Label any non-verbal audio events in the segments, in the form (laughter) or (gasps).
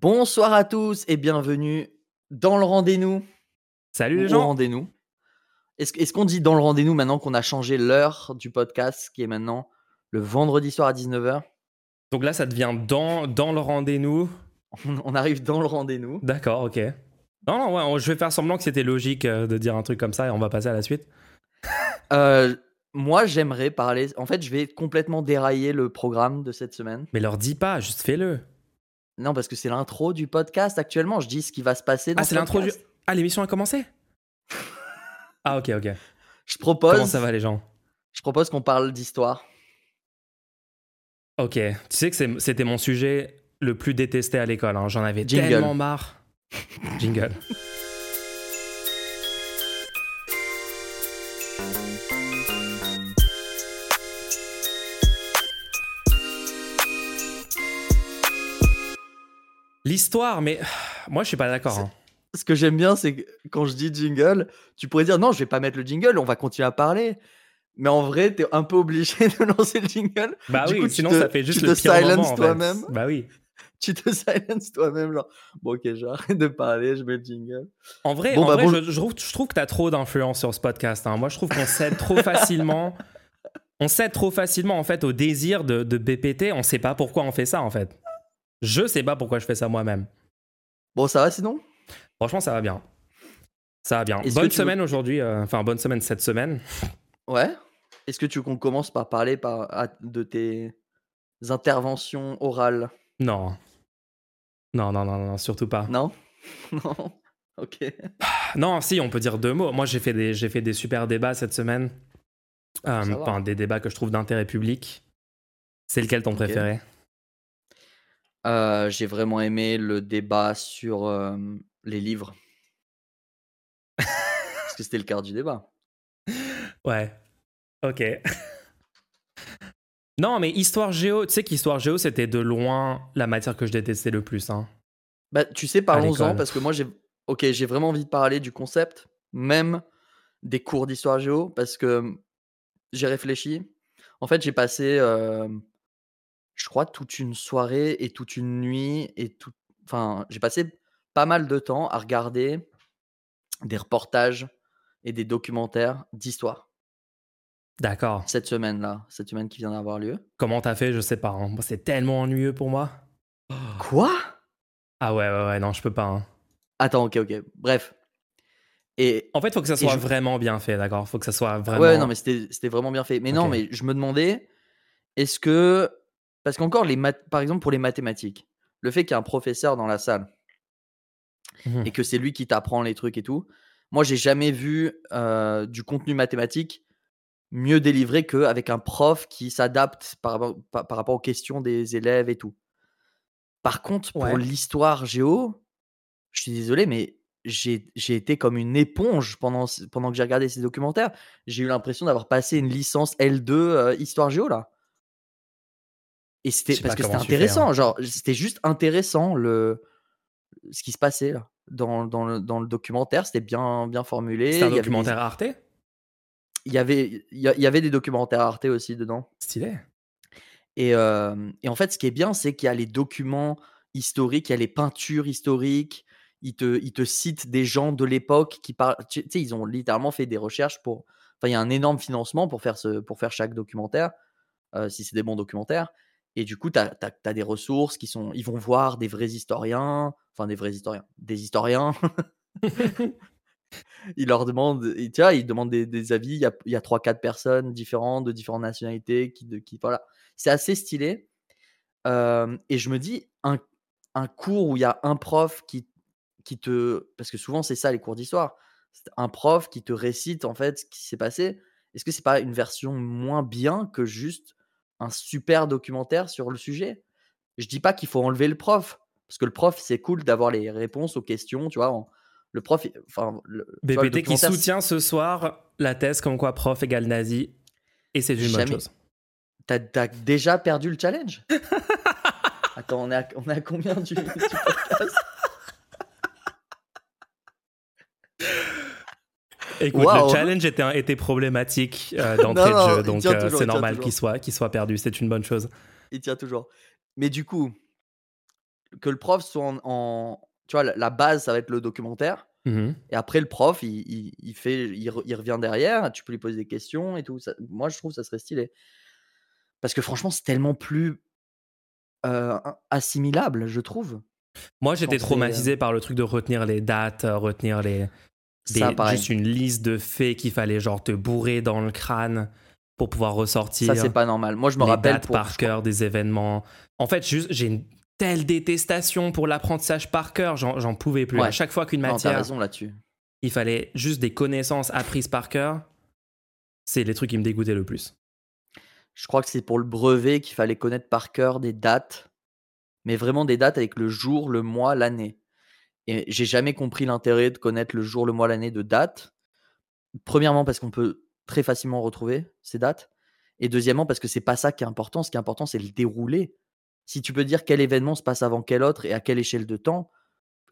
Bonsoir à tous et bienvenue dans le rendez-nous. Salut les gens. rendez-nous. Est-ce qu'on dit dans le rendez-nous maintenant qu'on a changé l'heure du podcast, qui est maintenant le vendredi soir à 19h Donc là, ça devient dans, dans le rendez-vous. on, on arrive dans le rendez-nous. D'accord, ok. Non, non, ouais, on- je vais faire semblant que c'était logique euh, de dire un truc comme ça et on va passer à la suite. (laughs) Euh, moi, j'aimerais parler. En fait, je vais complètement dérailler le programme de cette semaine. Mais leur dis pas, juste fais-le. Non, parce que c'est l'intro du podcast actuellement. Je dis ce qui va se passer. Dans Ah, ce c'est l'intro du. Ah, l'émission a commencé (laughs) Ah, ok, ok. Je propose. Comment ça va les gens? Je propose qu'on parle d'histoire. Ok, tu sais que c'était mon sujet le plus détesté à l'école. hein. J'en avais Jingle. tellement marre. (laughs) Jingle. L'histoire, mais moi je suis pas d'accord. hein. Ce que j'aime bien, c'est que quand je dis jingle, tu pourrais dire non, je vais pas mettre le jingle, on va continuer à parler. Mais en vrai, t'es un peu obligé (laughs) de lancer le jingle. Bah Du oui, coup, tu sinon te- ça fait juste tu le te pire fait. toi-même. Bah oui. (laughs) Tu te silences toi-même, genre, bon, ok, j'arrête de parler, je mets le jingle. En vrai, Bon, en bah, vrai, bon- je, je trouve, je trouve que tu as trop d'influence sur ce podcast. hein. Moi, je trouve qu'on cède trop facilement. (laughs) On cède trop facilement, en fait, au désir de, de BPT. On sait pas pourquoi on fait ça, en fait. Je sais pas pourquoi je fais ça moi-même. Bon, ça va sinon? Franchement, ça va bien. Ça va bien. Bonne veux- semaine aujourd'hui. euh, Enfin, bonne semaine cette semaine. Ouais. Est-ce que tu veux qu'on commence par parler par, à- de tes interventions orales? Non. Non, non, non, non, surtout pas. Non? (laughs) Non? Ok. Non, si, on peut dire deux mots. Moi, j'ai fait des, j'ai fait des super débats cette semaine. Euh. Enfin, des débats que je trouve d'intérêt public. C'est lequel ton préféré? Euh, J'ai vraiment aimé le débat sur euh, les livres. Parce que c'était le quart du débat. Ouais. Ok. (laughs) non, mais histoire géo, tu sais qu'histoire géo, c'était de loin la matière que je détestais le plus. Hein. Bah, tu sais, parlons-en, parce que moi, j'ai ok, j'ai vraiment envie de parler du concept, même des cours d'histoire géo, parce que j'ai réfléchi. En fait, j'ai passé, euh, je crois, toute une soirée et toute une nuit, et tout... Enfin, j'ai passé pas mal de temps à regarder des reportages et des documentaires d'histoire D'accord. cette semaine-là, cette semaine qui vient d'avoir lieu. Comment t'as fait? Je sais pas. hein. C'est tellement ennuyeux pour moi. (gasps) Quoi? Ah ouais, ouais, ouais, non, je peux pas. hein. Attends, ok, ok. Bref. Et En fait, faut que ça soit je- vraiment bien fait, d'accord? Faut que ça soit vraiment. Ouais, non, mais c'était vraiment bien fait. Mais non, mais je me demandais, est-ce que. Parce qu'encore, les par exemple, pour les mathématiques, le fait qu'il y a un professeur dans la salle Mhm. et que c'est lui qui t'apprend les trucs et tout, moi, j'ai jamais vu euh, du contenu mathématique mieux délivré qu'avec un prof qui s'adapte par, rapport- par, par rapport aux questions des élèves et tout. Par contre, pour Ouais. l'histoire géo, je suis désolé, mais j'ai été comme une éponge pendant que j'ai regardé ces documentaires. J'ai eu l'impression d'avoir passé une licence L2 euh, histoire géo là. Et c'était parce que c'était fais, hein. intéressant, genre c'était juste intéressant le ce qui se passait là dans, dans, le, dans le documentaire, c'était bien bien formulé. C'est un il y avait des- documentaire Arte? Il y avait il y, avait des documentaires Arte aussi dedans. Stylé. Et, euh, et en fait, ce qui est bien, c'est qu'il y a les documents historiques, il y a les peintures historiques. Ils te, ils te citent des gens de l'époque qui parlent. Tu sais, ils ont littéralement fait des recherches pour. Enfin, il y a un énorme financement pour faire, ce, pour faire chaque documentaire, euh, si c'est des bons documentaires. Et du coup, tu as, des ressources qui sont. Ils vont voir des vrais historiens. Enfin, des vrais historiens. Des historiens. (laughs) ils leur demandent. Tu vois, ils demandent des, des avis. Il y a, a 3-4 personnes différentes, de différentes nationalités. Qui, de, qui, voilà. C'est assez stylé. Et je me dis, un, un cours où il y a un prof qui, qui te. Parce que souvent, c'est ça les cours d'histoire. Un prof qui te récite en fait ce qui s'est passé. Est-ce que c'est pas une version moins bien que juste un super documentaire sur le sujet Je dis pas qu'il faut enlever le prof. Parce que le prof, c'est cool d'avoir les réponses aux questions, tu vois. en- Le prof, enfin, le, tu vois, le BPT qui soutient ce soir la thèse comme quoi prof égale nazi. Et c'est une bonne chose. T'as déjà perdu le challenge? (laughs) Attends, on est à, on à combien du, du podcast? Écoute, Waouh. le challenge était, était problématique euh, (laughs) d'entrée de jeu, donc euh, c'est normal qu'il soit, perdu. C'est une bonne chose. Il tient toujours. Mais du coup, que le prof soit en, en- tu vois, la, base, ça va être le documentaire. Mhm. Et après, le prof, il, il- il fait, il, re- il revient derrière. Tu peux lui poser des questions et tout. Ça- moi, je trouve que ça serait stylé. Parce que franchement, c'est tellement plus euh, assimilable, je trouve. Moi, j'étais traumatisé par le truc de retenir les dates, retenir les. Des- Ça, juste une liste de faits qu'il fallait genre te bourrer dans le crâne pour pouvoir ressortir. Ça, c'est pas normal. Moi, je me rappelle dates pour, par cœur des événements. En fait, juste, j'ai une telle détestation pour l'apprentissage par cœur, j'en pouvais plus. Ouais. À chaque fois qu'une Non, matière, raison là-dessus. il fallait juste des connaissances apprises par cœur, c'est les trucs qui me dégoûtaient le plus. Je crois que c'est pour le brevet qu'il fallait connaître par cœur des dates, mais vraiment des dates avec le jour, le mois, l'année. Et j'ai jamais compris l'intérêt de connaître le jour, le mois, l'année de dates. Premièrement, parce qu'on peut très facilement retrouver ces dates. Et deuxièmement, parce que c'est pas ça qui est important. Ce qui est important, c'est le déroulé. Si tu peux dire quel événement se passe avant quel autre et à quelle échelle de temps,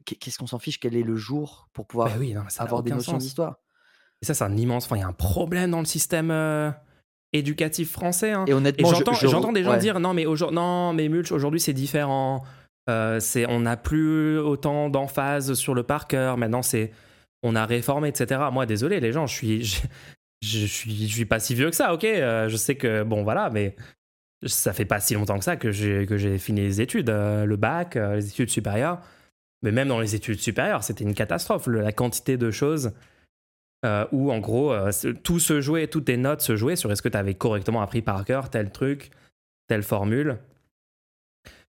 qu'est- qu'est-ce qu'on s'en fiche? Quel est le jour pour pouvoir Bah oui, non, mais ça n'a avoir des notions d'histoire? Et ça, c'est un immense. Enfin, il y a un problème dans le système euh, éducatif français. hein. Et honnêtement, je- j'entends je- j'entends des gens ouais. dire non, mais aujourd'hui, non, mais Mulch, aujourd'hui, c'est différent. Euh, on n'a plus autant d'emphase sur le par cœur. Maintenant, c'est, on a réformé, etc. Moi, désolé, les gens, je suis, (laughs) suis, pas si vieux que ça, ok? Euh, je sais que, bon, voilà, mais ça fait pas si longtemps que ça que j'ai, fini les études, euh, le bac, les études supérieures. Mais même dans les études supérieures, c'était une catastrophe. la quantité de choses où, en gros, tout se jouait, toutes tes notes se jouaient sur est-ce que tu avais correctement appris par cœur tel truc, telle formule.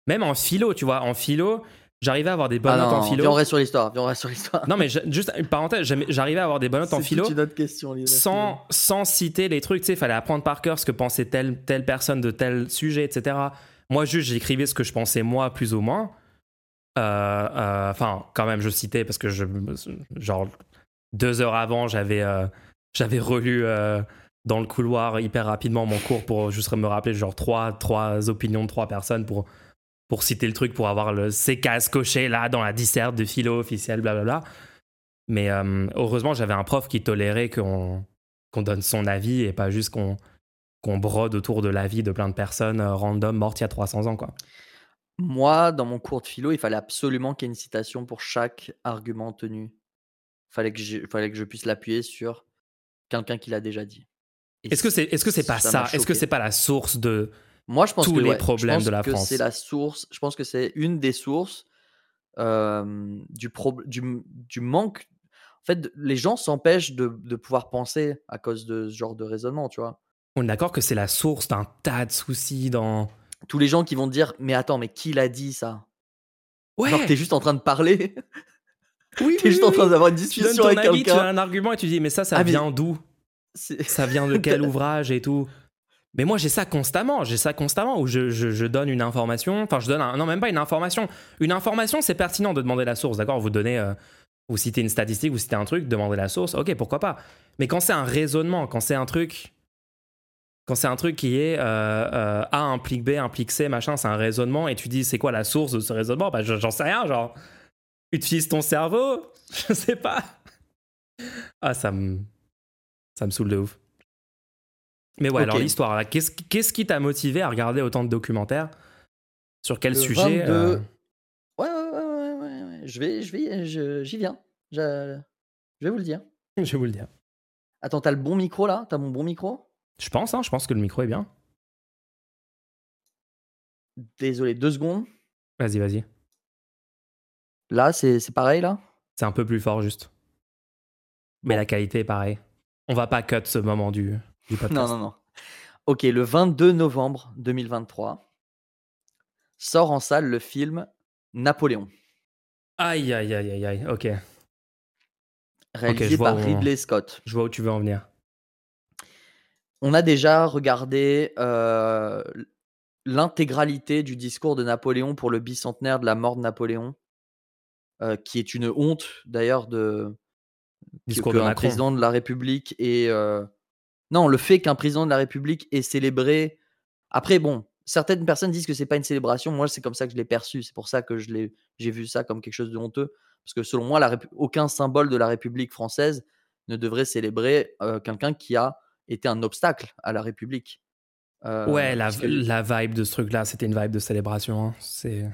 Même en philo, tu vois, en philo, j'arrivais à avoir des bonnes Ah notes non, en philo. viens, on reste sur l'histoire. On reste sur l'histoire. Non, mais juste une parenthèse, j'arrivais à avoir des bonnes notes en philo une autre question, Lisa, sans, sans citer les trucs. Tu sais, il fallait apprendre par cœur ce que pensait telle, telle personne de tel sujet, etc. Moi, juste, j'écrivais ce que je pensais moi, plus ou moins. Euh, euh, Enfin, quand même, je citais parce que je, genre, deux heures avant, j'avais euh, j'avais relu dans le couloir hyper rapidement mon cours pour juste me rappeler, genre, trois, trois opinions de trois personnes pour, pour citer le truc, pour avoir le, ces cases cochées là dans la disserte de philo officielle, blablabla. Mais euh, heureusement, j'avais un prof qui tolérait qu'on donne son avis et pas juste qu'on brode autour de l'avis de plein de personnes euh, random mortes il y a 300 ans, quoi. Moi, dans mon cours de philo, il fallait absolument qu'il y ait une citation pour chaque argument tenu. Fallait que je, fallait que je puisse l'appuyer sur quelqu'un qui l'a déjà dit. Est-ce que c'est est -ce c'est pas ça ça, Est-ce que c'est pas la source de. Moi, je pense tous que les ouais, problèmes pense de la que France. C'est la source. Je pense que c'est une des sources euh, du, pro- du, du manque. En fait, les gens s'empêchent de, de pouvoir penser à cause de ce genre de raisonnement, tu vois. On est d'accord que c'est la source d'un tas de soucis dans. Tous les gens qui vont dire, mais attends, mais qui l'a dit ça? Ouais Genre, t'es juste en train de parler. (laughs) oui, (laughs) t'es juste en train d'avoir une Tu discussion ton avec avis, tu as quelqu'un. un argument et tu dis, mais ça, ça Ah, mais- vient d'où? Ça vient de (laughs) quel ouvrage et tout? Mais moi j'ai ça constamment, j'ai ça constamment où je, donne une information, enfin je donne un, non même pas une information, une information c'est pertinent de demander la source, d'accord? Vous donnez, euh, vous citez une statistique, vous citez un truc, demandez la source, ok pourquoi pas. Mais quand c'est un raisonnement, quand c'est un truc, quand c'est un truc qui est euh, euh, A implique B implique C machin, c'est un raisonnement et tu dis c'est quoi la source de ce raisonnement? Bah je- j'en sais rien, genre utilise ton cerveau, (laughs) je sais pas. Ah ça me, ça me saoule de ouf. Mais ouais, Ok. alors l'histoire, là, qu'est-ce qu'est-ce qui t'a motivé à regarder autant de documentaires? Sur quel Le sujet 22 euh, Ouais, ouais, ouais, ouais, ouais, ouais. Je vais, je vais, je- j'y viens. Je, je vais vous le dire. (laughs) Je vais vous le dire. Attends, t'as le bon micro là? T'as mon bon micro? Je pense, hein, je pense que le micro est bien. Désolé, deux secondes. Vas-y, vas-y. Là, c'est c'est pareil là? C'est un peu plus fort, juste. Mais Bon. la qualité est pareille. On va pas cut ce moment du, du podcast. Non, non, non. Ok, le 22 novembre 2023 sort en salle le film Napoléon, Aïe, aïe, aïe, aïe, aïe. Ok, réalisé par Ridley Scott. je vois où tu veux en venir. On a déjà regardé euh, l'intégralité du discours de Napoléon pour le bicentenaire de la mort de Napoléon, euh, qui est une honte d'ailleurs de Discours que de un président de la République et non le fait qu'un président de la République ait célébré. Après bon, certaines personnes disent que c'est pas une célébration. Moi c'est comme ça que je l'ai perçu. C'est pour ça que je l'ai, j'ai vu ça comme quelque chose de honteux parce que selon moi la aucun symbole de la République française ne devrait célébrer euh, quelqu'un qui a été un obstacle à la République. Euh, ouais, la, parce que- la vibe de ce truc-là, c'était une vibe de célébration. hein. C'est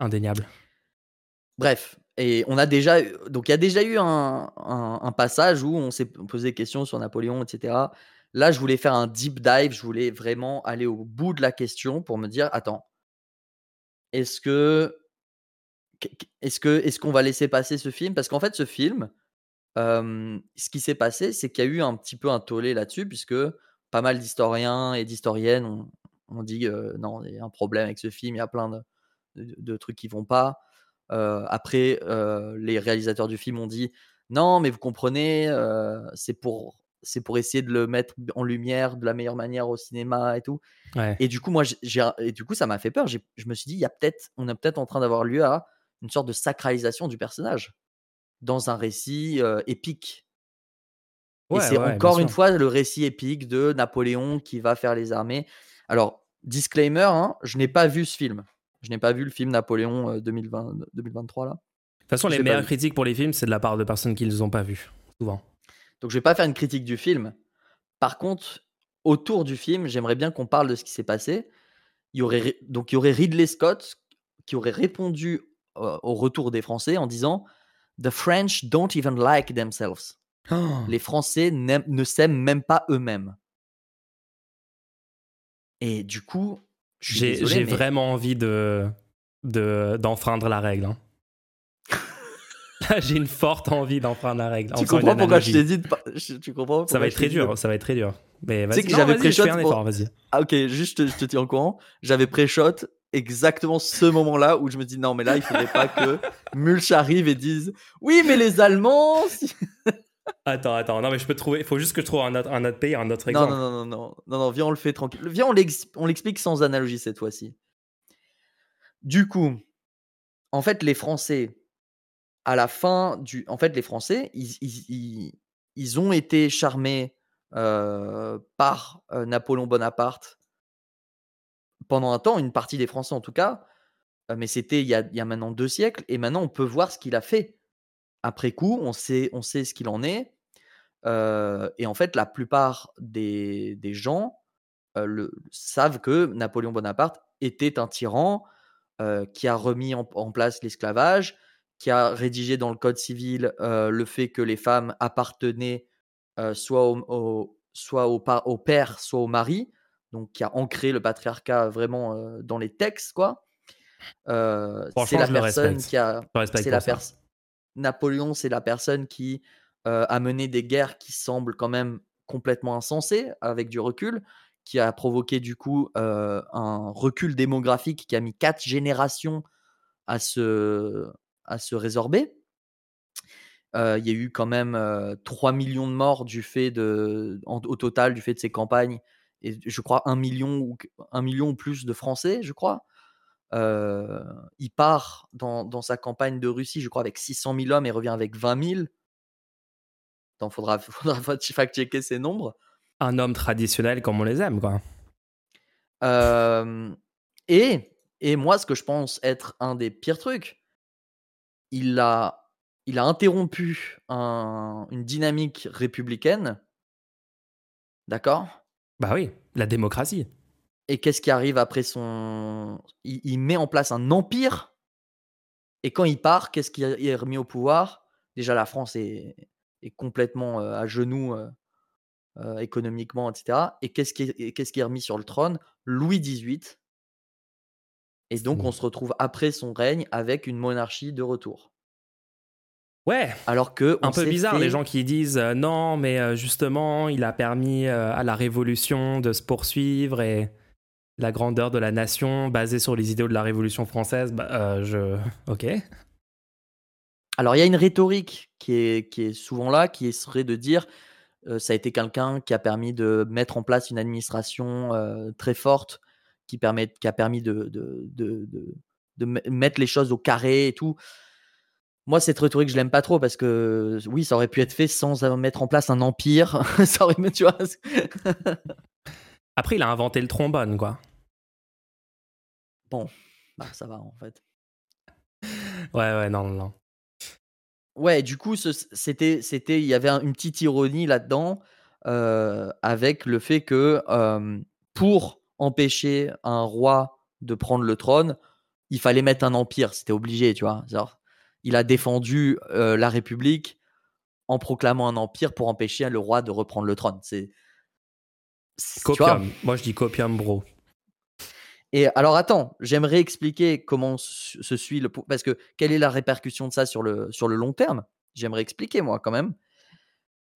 Indéniable. Bref, et on a déjà, donc il y a déjà eu un, passage où on s'est posé des questions sur Napoléon, etc. Là, je voulais faire un deep dive, je voulais vraiment aller au bout de la question pour me dire, attends, est-ce que, est-ce que, est-ce qu'on va laisser passer ce film? Parce qu'en fait, ce film, ce qui s'est passé, c'est qu'il y a eu un petit peu un tollé là-dessus, puisque pas mal d'historiens et d'historiennes ont, dit non, il y a un problème avec ce film, il y a plein de, de, trucs qui vont pas. Après, les réalisateurs du film ont dit non, mais vous comprenez, c'est pour c'est pour essayer de le mettre en lumière de la meilleure manière au cinéma et tout. Et du coup, moi, j'ai, et du coup, ça m'a fait peur. je me suis dit, il y a peut-être, on est peut-être en train d'avoir lieu à une sorte de sacralisation du personnage dans un récit épique. et c'est encore une fois le récit épique de Napoléon qui va faire les armées. Alors, disclaimer, hein, je n'ai pas vu ce film. Je n'ai pas vu le film Napoléon 2020, 2023 là. De toute façon, les meilleures critiques pour les films, c'est de la part de personnes qui ne les ont pas vus, souvent. Donc, je vais pas faire une critique du film. Par contre, autour du film, j'aimerais bien qu'on parle de ce qui s'est passé. Il y aurait donc il y aurait Ridley Scott qui aurait répondu au retour des Français en disant The French don't even like themselves. Oh. Les Français ne s'aiment même pas eux-mêmes. Et du coup, j'ai vraiment envie de d'enfreindre la règle. Hein. (laughs) j'ai une forte envie d'enfreindre la règle. Tu comprends pourquoi je t'ai dit de Tu comprends Ça va être très dur. Ça va être très dur. Mais vas-y. que j'avais pré-shot. Ah ok, juste je te tiens au courant. J'avais pré-shot exactement ce moment-là où je me dis non mais là il faudrait pas que (laughs) Mulch arrive et dise oui mais les Allemands attends attends. Non mais je peux trouver il faut juste que je trouve un autre, un autre pays un autre exemple. non non non non non non viens on le fait tranquille. Viens on l'explique sans analogie cette fois-ci. Du coup en fait les Français à la fin du en fait les Français ils, ils, ils, ont été charmés euh, par euh, Napoléon Bonaparte pendant un temps, une partie des Français en tout cas, mais c'était il, y a maintenant deux siècles, et maintenant on peut voir ce qu'il a fait. Après coup, on sait, on sait ce qu'il en est. et en fait, la plupart des, gens le, savent que Napoléon Bonaparte était un tyran qui a remis en, place l'esclavage, qui a rédigé dans le Code civil le fait que les femmes appartenaient soit, au, soit au, au, père, soit au mari donc qui a ancré le patriarcat vraiment dans les textes, quoi. c'est la personne qui a. C'est la personne. Napoléon, c'est la personne qui a mené des guerres qui semblent quand même complètement insensées avec du recul, qui a provoqué du coup un recul démographique qui a mis quatre générations à se, à se résorber. Il y a eu quand même 3 millions de morts du fait de, au total du fait de ces campagnes et je crois un million ou un million ou plus de Français, je crois. Il part dans, sa campagne de Russie, je crois, avec 600 000 hommes et revient avec 20 000. Il faudra, (laughs) faudra fact-checker ces nombres. Un homme traditionnel comme on les aime, quoi. et, et moi, ce que je pense être un des pires trucs, il a, il a interrompu une dynamique républicaine. D'accord? Bah oui, la démocratie. Et qu'est-ce qui arrive après son. Il, met en place un empire. Et quand il part, qu'est-ce qui est remis au pouvoir? Déjà, la France est, complètement euh, à genoux euh, euh, économiquement, etc. Et qu'est-ce qui, est, qu'est-ce qui est remis sur le trône? Louis XVIII. Et donc, on se retrouve après son règne avec une monarchie de retour. Ouais. Alors que un peu bizarre les gens qui disent euh, non mais euh, justement il a permis euh, à la révolution de se poursuivre et la grandeur de la nation basée sur les idéaux de la révolution française bah, je ok. Alors il y a une rhétorique qui est souvent là qui serait de dire ça a été quelqu'un qui a permis de mettre en place une administration très forte qui permet qui a permis de mettre les choses au carré et tout. Moi, cette rhétorique, je l'aime pas trop parce que oui, ça aurait pu être fait sans mettre en place un empire. (laughs) ça aurait, tu vois. Après, il a inventé le trombone, quoi. Bon, bah ça va en fait. Ouais, ouais, non, non. Ouais, du coup, c'était, c'était, il y avait une petite ironie là-dedans euh, avec le fait que pour empêcher un roi de prendre le trône, il fallait mettre un empire, c'était obligé, tu vois. Il a défendu euh, la République en proclamant un empire pour empêcher le roi de reprendre le trône. C'est. Copium. Moi, je dis copium, bro. Et alors attends, j'aimerais expliquer comment se suit le parce que quelle est la répercussion de ça sur le sur le long terme? J'aimerais expliquer moi quand même.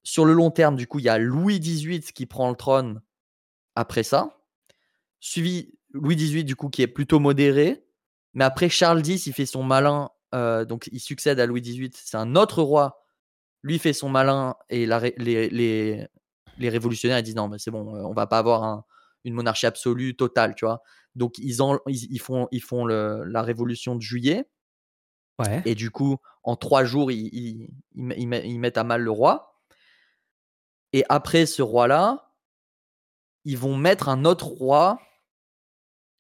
Sur le long terme, du coup, il y a Louis XVIII qui prend le trône après ça, suivi Louis XVIII du coup qui est plutôt modéré, mais après Charles X il fait son malin, euh, donc il succède à Louis XVIII. C'est un autre roi, lui fait son malin et la ré- les, les les révolutionnaires ils disent non mais c'est bon, euh, on va pas avoir un- une monarchie absolue totale, tu vois. Donc ils, en- ils, ils font, ils font le- la révolution de juillet Ouais. et du coup en trois jours ils, ils, ils met- ils met- ils mettent à mal le roi. Et après ce roi-là, ils vont mettre un autre roi,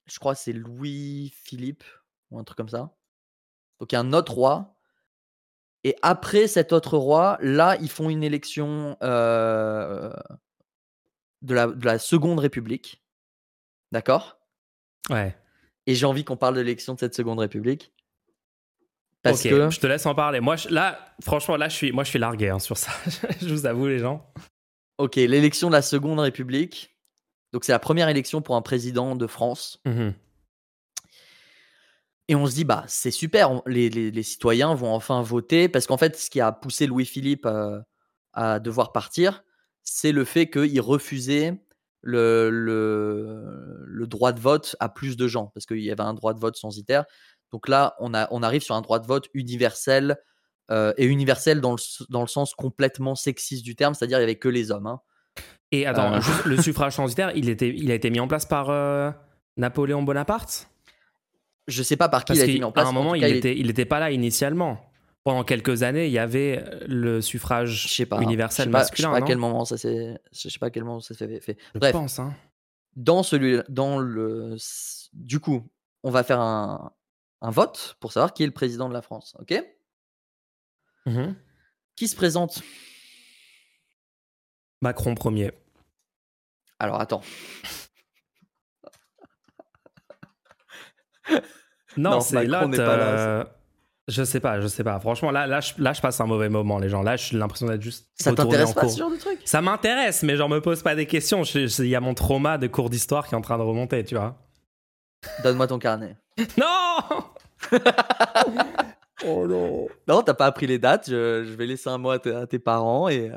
je crois que c'est Louis-Philippe ou un truc comme ça. Donc il y a un autre roi. Et après cet autre roi, là, ils font une élection euh, de, la, de la Seconde République. D'accord? Ouais. Et j'ai envie qu'on parle de l'élection de cette Seconde République. Parce que. je te laisse en parler. Moi, je- là, franchement, là, je suis, moi, je suis largué hein, sur ça. (laughs) je vous avoue, les gens. Ok, l'élection de la Seconde République. Donc c'est la première élection pour un président de France. Mhm. Et on se dit, bah, c'est super, on- les, les- les citoyens vont enfin voter, parce qu'en fait, ce qui a poussé Louis-Philippe euh, à devoir partir, c'est le fait qu'il refusait le, le, le droit de vote à plus de gens, parce qu'il y avait un droit de vote censitaire. Donc là, on, a, on arrive sur un droit de vote universel, euh, et universel dans le, dans le sens complètement sexiste du terme, c'est-à-dire il n'y avait que les hommes. hein. Et attends, Euh. juste, le suffrage censitaire, il, était, il a été mis en place par Napoléon Bonaparte? Je sais pas par qui Parce il a été mis en place. un mais en moment, il cas, était, il était pas là initialement. Pendant quelques années, il y avait le Je suffrage sais pas. universel je masculin. Je sais pas à quel moment ça s'est. Je sais pas à quel moment ça s'est fait. Je Bref, pense. Hein. dans celui, dans le, du coup, on va faire un, un vote pour savoir qui est le président de la France. Ok? Mhm. Qui se présente? Macron premier. Alors attends. (laughs) Non, Non, c'est là. n'est pas là, euh, Je sais pas, je sais pas. Franchement, là, là, je, là, je passe un mauvais moment, les gens. Là, j'ai l'impression d'être juste. Ça t'intéresse pas cours. ce genre de truc? Ça m'intéresse, mais genre me pose pas des questions. Il y a mon trauma de cours d'histoire qui est en train de remonter, tu vois. Donne-moi ton carnet. (laughs) Non (laughs) Oh non Non, t'as pas appris les dates. Je, je vais laisser un mot à, tes- à tes parents et,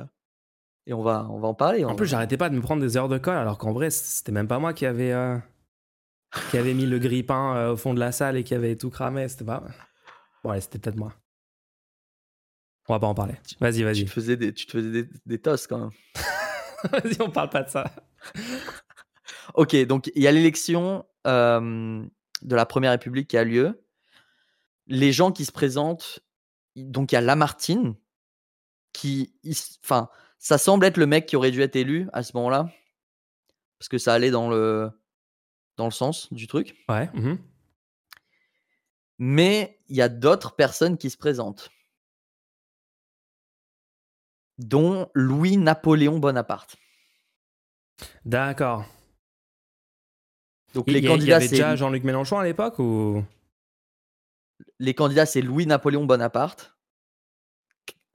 et on va, on va en parler. En plus, va- j'arrêtais pas de me prendre des heures de colle, alors qu'en vrai, c'était même pas moi qui avait, euh, qui avait mis le grille-pain euh, au fond de la salle et qui avait tout cramé. C'était pas. Bon, allez, c'était peut-être moi. On va pas en parler. Vas-y, tu vas-y. te faisais des, tu te faisais des, des tosses quand même. (laughs) Vas-y, on parle pas de ça. (laughs) Ok, donc il y a l'élection euh, de la Première République qui a lieu. Les gens qui se présentent, donc il y a Lamartine, qui, enfin, ça semble être le mec qui aurait dû être élu à ce moment-là, parce que ça allait dans le, dans le sens du truc. Ouais. mhm. Mais il y a d'autres personnes qui se présentent, dont Louis-Napoléon Bonaparte. D'accord. Donc Il les y, a- il y candidats, avait c'est déjà Jean-Luc Mélenchon à l'époque ou? Les candidats, c'est Louis-Napoléon Bonaparte,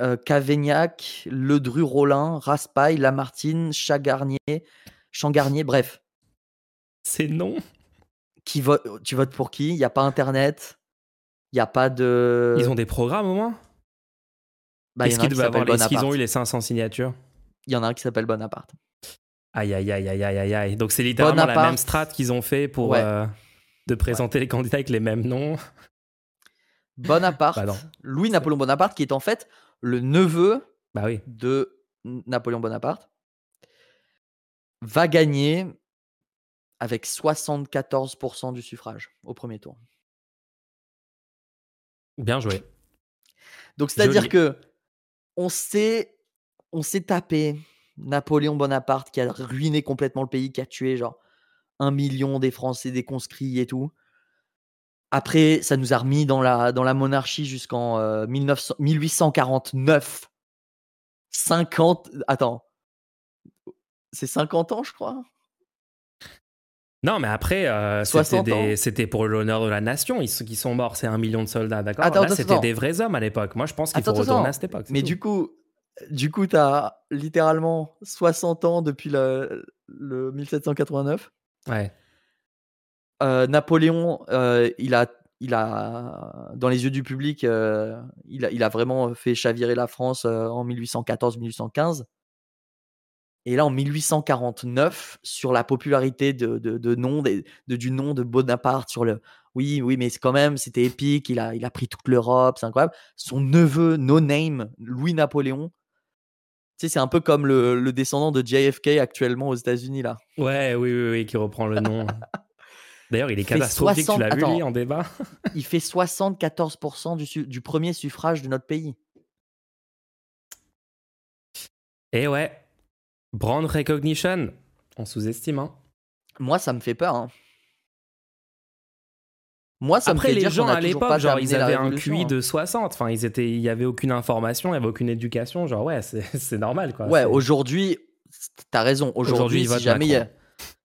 euh, Cavaignac, Ledru-Rollin, Raspail, Lamartine, Chagarnier, Changarnier, bref. C'est non Qui vote, tu votes pour qui? Il n'y a pas Internet, il n'y a pas de. Ils ont des programmes au moins? Bah, Est-ce qu'ils avoir les... est-ce qu'ils ont eu les 500 signatures? Il y en a un qui s'appelle Bonaparte. Aïe, aïe, aïe, aïe, aïe, aïe. Donc c'est littéralement la Bonaparte. même strat qu'ils ont fait pour Ouais. euh, de présenter les candidats avec les mêmes noms. Bonaparte, Bah. Louis-Napoléon Bonaparte, qui est en fait le neveu Bah oui. de Napoléon Bonaparte, va gagner avec 74% du suffrage au premier tour. Bien joué. Donc c'est-à-dire que on s'est on s'est tapé Napoléon Bonaparte qui a ruiné complètement le pays, qui a tué genre un million des Français, des conscrits et tout. Après, ça nous a remis dans la, dans la monarchie jusqu'en euh, 1900 1849. 50. Attends. C'est 50 ans, je crois? Non, mais après, euh, 60 c'était pour l'honneur de la nation. Ils, qui sont morts, c'est un million de soldats, d'accord? Là, c'était des vrais hommes à l'époque. Moi, je pense qu'il faut retourner attends. à cette époque. Mais tout. du coup, du coup, t'as littéralement 60 ans depuis le, le 1789. Ouais. Euh, Napoléon, euh, il a, il a, dans les yeux du public, il, a, il a vraiment fait chavirer la France en 1814-1815. Et là, en 1849, sur la popularité de, de, de nom, de- du nom de Bonaparte, sur le oui, oui, mais quand même, c'était épique, il a, il a pris toute l'Europe, c'est incroyable. Son neveu, no name, Louis-Napoléon, tu sais, c'est un peu comme le, le descendant de JFK actuellement aux États-Unis, là. Ouais, oui, oui, oui, qui reprend le nom. (laughs) D'ailleurs, il est Fait catastrophique, 60 tu l'as vu, Attends. lui, en débat? Il fait 74% du, du premier suffrage de notre pays. Et ouais, brand recognition, on sous-estime. Hein. Moi, ça me fait peur. hein. Moi, ça Après, me fait les dire gens à l'époque, genre, ils avaient un QI hein. de 60. Enfin, ils étaient, il y avait aucune information, il y avait aucune éducation. Genre, ouais, c'est (laughs) normal, quoi. Ouais, aujourd'hui, t'as raison. Aujourd'hui, si jamais il y a, Macron.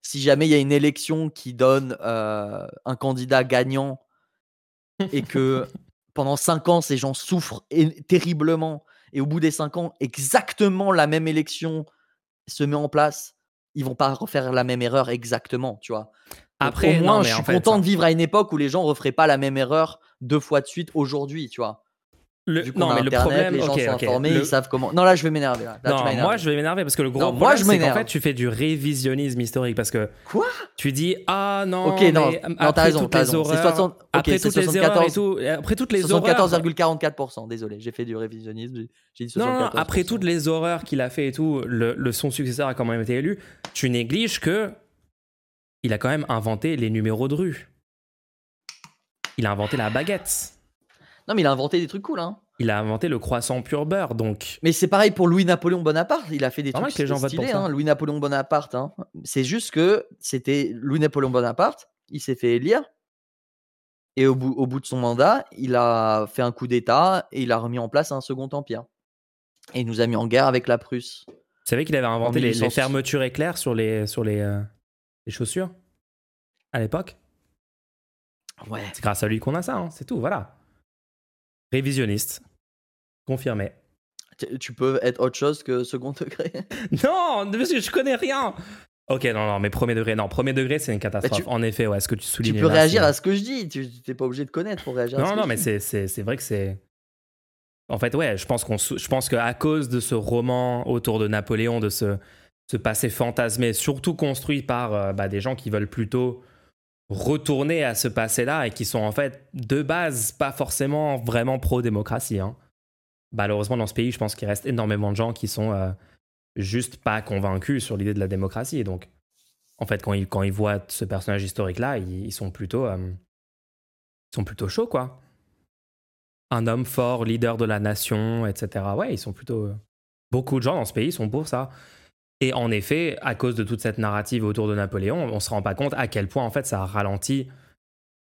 si jamais il y a une élection qui donne euh, un candidat gagnant (laughs) et que pendant 5 ans, ces gens souffrent terriblement et au bout des 5 ans, exactement la même élection se met en place, ils vont pas refaire la même erreur exactement, tu vois? Donc, Après, au moins, non, je suis en fait, content ça- de vivre à une époque où les gens referaient pas la même erreur deux fois de suite aujourd'hui, tu vois? Le- qu'on non, mais le Internet, problème, les gens ok, sont ok. informés, Le- ils savent comment. Non, là, je vais m'énerver. Non, moi je vais m'énerver parce que le gros Non, moi, problème je c'est qu'en fait tu fais du révisionnisme historique parce que Quoi? tu dis ah non Ok, non, mais non, t'as après raison, toutes les horreurs 60 ok, après toutes les erreurs et 74 tout après toutes les horreurs 74,44%. Désolé, j'ai fait du révisionnisme. j'ai- dit non, 74%. non, non, après toutes les horreurs qu'il a fait et tout le, le- son successeur a quand même été élu tu négliges que il a quand même inventé les numéros de rue il a inventé la baguette Non, mais il a inventé des trucs cool, hein. il a inventé le croissant pur beurre donc Mais c'est pareil pour Louis-Napoléon Bonaparte. Il a fait des Normal trucs que les gens votent pour stylés, ça. hein, Louis-Napoléon Bonaparte. hein. C'est juste que c'était Louis-Napoléon Bonaparte. Il s'est fait élire. Et au bout, au bout de son mandat, il a fait un coup d'État et il a remis en place un second empire. Et il nous a mis en guerre avec la Prusse. vous savez qu'il avait inventé les, les 1800. fermetures éclairs sur les sur les, euh, les chaussures à l'époque Ouais. C'est grâce à lui qu'on a ça, hein, c'est tout, voilà. Révisionniste. Confirmé. Tu- peux être autre chose que second degré? (laughs) Non, parce que je connais rien. Ok, non, non, mais premier degré, non, premier degré, c'est une catastrophe. Bah, tu- En effet, ouais, ce que tu soulignes. tu peux là, réagir à ce que je dis. Tu n'es pas obligé de connaître pour réagir à ce Non, que non, mais c'est, c'est, c'est vrai que c'est. En fait, ouais, je pense qu'on, je pense qu'à cause de ce roman autour de Napoléon, de ce, ce passé fantasmé, surtout construit par euh, bah, des gens qui veulent plutôt retourner à ce passé-là et qui sont en fait de base pas forcément vraiment pro-démocratie. hein. Malheureusement, dans ce pays, je pense qu'il reste énormément de gens qui sont euh, juste pas convaincus sur l'idée de la démocratie. Donc, en fait, quand ils, quand ils voient ce personnage historique-là, ils, ils sont plutôt, euh, ils sont plutôt chauds, quoi. Un homme fort, leader de la nation, etc. Ouais, ils sont plutôt. euh, Beaucoup de gens dans ce pays sont pour ça. Et en effet, à cause de toute cette narrative autour de Napoléon, on se rend pas compte à quel point en fait ça a ralenti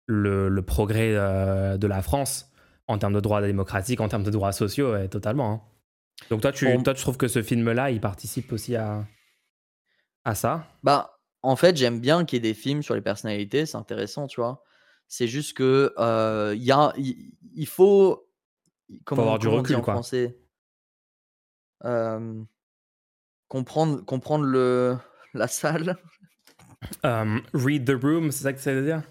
le, le progrès euh, de la France en termes de droits démocratiques, en termes de droits sociaux, ouais, totalement. hein. Donc toi, tu, toi, tu trouves que ce film-là, il participe aussi à, à ça? Bah, en fait, j'aime bien qu'il y ait des films sur les personnalités, c'est intéressant, tu vois. C'est juste que euh, il y a, il, faut, comment, avoir du recul, en quoi. français? Euh, comprendre, comprendre le la salle. Read the room, c'est ça que ça veut dire?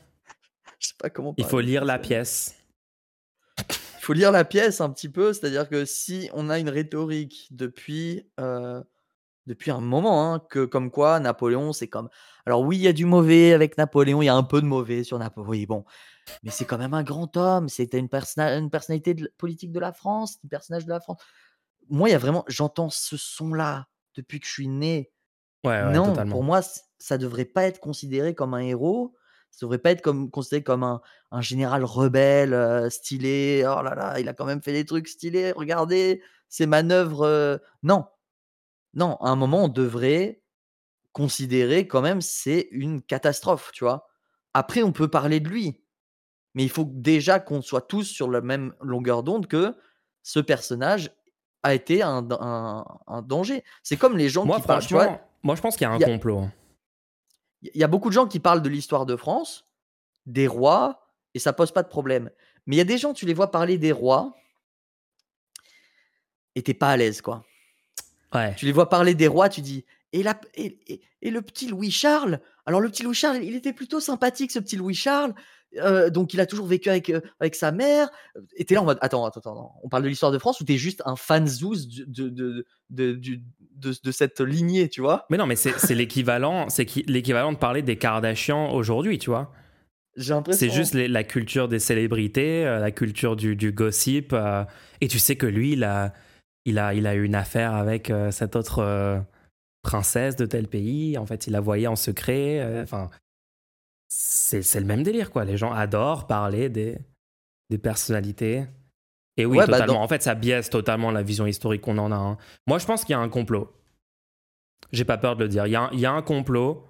Je sais pas comment. Il faut lire la pièce. Il faut lire la pièce un petit peu, c'est-à-dire que si on a une rhétorique depuis, euh, depuis un moment, hein, que comme quoi Napoléon, c'est comme. Alors oui, il y a du mauvais avec Napoléon, il y a un peu de mauvais sur Napoléon. Oui, bon, mais c'est quand même un grand homme, c'était une, une personnalité de- politique de la France, un personnage de la France. Moi, il y a vraiment, j'entends ce son-là depuis que je suis né. Ouais, ouais, non, totalement. pour moi, ça devrait pas être considéré comme un héros. Ça devrait pas être comme, considéré comme un, un général rebelle, euh, stylé. Oh là là, il a quand même fait des trucs stylés. Regardez ses manœuvres. euh, Non, non. À un moment, on devrait considérer quand même c'est une catastrophe, tu vois. Après, on peut parler de lui, mais il faut déjà qu'on soit tous sur la même longueur d'onde que ce personnage a été un, un- un danger. C'est comme les gens Moi, qui parlent, tu vois, franchement, moi, je pense qu'il y a un il y a- complot. hein. Il y a beaucoup de gens qui parlent de l'histoire de France, des rois, et ça pose pas de problème. Mais il y a des gens, tu les vois parler des rois, et t'es pas à l'aise, quoi. Ouais. Tu les vois parler des rois, tu dis, et, la, et, et- et le petit Louis Charles Alors le petit Louis Charles, il était plutôt sympathique, ce petit Louis Charles. Euh, donc il a toujours vécu avec, euh, avec sa mère. Et t'es là en mode, attends, attends, attends, on parle de l'histoire de France ou t'es juste un fan zouz de, de, de, de, cette lignée, tu vois? Mais non, mais c'est l'équivalent, c'est qui- l'équivalent de parler des Kardashians aujourd'hui, tu vois? J'ai l'impression. C'est juste les- la culture des célébrités, euh, la culture du, du gossip. euh, et tu sais que lui, il a, il a, il a eu une affaire avec euh, cette autre princesse de tel pays. En fait, il la voyait en secret. euh, Enfin, c'est c'est le même délire, quoi. Les gens adorent parler des, des personnalités. Et oui, Ouais, bah, totalement. dans- En fait, ça biaise totalement la vision historique qu'on en a. hein. Moi, je pense qu'il y a un complot. J'ai pas peur de le dire. Il y a, un- il y a un complot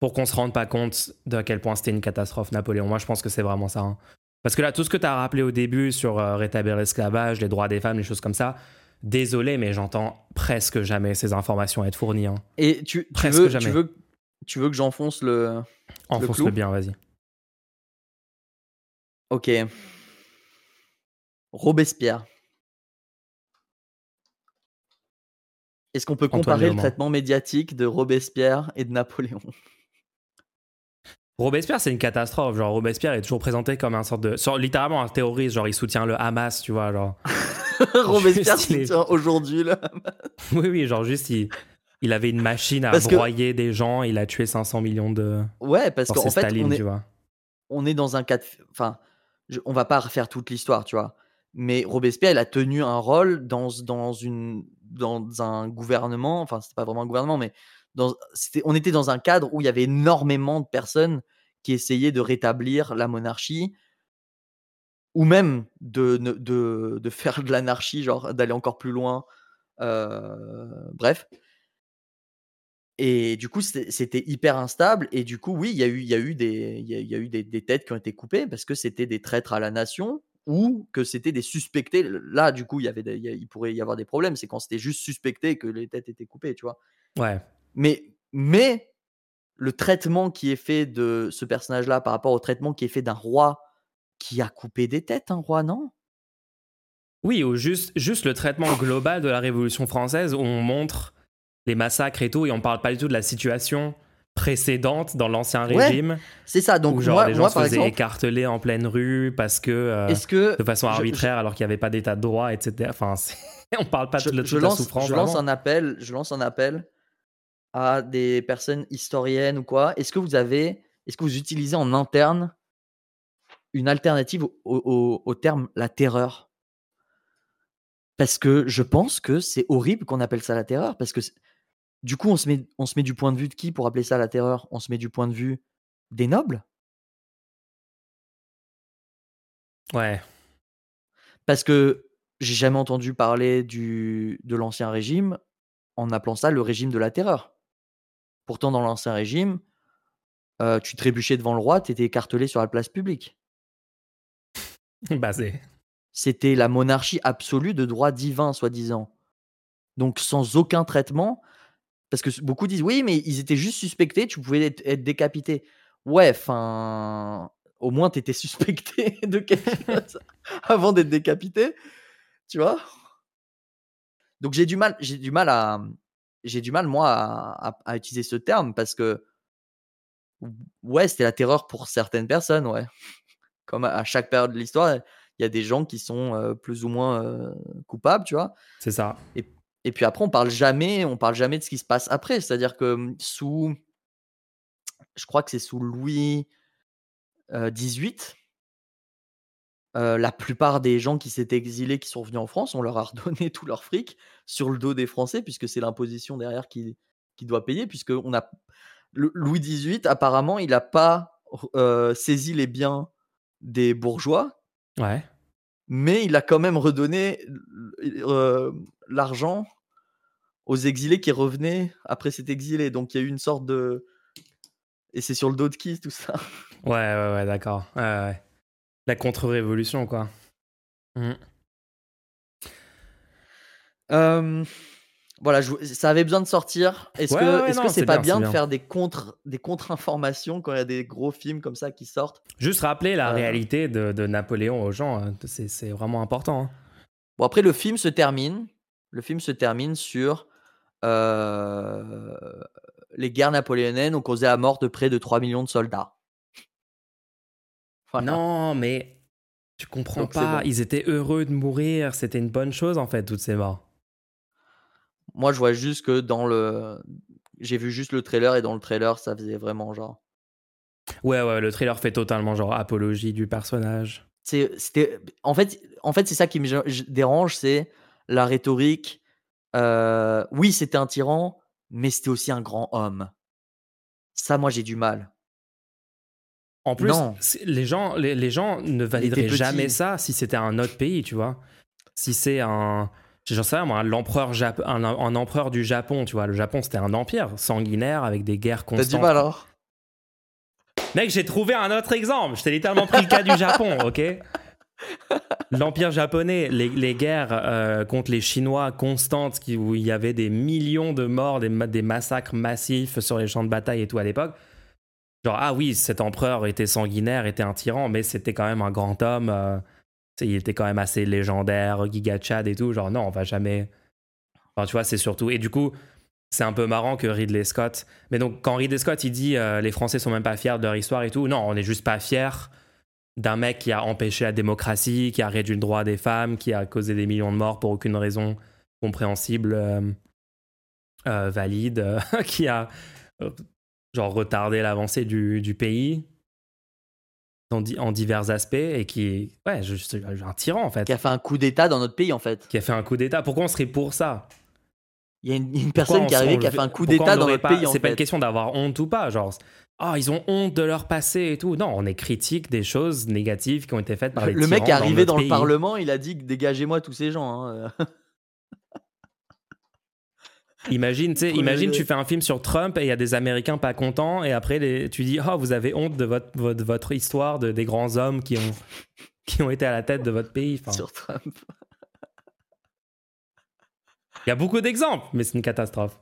pour qu'on se rende pas compte de à quel point c'était une catastrophe, Napoléon. Moi, je pense que c'est vraiment ça. hein. Parce que là, tout ce que tu as rappelé au début sur euh, rétablir l'esclavage, les droits des femmes, les choses comme ça, désolé, mais j'entends presque jamais ces informations être fournies. hein. Et tu, tu, Presque veux, jamais. tu, veux, tu veux que j'enfonce le. Enfonce-le clou? bien, vas-y. Ok. Robespierre. Est-ce qu'on peut comparer le traitement médiatique de Robespierre et de Napoléon? Robespierre, c'est une catastrophe. Genre, Robespierre est toujours présenté comme un sorte de. littéralement un terroriste. Genre, il soutient le Hamas, tu vois. Genre. (laughs) (laughs) Robespierre aujourd'hui là. (laughs) Oui, oui, genre, juste, il, il avait une machine à Parce que- broyer des gens. Il a tué 500 millions de. Ouais, parce qu'en fait, Staline, on est, tu vois. on est dans un cas de. Enfin, je- on va pas refaire toute l'histoire, tu vois. Mais Robespierre, il a tenu un rôle dans, dans, une, dans un gouvernement. Enfin, c'était pas vraiment un gouvernement, mais dans, on était dans un cadre où il y avait énormément de personnes qui essayaient de rétablir la monarchie ou même de, de, de faire de l'anarchie, genre d'aller encore plus loin. euh, bref. Et du coup, c'était hyper instable. Et du coup, oui, il y a eu, il y a eu, des, il y a, il y a eu des, des têtes qui ont été coupées parce que c'était des traîtres à la nation ou que c'était des suspectés. Là, du coup, il, y avait des- il pourrait y avoir des problèmes. C'est quand c'était juste suspecté que les têtes étaient coupées, tu vois. Ouais. Mais, mais le traitement qui est fait de ce personnage-là par rapport au traitement qui est fait d'un roi qui a coupé des têtes, un roi, non? Oui, ou juste, juste le traitement global de la Révolution française où on montre les massacres et tout, et on parle pas du tout de la situation précédente dans l'ancien Ouais, régime, C'est ça. Donc, où genre moi, les gens moi se faisaient exemple, écarteler en pleine rue parce que euh, est-ce que de façon je- je- arbitraire alors qu'il n'y avait pas d'état de droit, etc. Enfin, (laughs) on parle pas je, de, de la souffrance. je lance vraiment. un appel, je lance un appel à des personnes historiennes ou quoi. Est-ce que vous avez, est-ce que vous utilisez en interne une alternative au, au- au terme la terreur Parce que je pense que c'est horrible qu'on appelle ça la terreur. Parce que du coup, on se met, on se met du point de vue de qui pour appeler ça la terreur? On se met du point de vue des nobles? Ouais. Parce que j'ai jamais entendu parler du, de l'ancien régime en appelant ça le régime de la terreur. Pourtant, dans l'ancien régime, euh, tu trébuchais devant le roi, tu étais écartelé sur la place publique. (laughs) Bah, C'était la monarchie absolue de droit divin, soi-disant. Donc sans aucun traitement. Parce que beaucoup disent oui, mais ils étaient juste suspectés, tu pouvais être, être décapité. Ouais, enfin. Au moins, tu étais suspecté (laughs) de quelque (laughs) chose avant d'être décapité. Tu vois Donc j'ai du mal, j'ai du mal à. J'ai du mal, moi, à, à- à utiliser ce terme parce que. Ouais, c'était la terreur pour certaines personnes, ouais. Comme à, chaque période de l'histoire, il y a des gens qui sont euh, plus ou moins euh, coupables, tu vois? c'est ça. Et puis après, on parle jamais, on parle jamais de ce qui se passe après. C'est-à-dire que mmh, sous, je crois que c'est sous Louis euh, XVIII, euh, la plupart des gens qui s'étaient exilés, qui sont revenus en France, on leur a (laughs) redonné tout leur fric sur le dos des Français, puisque c'est l'imposition derrière qui, qui doit payer, puisque on a le- Louis XVIII, apparemment, il n'a pas euh, saisi les biens des bourgeois, Ouais. mais il a quand même redonné euh, l'argent aux exilés qui revenaient après cet exilé. Donc il y a eu une sorte de. Et c'est sur le dos de qui tout ça? Ouais, ouais, ouais, d'accord. Ouais, ouais. La contre-révolution, quoi. Euh, voilà, je- ça avait besoin de sortir. Est-ce Ouais, que ouais, est-ce que c'est pas bien, de faire des contre des contre-informations quand il y a des gros films comme ça qui sortent? Juste rappeler la Euh. réalité de, de Napoléon aux gens, hein, c'est vraiment important. hein. Bon après le film se termine, le film se termine sur euh, les guerres napoléoniennes ont causé la mort de près de 3 millions de soldats. Voilà. Non, mais tu comprends Donc, pas. bon. Ils étaient heureux de mourir. C'était une bonne chose, en fait, toutes ces morts. Moi je vois juste que dans le j'ai vu juste le trailer et dans le trailer ça faisait vraiment genre Ouais, ouais, le trailer fait totalement genre apologie du personnage. c'est c'était en fait en fait c'est ça qui me dérange c'est la rhétorique euh, oui c'était un tyran mais c'était aussi un grand homme ça moi j'ai du mal En plus, les gens, les, les gens ne valideraient jamais ça si c'était un autre pays, tu vois. Si c'est un. J'en sais rien, moi, l'empereur Jap- un, un empereur du Japon, tu vois. Le Japon, c'était un empire sanguinaire avec des guerres t'as constantes. du mal alors? Mec, j'ai trouvé un autre exemple. Je t'ai littéralement pris le cas du Japon, ok? L'Empire japonais, les, les guerres euh, contre les Chinois constantes, qui, où il y avait des millions de morts, des, des massacres massifs sur les champs de bataille et tout à l'époque. Genre, ah oui, cet empereur était sanguinaire, était un tyran, mais c'était quand même un grand homme. euh, il était quand même assez légendaire, Giga Chad et tout. Genre, non, on va jamais. Tu vois, c'est surtout. Et du coup, c'est un peu marrant que Ridley Scott. Mais donc, quand Ridley Scott, il dit euh, les Français sont même pas fiers de leur histoire et tout, non, on n'est juste pas fiers d'un mec qui a empêché la démocratie, qui a réduit le droit des femmes, qui a causé des millions de morts pour aucune raison compréhensible, euh, euh, valide, (laughs) qui a genre retardé l'avancée du pays en, di- en divers aspects et qui ouais, juste un tyran en fait, qui a fait un coup d'état dans notre pays en fait qui a fait un coup d'état. Pourquoi on serait pour ça? Il y a une, personne on qui est arrivée qui a fait un coup d'état dans notre pas- pays en C'est pas une question d'avoir honte ou pas, genre ah ils ont honte de leur passé et tout. Non, on est critique des choses négatives qui ont été faites par les le mec est arrivé dans le parlement il a dit dégagez-moi tous ces gens hein. Imagine, tu sais, Premier imagine degré. tu fais un film sur Trump et il y a des Américains pas contents et après les- tu dis oh vous avez honte de votre votre, votre histoire de des grands hommes qui ont (laughs) qui ont été à la tête de votre pays. Enfin, sur Trump Il y a beaucoup d'exemples, mais c'est une catastrophe.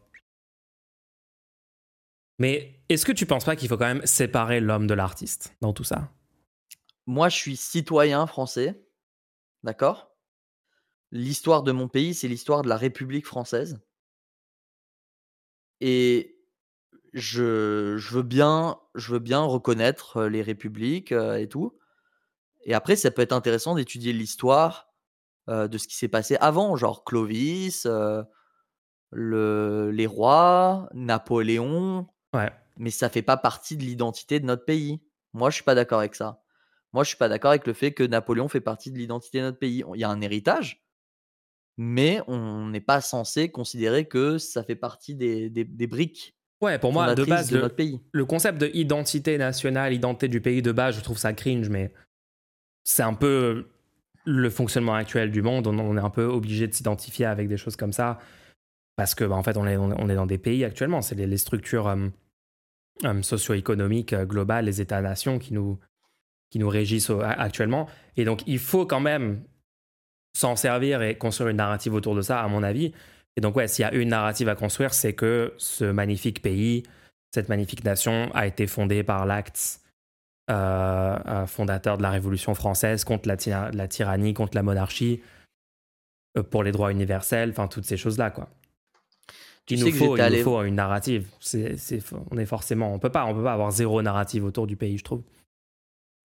Mais est-ce que tu penses pas qu'il faut quand même séparer l'homme de l'artiste dans tout ça? Moi je suis citoyen français d'accord? L'histoire de mon pays c'est l'histoire de la République française et je, je veux bien je veux bien reconnaître les républiques euh, et tout et après ça peut être intéressant d'étudier l'histoire euh, de ce qui s'est passé avant genre Clovis euh, le, les rois Napoléon Ouais. mais ça fait pas partie de l'identité de notre pays. Moi je suis pas d'accord avec ça. Moi je suis pas d'accord avec le fait que Napoléon fait partie de l'identité de notre pays. Il y a un héritage mais on n'est pas censé considérer que ça fait partie des, des, des briques Ouais, pour moi de base de le, notre pays. le concept de identité nationale, identité du pays de base, je trouve ça cringe, mais c'est un peu le fonctionnement actuel du monde. On, on est un peu obligé de s'identifier avec des choses comme ça parce que, bah, en fait, on est, on est- dans des pays actuellement. C'est les, les structures euh, euh, socio-économiques euh, globales, les États-nations qui nous, qui nous régissent actuellement. Et donc, il faut quand même s'en servir et construire une narrative autour de ça, à mon avis. Et donc, ouais, s'il y a une narrative à construire, c'est que ce magnifique pays, cette magnifique nation a été fondée par l'acte euh, euh, fondateur de la Révolution française contre la, tyra- la tyrannie, contre la monarchie, euh, pour les droits universels, enfin toutes ces choses-là, quoi. Tu Il nous faut, il nous faut une narrative. C'est, c'est- on est forcément, on peut pas, on peut pas avoir zéro narrative autour du pays, je trouve.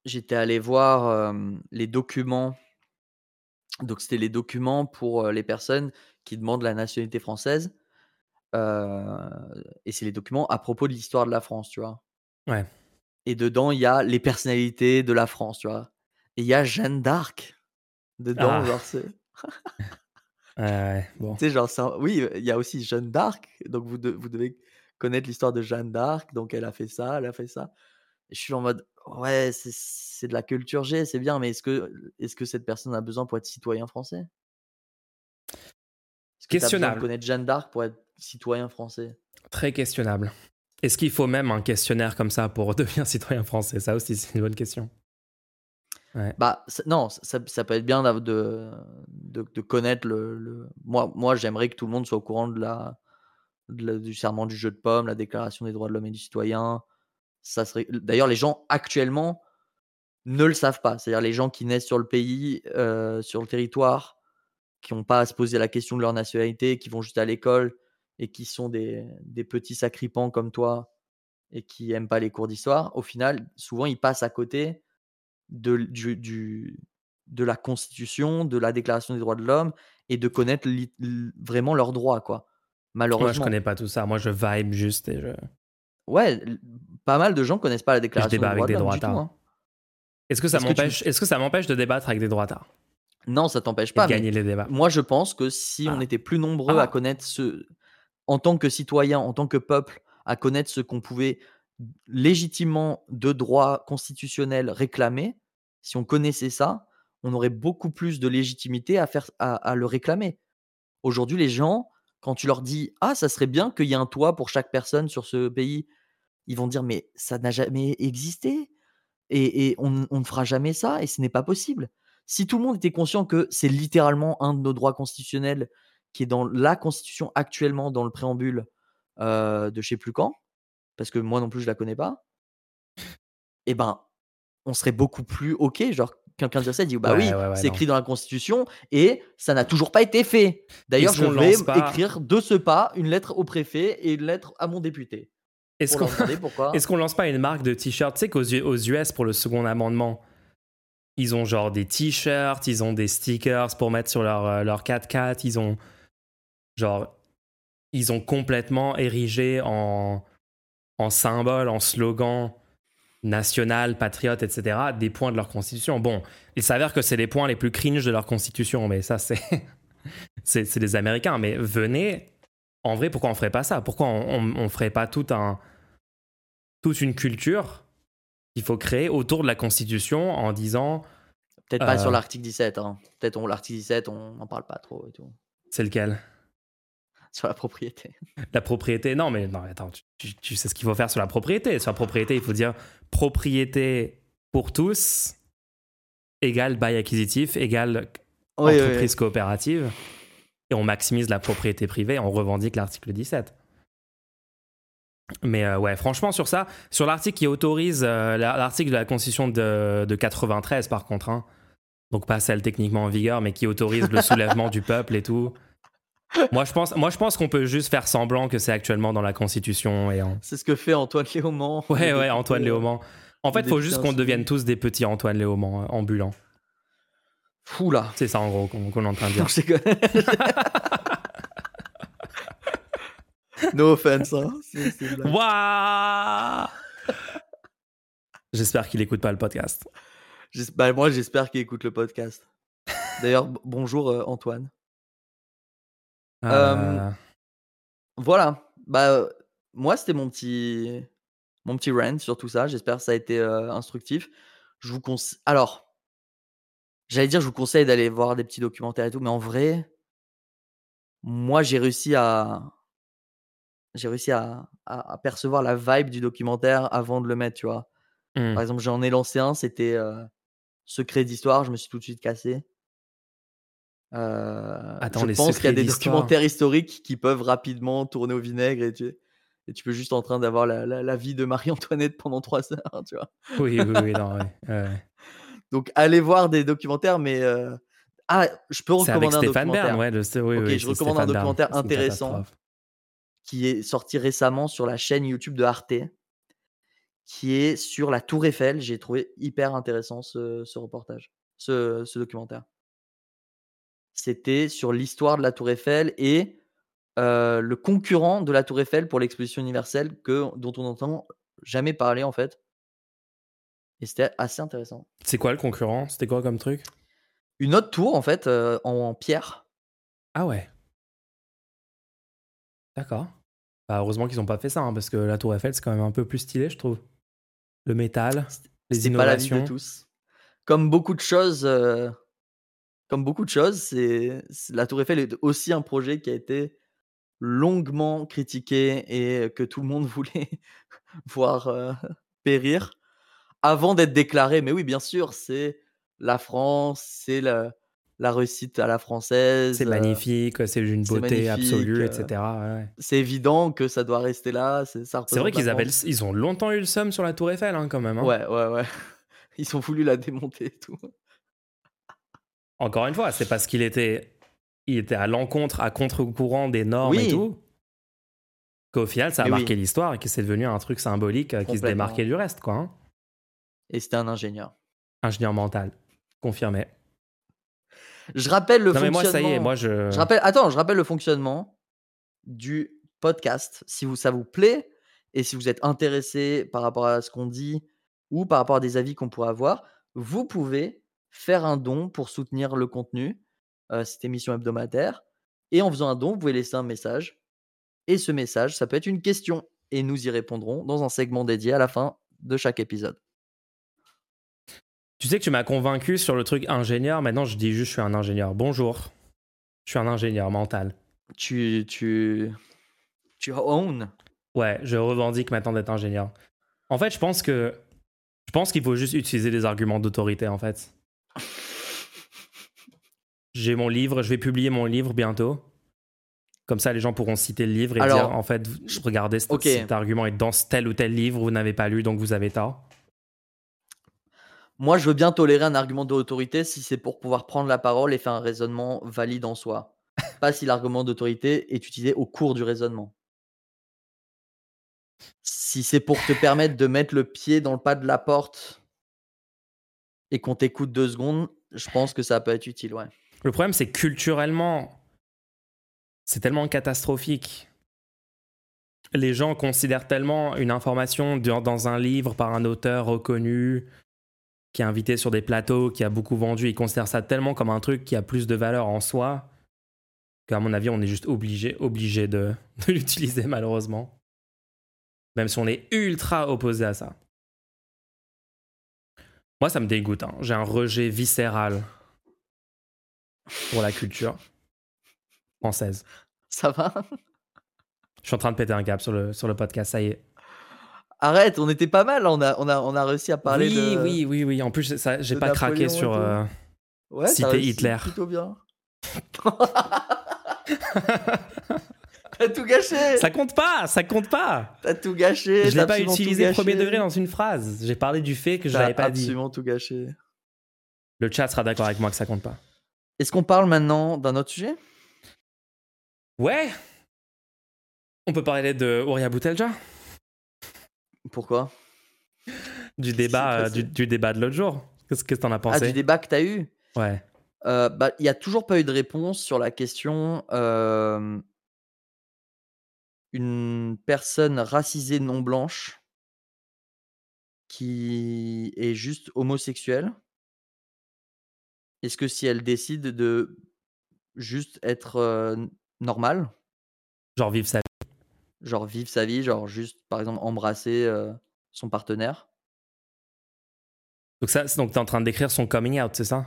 J'étais allé voir euh, les documents. Donc, c'était les documents pour les personnes qui demandent la nationalité française. Euh, et c'est les documents à propos de l'histoire de la France, tu vois? Ouais. Et dedans, il y a les personnalités de la France, tu vois? Et il y a Jeanne d'Arc dedans. Ah. Genre, c'est- (laughs) Ouais, ouais, bon. tu sais, genre, oui, il y a aussi Jeanne d'Arc. Donc, vous, de- vous devez connaître l'histoire de Jeanne d'Arc. Donc, elle a fait ça, elle a fait ça. Et je suis en mode, ouais, c'est- de la culture G, c'est bien, mais est-ce que, est que cette personne a besoin pour être citoyen français? Est-ce que Questionnable. connaître Jeanne d'Arc pour être citoyen français? Très questionnable. Est-ce qu'il faut même un questionnaire comme ça pour (laughs) devenir citoyen français? Ça aussi, c'est une bonne question. Bah, non, ça, ça peut être bien de, de, de connaître le, le- Moi, moi j'aimerais que tout le monde soit au courant de la, de la- du serment du jeu de pomme, la déclaration des droits de l'homme et du citoyen. Ça serait... D'ailleurs, les gens actuellement ne le savent pas. C'est-à-dire les gens qui naissent sur le pays, euh, sur le territoire, qui n'ont pas à se poser la question de leur nationalité, qui vont juste à l'école et qui sont des, des petits sacripants comme toi et qui aiment pas les cours d'histoire, au final, souvent, ils passent à côté de, du, du- de la Constitution, de la Déclaration des droits de l'homme et de connaître li- vraiment leurs droits, quoi. Malheureusement. Moi, je connais pas tout ça. Moi, je vibe juste et je. Ouais, pas mal de gens connaissent pas la Déclaration des débat avec de des droitards. hein. Est-ce que ça Est-ce que tu- m'empêche Est-ce que ça m'empêche de débattre avec des droitards Non, ça t'empêche pas. de gagner les débats Moi, je pense que si on Ah. était plus nombreux Ah. à connaître ce, en tant que citoyen, en tant que peuple, à connaître ce qu'on pouvait légitimement de droit constitutionnel réclamer, si on connaissait ça, on aurait beaucoup plus de légitimité à, faire, à, à le réclamer. Aujourd'hui, les gens, quand tu leur dis Ah, ça serait bien qu'il y ait un toit pour chaque personne sur ce pays, ils vont dire Mais ça n'a jamais existé. Et, et on, on ne fera jamais ça, et ce n'est pas possible. Si tout le monde était conscient que c'est littéralement un de nos droits constitutionnels qui est dans la Constitution actuellement, dans le préambule euh, de je sais plus quand, parce que moi non plus je la connais pas, eh ben, on serait beaucoup plus ok. Genre, quelqu'un dire ça, dit bah Ouais, oui, ouais, ouais, c'est écrit dans la Constitution et ça n'a toujours pas été fait. D'ailleurs, je vais pas- écrire de ce pas une lettre au préfet et une lettre à mon député Est-ce qu'on (laughs) qu'on lance pas une marque de t-shirt Tu sais qu'aux US, pour le second amendement, ils ont genre des t-shirts, ils ont des stickers pour mettre sur leur, euh, leur 4x4, ils ont genre. Ils ont complètement érigé en, en symbole, en slogan national, patriote, etc., des points de leur constitution. Bon, il s'avère que c'est les points les plus cringe de leur constitution, mais ça, c'est. (laughs) c'est des Américains. Mais venez, en vrai, pourquoi on ferait pas ça? Pourquoi on, on, on ferait pas tout un, toute une culture qu'il faut créer autour de la Constitution en disant Peut-être pas Euh. sur l'article 17. hein. Peut-être on l'article 17, on n'en parle pas trop et tout. c'est lequel? Sur la propriété. (laughs) La propriété Non, mais non, attends, tu, tu- tu sais ce qu'il faut faire sur la propriété. Sur la propriété, il faut dire propriété pour tous égale bail acquisitif égale Oui, oui, entreprise coopérative. Et on maximise la propriété privée, on revendique l'article 17. Mais euh, ouais, franchement, sur ça, sur l'article qui autorise, euh, la- l'article de la Constitution de, de 93, par contre, hein, donc pas celle techniquement en vigueur, mais qui autorise le soulèvement du peuple et tout. Moi, je pense, moi, je pense qu'on peut juste faire semblant que c'est actuellement dans la Constitution et en... C'est ce que fait Antoine Léaumont. Ouais, ouais, Antoine Léaumont. En fait, il faut juste qu'on devienne tous des petits Antoine Léaumont euh, ambulants. Fou là. C'est ça, en gros, qu'on qu'on est en train de dire. Non, (laughs) je. (laughs) (laughs) no offense. Hein. Waouh J'espère qu'il écoute pas le podcast. Bah, moi, j'espère qu'il écoute le podcast. D'ailleurs, bonjour euh, Antoine. Euh, Voilà. Bah, euh, moi, c'était mon petit, mon petit rant sur tout ça. J'espère que ça a été instructif. Je vous conseille. Alors, j'allais dire, je vous conseille d'aller voir des petits documentaires et tout, mais en vrai, moi, j'ai réussi à, j'ai réussi à, à- à percevoir la vibe du documentaire avant de le mettre, tu vois. Par exemple, j'en ai lancé un, c'était euh, Secret d'histoire, je me suis tout de suite cassé. Euh, Attends, je pense qu'il y a des documentaires historiques qui peuvent rapidement tourner au vinaigre et tu, et tu peux juste en train d'avoir la, la- la vie de Marie-Antoinette pendant trois heures, tu vois. Oui, oui, oui, non, ouais, (laughs) ouais. Donc, allez voir des documentaires, mais... euh, Ah, je peux C'est avec recommander un Stéphane documentaire Bern, ouais. le- oui, Ok, oui, je recommande un Stéphane documentaire intéressant. Qui est sorti récemment sur la chaîne YouTube de Arte, qui est sur la Tour Eiffel. J'ai trouvé hyper intéressant ce, ce reportage, ce, ce documentaire. C'était sur l'histoire de la Tour Eiffel et euh, le concurrent de la Tour Eiffel pour l'exposition universelle que, dont on n'entend jamais parler en fait. Et c'était assez intéressant. C'est quoi le concurrent? C'était quoi comme truc? Une autre tour en fait euh, en, en pierre. Ah ouais. D'accord. Bah, heureusement qu'ils n'ont pas fait ça, hein, parce que la Tour Eiffel, c'est quand même un peu plus stylé, je trouve. Le métal, les C'est pas la vie de innovations. tous. Comme beaucoup de choses, euh, comme beaucoup de choses, c'est c'est- la Tour Eiffel est aussi un projet qui a été longuement critiqué et que tout le monde (laughs) voulait voir euh, périr avant d'être déclaré. Mais oui, bien sûr, c'est la France, c'est la, la réussite à la française. C'est euh, magnifique, c'est c'est beauté absolue, euh, etc. ouais. C'est évident que ça doit rester là. C'est vrai qu'ils avaient, le- ils ont longtemps eu le seum sur la Tour Eiffel, hein, quand même. hein. Ouais, ouais, ouais. (laughs) Ils ont voulu la démonter et tout. Encore une fois, c'est parce qu'il était, il était à l'encontre, à contre-courant des normes Oui. et tout, qu'au final, ça a Mais oui. marqué l'histoire et que c'est devenu un truc symbolique euh, qui se démarquait du reste, quoi. hein. Et c'était un ingénieur. Ingénieur mental, confirmé. Je rappelle le Non mais fonctionnement. moi, ça y est, moi je. Je rappelle, attends, je rappelle le fonctionnement du podcast. Si vous, ça vous plaît et si vous êtes intéressé par rapport à ce qu'on dit ou par rapport à des avis qu'on pourrait avoir, vous pouvez faire un don pour soutenir le contenu, euh, cette émission hebdomadaire. Et en faisant un don, vous pouvez laisser un message. Et ce message, ça peut être une question. Et nous y répondrons dans un segment dédié à la fin de chaque épisode. Tu sais que tu m'as convaincu sur le truc ingénieur. Maintenant, je dis juste, je suis un ingénieur. Bonjour. Je suis un ingénieur mental. Tu, tu, tu own. Ouais, je revendique maintenant d'être ingénieur. En fait, je pense que je pense qu'il faut juste utiliser des arguments d'autorité. En fait, j'ai mon livre. Je vais publier mon livre bientôt. Comme ça, les gens pourront citer le livre et Alors, dire en fait, regardez, cet, cet argument est dans tel ou tel livre. Vous n'avez pas lu, donc vous avez tort. Moi, je veux bien tolérer un argument d'autorité si c'est pour pouvoir prendre la parole et faire un raisonnement valide en soi. (laughs) Pas si l'argument d'autorité est utilisé au cours du raisonnement. Si c'est pour te permettre de mettre le pied dans le pas de la porte et qu'on t'écoute deux secondes, je pense que ça peut être utile, ouais. Le problème, c'est culturellement, c'est tellement catastrophique. Les gens considèrent tellement une information dans un livre par un auteur reconnu, qui est invité sur des plateaux, qui a beaucoup vendu, ils considèrent ça tellement comme un truc qui a plus de valeur en soi, qu'à mon avis, on est juste obligé, obligé de, (laughs) de l'utiliser malheureusement. Même si on est ultra opposé à ça. Moi, ça me dégoûte. hein. J'ai un rejet viscéral pour la culture française. Ça va? Je suis en train de péter un cap sur le, sur le podcast, ça y est. Arrête, on était pas mal, là, on a, on a, on a réussi à parler oui, de... oui, oui, oui. En plus, ça, j'ai pas craqué Napoléon sur. euh, Ouais, Citer Hitler. Plutôt bien. (laughs) T'as tout gâché Ça compte pas, ça compte pas. T'as tout gâché Je l'ai pas utilisé premier degré dans une phrase. J'ai parlé du fait que je l'avais pas dit. absolument tout gâché. Le chat sera d'accord avec moi que ça compte pas. Est-ce qu'on parle maintenant d'un autre sujet? Ouais. On peut parler de Ouria Boutelja, Pourquoi? Du débat, euh, du, du débat de l'autre jour. Qu'est-ce que t'en as Ah, pensé? du débat que t'as eu? Ouais. Euh, bah, Il n'y a toujours pas eu de réponse sur la question euh, une personne racisée non blanche qui est juste homosexuelle. Est-ce que si elle décide de juste être euh, normale, Genre vivre sa genre vivre sa vie, genre juste par exemple embrasser euh, son partenaire? Donc ça, donc t'es en train de décrire son coming out, c'est ça?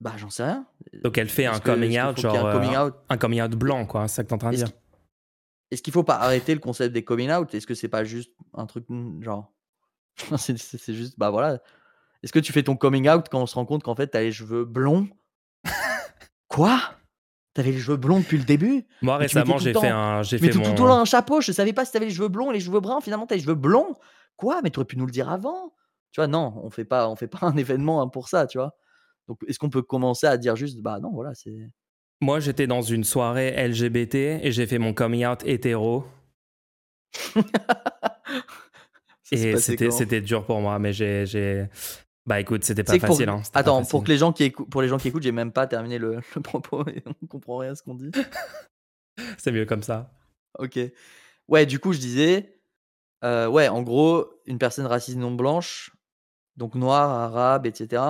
Bah j'en sais rien. Donc elle fait un coming out, genre un coming out? un coming out blanc, quoi. C'est ça que t'es en train de dire? Est-ce qu'il faut pas arrêter le concept des coming out? Est-ce que c'est pas juste un truc mm, genre. (laughs) c'est juste, bah voilà. Est-ce que tu fais ton coming out quand on se rend compte qu'en fait t'as les cheveux blonds? (laughs) Quoi? T'avais les cheveux blonds depuis le début Moi récemment, tout j'ai fait un, j'ai Mais fait tout, mon. tout le temps un chapeau, je savais pas si t'avais les cheveux blonds et les cheveux bruns, finalement t'as les cheveux blonds. Quoi? Mais t'aurais pu nous le dire avant. Tu vois, non, on fait pas, on fait pas un (laughs) événement pour ça, tu vois. Donc est-ce qu'on peut commencer à dire juste, bah non, voilà, c'est. Moi, j'étais dans une soirée LGBT et j'ai fait mon coming out hétéro. (laughs) Et c'était dur pour moi, mais j'ai. Bah écoute, c'était pas pour- facile. hein, pas Attends, facile. pour que les gens qui écoutent, pour les gens qui écoutent, j'ai même pas terminé le, (laughs) le propos et on comprend rien à ce qu'on dit. (laughs) C'est mieux comme ça. Ok. Ouais, du coup, je disais, euh, ouais, en gros, une personne raciste non blanche, donc noire, arabe, etc.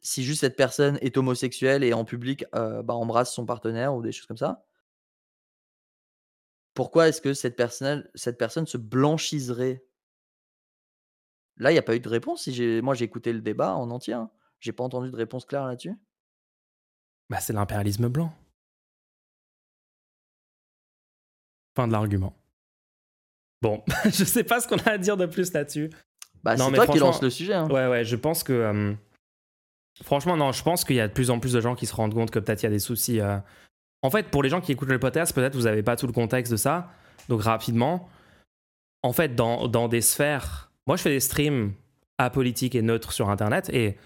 Si juste cette personne est homosexuelle et en public euh, bah, embrasse son partenaire ou des choses comme ça, pourquoi est-ce que cette personne, cette personne se blanchiserait? Là, il n'y a pas eu de réponse. Si moi, j'ai écouté le débat en entier. hein. J'ai pas entendu de réponse claire là-dessus? Bah, c'est l'impérialisme blanc. Fin de l'argument. Bon, (laughs) je sais pas ce qu'on a à dire de plus là-dessus. Bah, c'est toi qui lance le sujet. hein. Ouais, ouais, je pense que. euh, Franchement, non, je pense qu'il y a de plus en plus de gens qui se rendent compte que peut-être il y a des soucis. euh. En fait, pour les gens qui écoutent le podcast, peut-être vous n'avez pas tout le contexte de ça. Donc, rapidement, en fait, dans, dans des sphères. Moi, je fais des streams apolitiques et neutres sur Internet. Et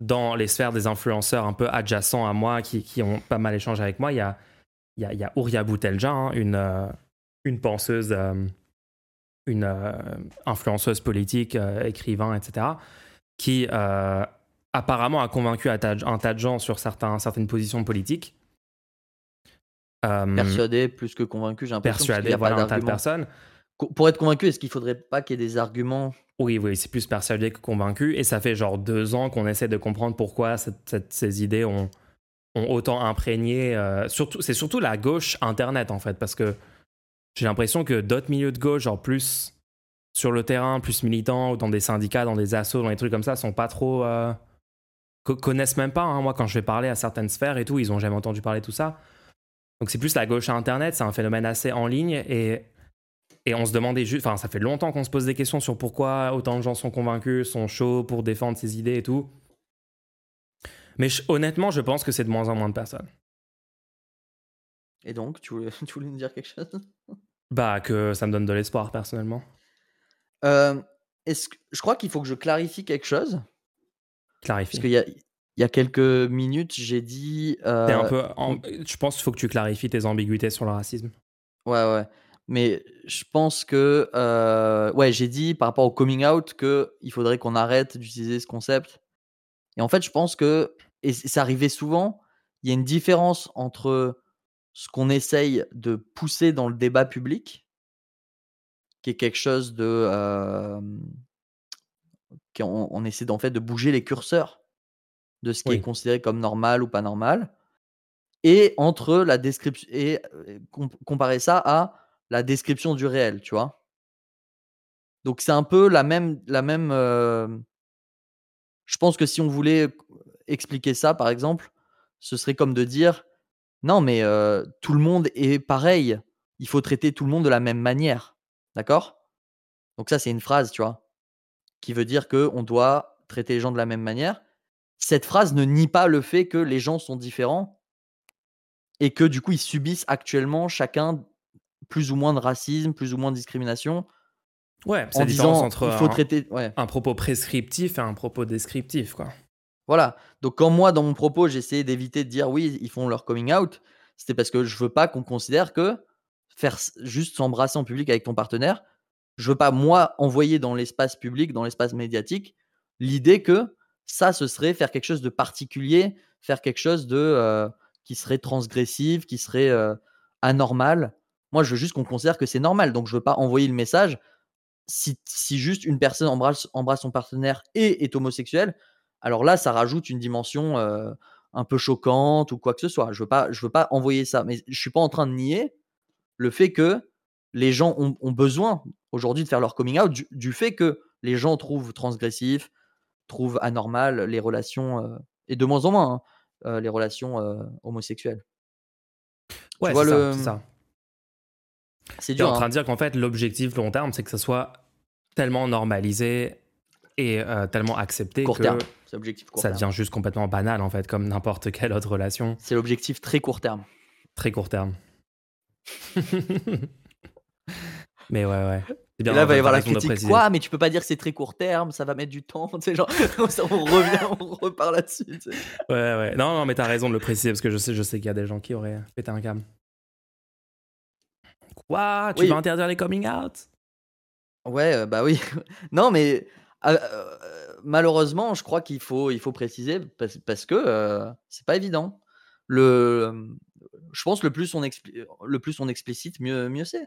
dans les sphères des influenceurs un peu adjacents à moi, qui, qui ont pas mal échangé avec moi, il y a, y a, y a Ouria Boutelja, hein, une, euh, une penseuse, euh, une euh, influenceuse politique, écrivain, etc., qui apparemment a convaincu un tas, de- un tas de gens sur certains, certaines positions politiques. Persuadé plus que convaincu, j'ai l'impression. persuadé, y a pas voilà, un tas de personnes. Pour être convaincu, est-ce qu'il faudrait pas qu'il y ait des arguments? Oui, oui, c'est plus persuadé que convaincu. Et ça fait genre deux ans qu'on essaie de comprendre pourquoi ces idées ont, autant imprégné. euh, surtout, c'est surtout la gauche Internet, en fait, parce que j'ai l'impression que d'autres milieux de gauche, genre plus sur le terrain, plus militants, ou dans des syndicats, dans des assos, dans des trucs comme ça, sont pas trop. euh, co- connaissent même pas. hein. Moi, quand je vais parler à certaines sphères et tout, ils ont jamais entendu parler de tout ça. Donc c'est plus la gauche Internet, c'est un phénomène assez en ligne et, et on se demandait juste, enfin ça fait longtemps qu'on se pose des questions sur pourquoi autant de gens sont convaincus, sont chauds pour défendre ces idées et tout. Mais je- honnêtement, je pense que c'est de moins en moins de personnes. Et donc, tu voulais, (laughs) tu voulais nous dire quelque chose? Bah que ça me donne de l'espoir personnellement. Euh, est-ce que, Je crois qu'il faut que je clarifie quelque chose. Clarifie. Parce qu'il y a, il y a quelques minutes, j'ai dit. euh, T'es un peu, en- je pense qu'il faut que tu clarifies tes ambiguïtés sur le racisme. Ouais, ouais. Mais je pense que. euh, ouais, j'ai dit par rapport au coming out qu'il faudrait qu'on arrête d'utiliser ce concept. Et en fait, je pense que. Et c'est arrivé souvent, il y a une différence entre ce qu'on essaye de pousser dans le débat public, qui est quelque chose de. euh, qui on, on essaie en fait de bouger les curseurs de ce qui Oui. est considéré comme normal ou pas normal, et entre la description et euh, com- comparer ça à la description du réel, tu vois? Donc c'est un peu la même, la même. euh, je pense que si on voulait expliquer ça, par exemple, ce serait comme de dire non, mais euh, tout le monde est pareil. Il faut traiter tout le monde de la même manière, d'accord? Donc ça c'est une phrase, tu vois, qui veut dire que on doit traiter les gens de la même manière. Cette phrase ne nie pas le fait que les gens sont différents et que du coup ils subissent actuellement chacun plus ou moins de racisme, plus ou moins de discrimination, Ouais, c'est en la différence entre il faut un, traiter. Ouais. un propos prescriptif et un propos descriptif, quoi. Voilà. Donc quand moi dans mon propos j'essayais d'éviter de dire oui ils font leur coming out, c'était parce que je veux pas qu'on considère que faire juste s'embrasser en public avec ton partenaire, je veux pas moi envoyer dans l'espace public, dans l'espace médiatique, l'idée que ça ce serait faire quelque chose de particulier, faire quelque chose de euh, qui serait transgressif, qui serait euh, anormal. Moi je veux juste qu'on considère que c'est normal, donc je veux pas envoyer le message. Si, si juste une personne embrasse, embrasse son partenaire et est homosexuel, alors là, ça rajoute une dimension euh, un peu choquante ou quoi que ce soit. Je veux pas, je veux pas envoyer ça, mais je suis pas en train de nier le fait que les gens ont, ont besoin aujourd'hui de faire leur coming out du, du fait que les gens trouvent transgressif, trouvent anormal les relations euh, et de moins en moins hein, euh, les relations euh, homosexuelles. Ouais, vois c'est le- ça. C'est Tu es dur. en train hein. de dire qu'en fait, l'objectif long terme, c'est que ça soit tellement normalisé et euh, tellement accepté Court que terme. C'est l'objectif court ça terme. devient juste complètement banal, en fait, comme n'importe quelle autre relation. C'est l'objectif très court terme. Très court terme. (laughs) Mais ouais, ouais. Bien, Et là, il va y avoir la critique. Quoi? Mais tu peux pas dire que c'est très court terme, ça va mettre du temps. (laughs) Tu sais, genre, (laughs) on revient, on repart là-dessus. tu sais. Ouais, ouais. Non, non, mais t'as raison de le préciser parce que je sais, je sais qu'il y a des gens qui auraient pété un câble. Quoi? Tu Oui. vas interdire les coming out? Ouais, euh, bah oui. (laughs) non, mais euh, euh, malheureusement, je crois qu'il faut, il faut préciser parce, parce que euh, c'est pas évident. Le, je pense le plus on expli- le plus on explicite, mieux, mieux c'est.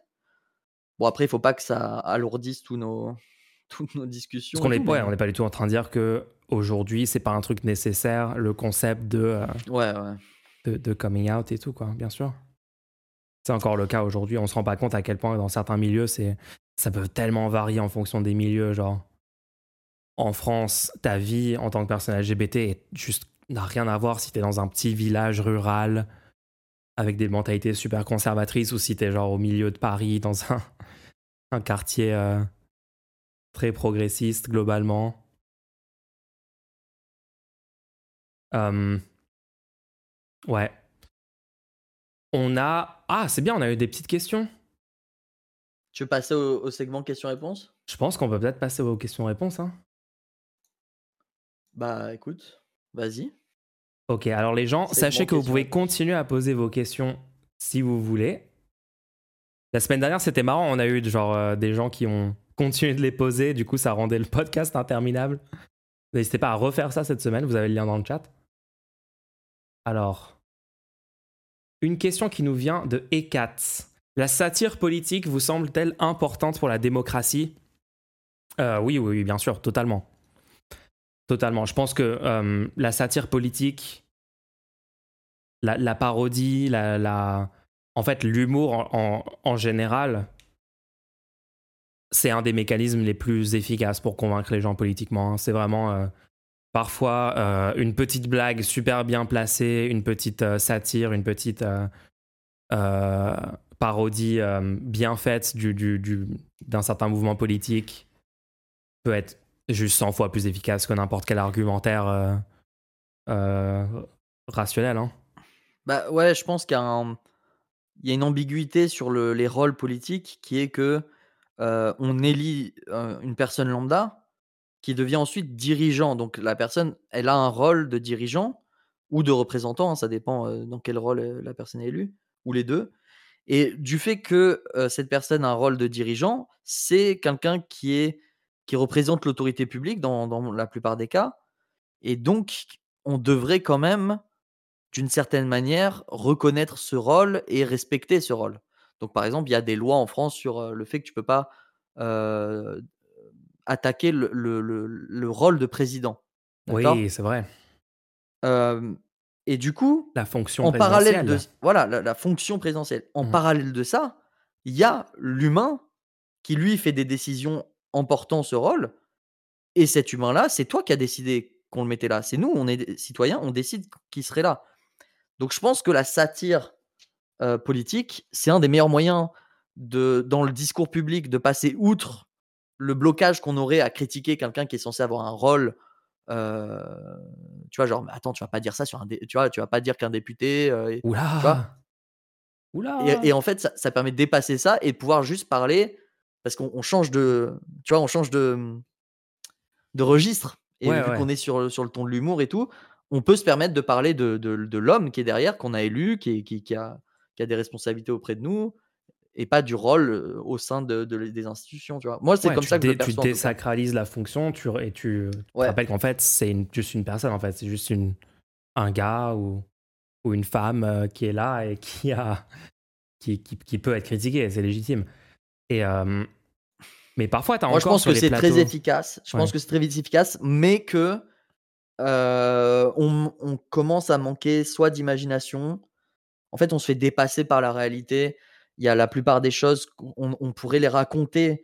Bon après, il faut pas que ça alourdisse tous nos, (laughs) toutes nos discussions. Parce qu'on n'est ouais, mais- pas du tout en train de dire que aujourd'hui c'est pas un truc nécessaire le concept de, euh, Ouais, ouais. de, de coming out et tout quoi, bien sûr. C'est encore le cas aujourd'hui. On se rend pas compte à quel point dans certains milieux c'est ça peut tellement varier en fonction des milieux. Genre en France, ta vie en tant que personne LGBT n'a rien à voir si t'es dans un petit village rural avec des mentalités super conservatrices ou si t'es genre au milieu de Paris dans un, (laughs) un quartier euh, très progressiste globalement. Euh, ouais. On a. Ah, c'est bien, on a eu des petites questions. Tu veux passer au, au segment questions-réponses? Je pense qu'on peut peut-être passer aux questions-réponses. Hein. Bah écoute, vas-y. Ok, alors les gens, sachez que vous pouvez continuer à poser vos questions si vous voulez. La semaine dernière, c'était marrant, on a eu genre euh, des gens qui ont (laughs) continué de les poser, du coup ça rendait le podcast interminable. N'hésitez pas à refaire ça cette semaine, vous avez le lien dans le chat. Alors, une question qui nous vient de Ekats. La satire politique vous semble-t-elle importante pour la démocratie? Euh, oui, oui, oui, bien sûr, totalement. Totalement. Je pense que euh, la satire politique, la, parodie, la, en fait, l'humour en général, c'est un des mécanismes les plus efficaces pour convaincre les gens politiquement. hein. C'est vraiment euh, parfois euh, une petite blague super bien placée, une petite euh, satire, une petite euh, parodie bien faite du, du- du- d'un certain mouvement politique peut être juste 100 fois plus efficace que n'importe quel argumentaire rationnel. hein. Bah ouais, je pense qu'il y a, une ambiguïté sur le- les rôles politiques qui est que on élit une personne lambda qui devient ensuite dirigeant. Donc la personne, elle a un rôle de dirigeant ou de représentant, hein, ça dépend dans quel rôle la personne est élue, ou les deux. Et du fait que cette personne a un rôle de dirigeant, c'est quelqu'un qui qui représente l'autorité publique dans, dans la plupart des cas. Et donc, on devrait quand même, d'une certaine manière, reconnaître ce rôle et respecter ce rôle. Donc, par exemple, il y a des lois en France sur le fait que tu peux pas attaquer le, le- le- le rôle de président. Oui, c'est vrai. Euh, Et du coup, La fonction en parallèle de voilà la, la fonction présidentielle. En Mhm. parallèle de ça, il y a l'humain qui lui fait des décisions en portant ce rôle. Et cet humain-là, c'est toi qui as décidé qu'on le mettait là. C'est nous, on est citoyens, on décide qu'il serait là. Donc je pense que la satire euh, politique, c'est un des meilleurs moyens de, dans le discours public de passer outre le blocage qu'on aurait à critiquer quelqu'un qui est censé avoir un rôle. euh, tu vois, genre, mais attends, tu vas pas dire ça sur un. dé- Tu vois, tu vas pas dire qu'un député. euh, vois Oula Oula et, et en fait, ça, ça permet de dépasser ça et de pouvoir juste parler parce qu'on on change de. Tu vois, on change de, de registre. Et Ouais, vu ouais. qu'on est sur, le- sur le ton de l'humour et tout, on peut se permettre de parler de, de, de l'homme qui est derrière, qu'on a élu, qui, est- qui, qui a, qui a des responsabilités auprès de nous, et pas du rôle au sein de, de- des institutions. Tu vois. Moi, c'est Ouais, comme ça que je tu désacralises la fonction tu, et tu te rappelles qu'en fait, c'est juste une personne, en fait. C'est juste une, un gars ou, ou une femme euh, qui est là et (laughs) qui, a, qui, qui, qui peut être critiqué, c'est légitime. Et, euh, mais parfois, tu as Moi, encore je pense sur que c'est très efficace. Je pense que c'est très efficace, mais que euh, on, on commence à manquer soit d'imagination. En fait, on se fait dépasser par la réalité. Il y a la plupart des choses, on, on pourrait les raconter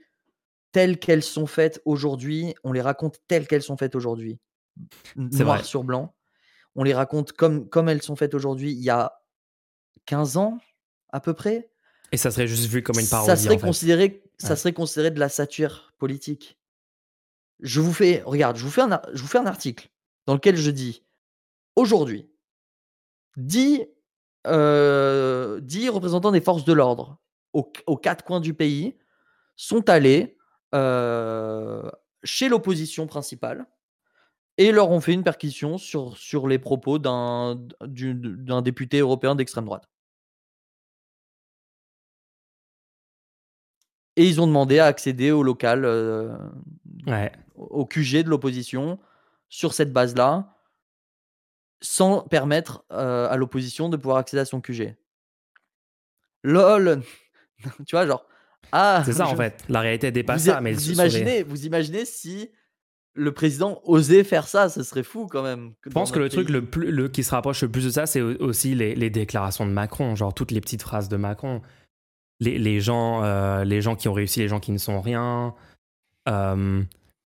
telles qu'elles sont faites aujourd'hui. On les raconte telles qu'elles sont faites aujourd'hui, C'est noir vrai. sur blanc. On les raconte comme, comme elles sont faites aujourd'hui il y a 15 ans, à peu près. Et ça serait juste vu comme une parodie, ça serait en fait. considéré ça Ouais. serait considéré de la satire politique. Je vous fais regarde, je vous fais un je vous fais un article dans lequel je dis aujourd'hui 10 euh, 10 représentants des forces de l'ordre aux, aux quatre coins du pays sont allés euh, chez l'opposition principale et leur ont fait une perquisition sur, sur les propos d'un du- d'un député européen d'extrême droite. Et ils ont demandé à accéder au local, euh, Ouais. au QG de l'opposition sur cette base-là, sans permettre euh, à l'opposition de pouvoir accéder à son QG. LOL (laughs) Tu vois, genre. Ah, C'est ça, en fait. La réalité dépasse Vous, ça, mais vous imaginez, vous imaginez si le président osait faire ça, ce serait fou quand même. Je pense que le truc le plus, le, qui se rapproche le plus de ça, c'est au- aussi les, les déclarations de Macron, genre toutes les petites phrases de Macron. Les, les gens, euh, les gens qui ont réussi, les gens qui ne sont rien. Euh,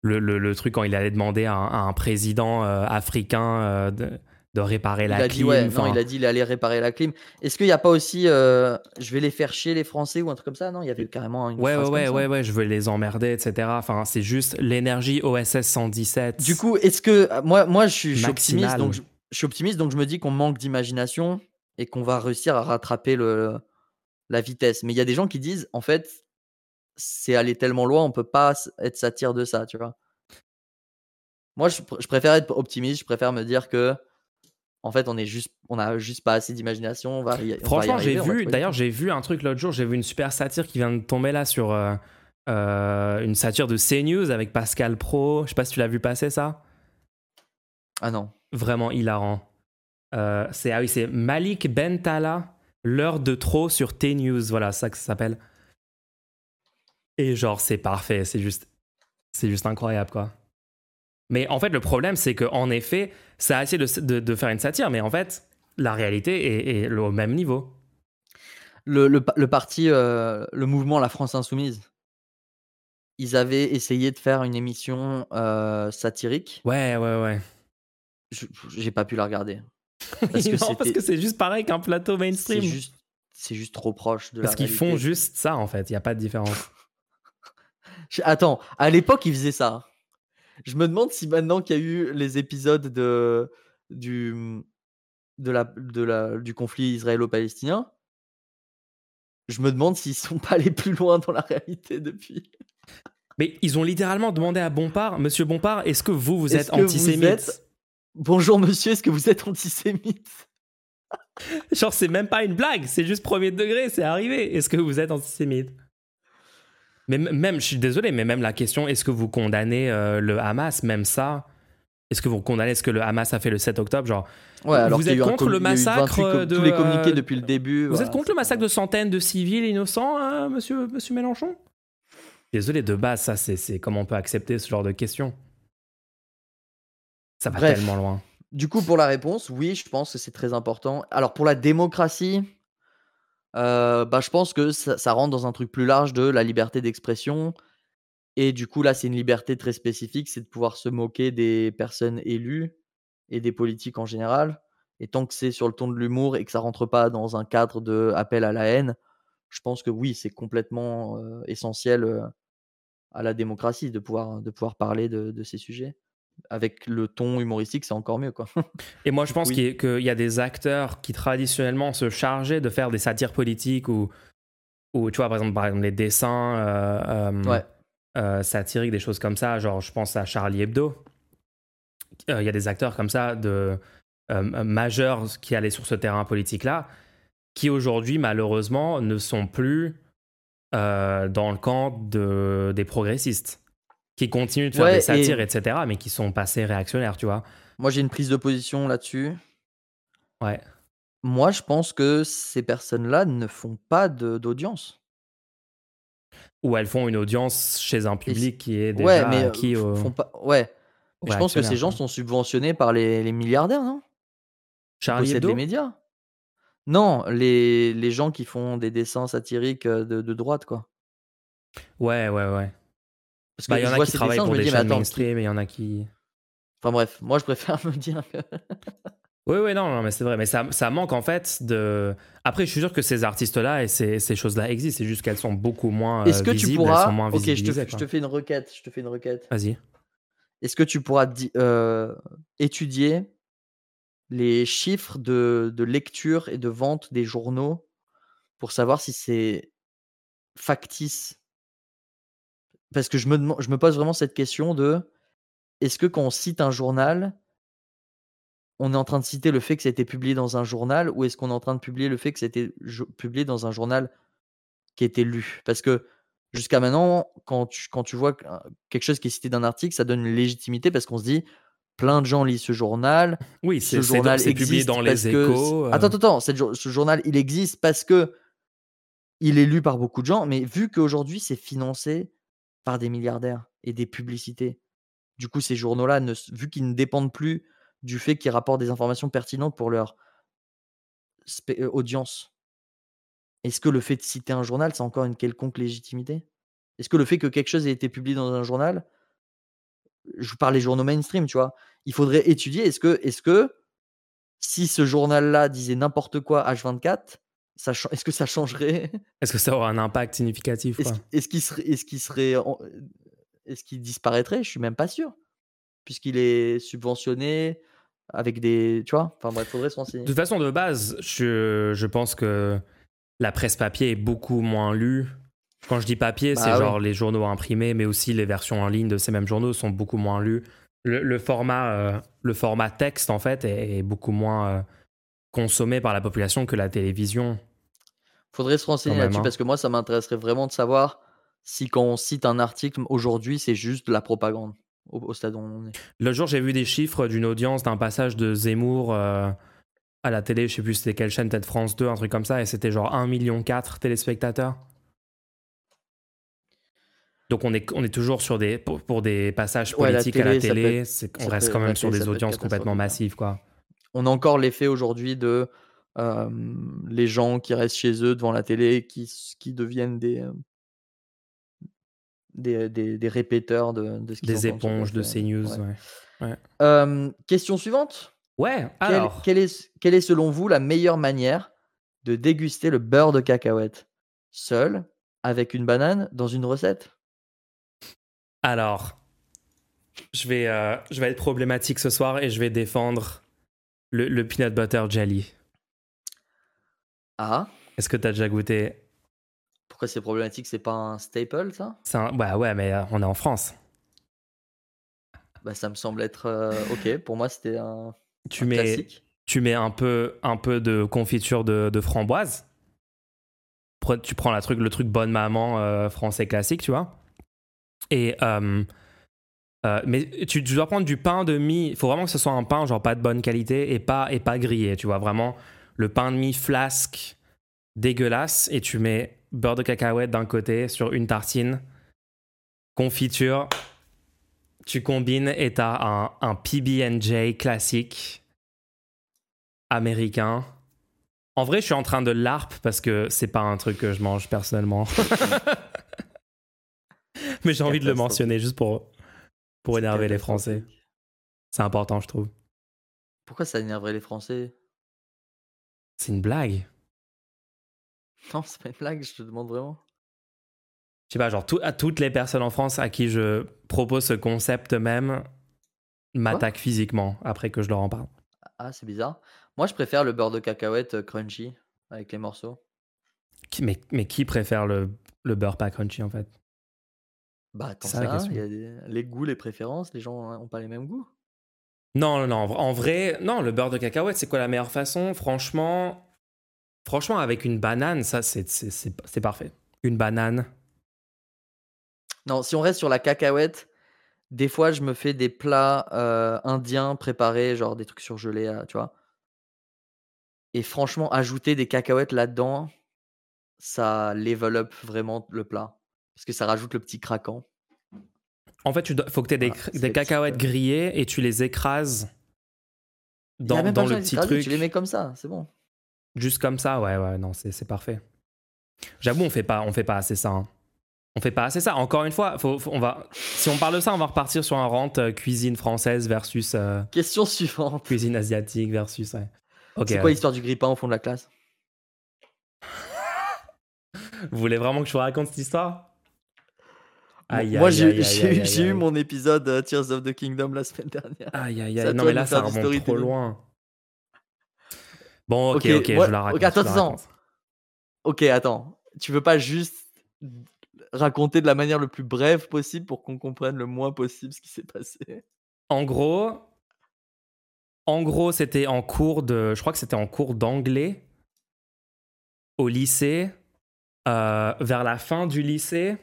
le, le- le truc quand il allait demander à un, à un président euh, africain euh, de, de réparer Il la a clim. dit, ouais, enfin, non, il a dit il allait réparer la clim. Est-ce qu'il n'y a pas aussi euh, je vais les faire chier les Français ou un truc comme ça? Non, il y avait carrément une Ouais, ouais, phrase ouais, comme ouais, ça. ouais, je veux les emmerder, etc. Enfin, c'est juste l'énergie OSS 117. Du coup, est-ce que moi, moi, je suis, Maximale. optimiste, donc je, je suis optimiste, donc je me dis qu'on manque d'imagination et qu'on va réussir à rattraper le, la vitesse. Mais il y a des gens qui disent, en fait, c'est aller tellement loin, on peut pas être satire de ça, tu vois. Moi, je, préfère être optimiste, je préfère me dire que, en fait, on est juste, on a juste pas assez d'imagination. Franchement, j'ai vu, d'ailleurs, j'ai vu un truc l'autre jour, j'ai vu une super satire qui vient de tomber là sur euh, euh, une satire de CNews avec Pascal Pro. Je sais pas si tu l'as vu passer ça. Ah non. Vraiment hilarant. Euh, c'est ah oui, c'est Malik Bentala, l'heure de trop sur T News. Voilà, ça que ça s'appelle. Et genre, c'est parfait. C'est juste, c'est juste incroyable, quoi. Mais en fait, le problème, c'est qu'en effet, ça a essayé de, de, faire une satire, mais en fait, la réalité est, au même niveau. Le, le, parti, euh, le mouvement La France Insoumise, ils avaient essayé de faire une émission euh, satirique. Ouais, ouais, ouais. J'ai pas pu la regarder. (laughs) Parce que non, parce que c'est juste pareil qu'un plateau mainstream. C'est juste, juste, trop proche de parce qu'ils font juste ça, en fait. Il n'y a pas de différence. Attends, à l'époque, ils faisaient ça. Je me demande si maintenant qu'il y a eu les épisodes de, du, de la, de la, du conflit israélo-palestinien, je me demande s'ils sont pas allés plus loin dans la réalité depuis. Mais ils ont littéralement demandé à Bompard, Monsieur Bompard, est-ce que vous, vous êtes antisémite Bonjour monsieur, est-ce que vous êtes antisémite Genre, c'est même pas une blague, c'est juste premier degré, c'est arrivé. Est-ce que vous êtes antisémite? Mais même, je suis désolé, mais même la question, est-ce que vous condamnez euh, le Hamas, même ça? Est-ce que vous condamnez ce que le Hamas a fait le 7 octobre Genre, ouais, alors vous êtes contre le massacre de tous les communiqués depuis le début. Vous êtes contre le massacre de centaines de civils innocents, hein, monsieur, monsieur Mélenchon? Désolé, de base, ça, c'est comment on peut accepter ce genre de questions? Ça va tellement loin. Du coup, pour la réponse, oui, je pense que c'est très important. Alors, pour la démocratie, euh, bah, je pense que ça, rentre dans un truc plus large de la liberté d'expression. Et du coup, là, c'est une liberté très spécifique, c'est de pouvoir se moquer des personnes élues et des politiques en général. Et tant que c'est sur le ton de l'humour et que ça rentre pas dans un cadre de appel à la haine, je pense que oui, c'est complètement euh, essentiel euh, à la démocratie de pouvoir, de pouvoir parler de ces sujets avec le ton humoristique, c'est encore mieux. Quoi. (laughs) Et moi, je pense qu'il y, a des acteurs qui traditionnellement se chargeaient de faire des satires politiques ou, ou tu vois, par exemple, par exemple les dessins euh, euh, euh, satiriques, des choses comme ça. Genre, je pense à Charlie Hebdo. Il y a des acteurs comme ça de majeurs qui allaient sur ce terrain politique-là, qui aujourd'hui, malheureusement, ne sont plus dans le camp de, des progressistes qui continuent de faire des satires, etc., mais qui sont passés réactionnaires, tu vois. Moi, j'ai une prise de position là-dessus. Ouais. Moi, je pense que ces personnes-là ne font pas d'audience. Ou elles font une audience chez un public qui est déjà ouais, mais acquis euh, font pas... Ouais. je pense que ces gens sont subventionnés par les, les milliardaires, non? Charlie Hebdo les médias. Non, les, les gens qui font des dessins satiriques euh, de, de droite, quoi. Ouais, ouais, ouais. Parce bah, y en a qui travaillent pour des chaînes mainstream et il y en a qui. Enfin bref, moi je préfère (laughs) me dire que. oui, oui, non, non mais c'est vrai. Mais ça, ça, manque en fait de. Après, je suis sûr que ces artistes-là et ces, ces choses-là existent. C'est juste qu'elles sont beaucoup moins. Est-ce que tu pourras. ok, je te, je te, fais une requête. Je te fais une requête. Vas-y. Est-ce que tu pourras euh, étudier les chiffres de, de lecture et de vente des journaux pour savoir si c'est factice parce que je me, je me pose vraiment cette question de est-ce que quand on cite un journal, on est en train de citer le fait que ça a été publié dans un journal ou est-ce qu'on est en train de publier le fait que ça a été publié dans un journal qui a été lu? Parce que jusqu'à maintenant, quand tu, quand tu vois quelque chose qui est cité dans un article, ça donne une légitimité parce qu'on se dit plein de gens lisent ce journal. Oui, ce journal est publié dans les échos. Euh. Attends, attends, attends, ce journal, il existe parce que il est lu par beaucoup de gens, mais vu qu'aujourd'hui c'est financé par des milliardaires et des publicités. Du coup, ces journaux-là, vu qu'ils ne dépendent plus du fait qu'ils rapportent des informations pertinentes pour leur audience, est-ce que le fait de citer un journal, c'est encore une quelconque légitimité? Est-ce que le fait que quelque chose ait été publié dans un journal, je parle des journaux mainstream, tu vois, il faudrait étudier, est-ce que, est que si ce journal-là disait n'importe quoi H24, est-ce que ça changerait? Est-ce que ça aura un impact significatif Est-ce qu'il serait, est-ce qu'il serait, est-ce qu'il disparaîtrait? Je suis même pas sûr, puisqu'il est subventionné avec des. Tu vois? Enfin bref, faudrait se renseigner. De toute façon, de base, je, je pense que la presse papier est beaucoup moins lue. Quand je dis papier, Bah c'est oui. genre les journaux imprimés, mais aussi les versions en ligne de ces mêmes journaux sont beaucoup moins lues. Le, le format, euh, le format texte, en fait, est, est beaucoup moins euh, consommé par la population que la télévision. Faudrait se renseigner là-dessus hein. parce que moi, ça m'intéresserait vraiment de savoir si quand on cite un article aujourd'hui, c'est juste de la propagande au, au stade où on est. Le jour, j'ai vu des chiffres d'une audience d'un passage de Zemmour euh, à la télé, je sais plus c'était quelle chaîne, peut-être France 2, un truc comme ça, et c'était genre 1,4 million téléspectateurs. Donc on est, on est toujours sur des, pour, pour des passages Ouais, la politiques à la télé, être- on reste quand même sur des audiences complètement hein. massives, quoi. On a encore l'effet aujourd'hui de euh, les gens qui restent chez eux devant la télé, qui, qui deviennent des, des, des, des répéteurs de, de ce Des éponges de Ouais. ouais. Euh, question suivante. Ouais, Quelle, alors, quelle est, quelle est selon vous la meilleure manière de déguster le beurre de cacahuète? Seul, avec une banane, dans une recette? Alors, je vais, euh, je vais être problématique ce soir et je vais défendre le, le peanut butter jelly. Ah, Est-ce que tu as déjà goûté? Pourquoi c'est problématique? C'est pas un staple, ça? Un- Ouais, ouais, mais euh, on est en France. bah, Ça me semble être euh, ok. Pour moi, c'était un, Tu un mets, classique. tu mets un peu, un peu de confiture de, de framboise. Tu prends la truc, le truc bonne maman euh, français classique, tu vois. Et euh, mais tu, tu dois prendre du pain de mie. Il faut vraiment que ce soit un pain genre pas de bonne qualité et pas et pas grillé. Tu vois vraiment le pain de mie flasque dégueulasse et tu mets beurre de cacahuète d'un côté sur une tartine, confiture. Tu combines et t'as un, un PB&J classique américain. En vrai, je suis en train de l'ARP parce que c'est pas un truc que je mange personnellement. (laughs) Mais j'ai envie de le mentionner juste pour, pour énerver les Français. C'est important, je trouve. Pourquoi ça énerverait les Français? C'est une blague. Non, c'est pas une blague, je te demande vraiment. Je sais pas, genre tout- à toutes les personnes en France à qui je propose ce concept même m'attaquent physiquement après que je leur en parle. Ah, c'est bizarre. Moi, je préfère le beurre de cacahuète euh, crunchy avec les morceaux. Qui- mais, mais qui préfère le, le beurre pas crunchy en fait? Bah, attends, C'est ça, la ça, question. il y a des- les goûts, les préférences, les gens n'ont pas les mêmes goûts. Non, non, en vrai, non, le beurre de cacahuète, c'est quoi la meilleure façon? Franchement, franchement, avec une banane, ça, c'est parfait. Une banane. Non, si on reste sur la cacahuète, des fois, je me fais des plats euh, indiens préparés, genre des trucs surgelés, euh, tu vois. Et franchement, ajouter des cacahuètes là-dedans, ça level up vraiment le plat. Parce que ça rajoute le petit craquant. En fait, il faut que tu aies des, Voilà, cacahuètes petit, grillées et tu les écrases dans, le petit truc. Tu les mets comme ça, c'est bon. Juste comme ça, ouais, ouais, non, c'est parfait. J'avoue, on fait pas, on fait pas assez ça. hein. On fait pas assez ça. Encore une fois, faut, faut- on va, si on parle de ça, on va repartir sur un rente euh, cuisine française versus euh, Question suivante. cuisine asiatique versus. Ouais. C'est ouais. quoi l'histoire du grille-pain au fond de la classe? Vous voulez vraiment que je vous raconte cette histoire? Aïe, Moi, j'ai eu- mon épisode euh, Tears of the Kingdom la semaine dernière. Aïe, aïe, aïe. Non, mais là, ça remonte trop loin. Bon, ok, Ok, moi- je la attends, raconte. Ok, attends. Tu veux pas juste raconter de la manière le plus brève possible pour qu'on comprenne le moins possible ce qui s'est passé? En gros, en gros, c'était en cours de, je crois que c'était en cours d'anglais au lycée. Euh, vers la fin du lycée.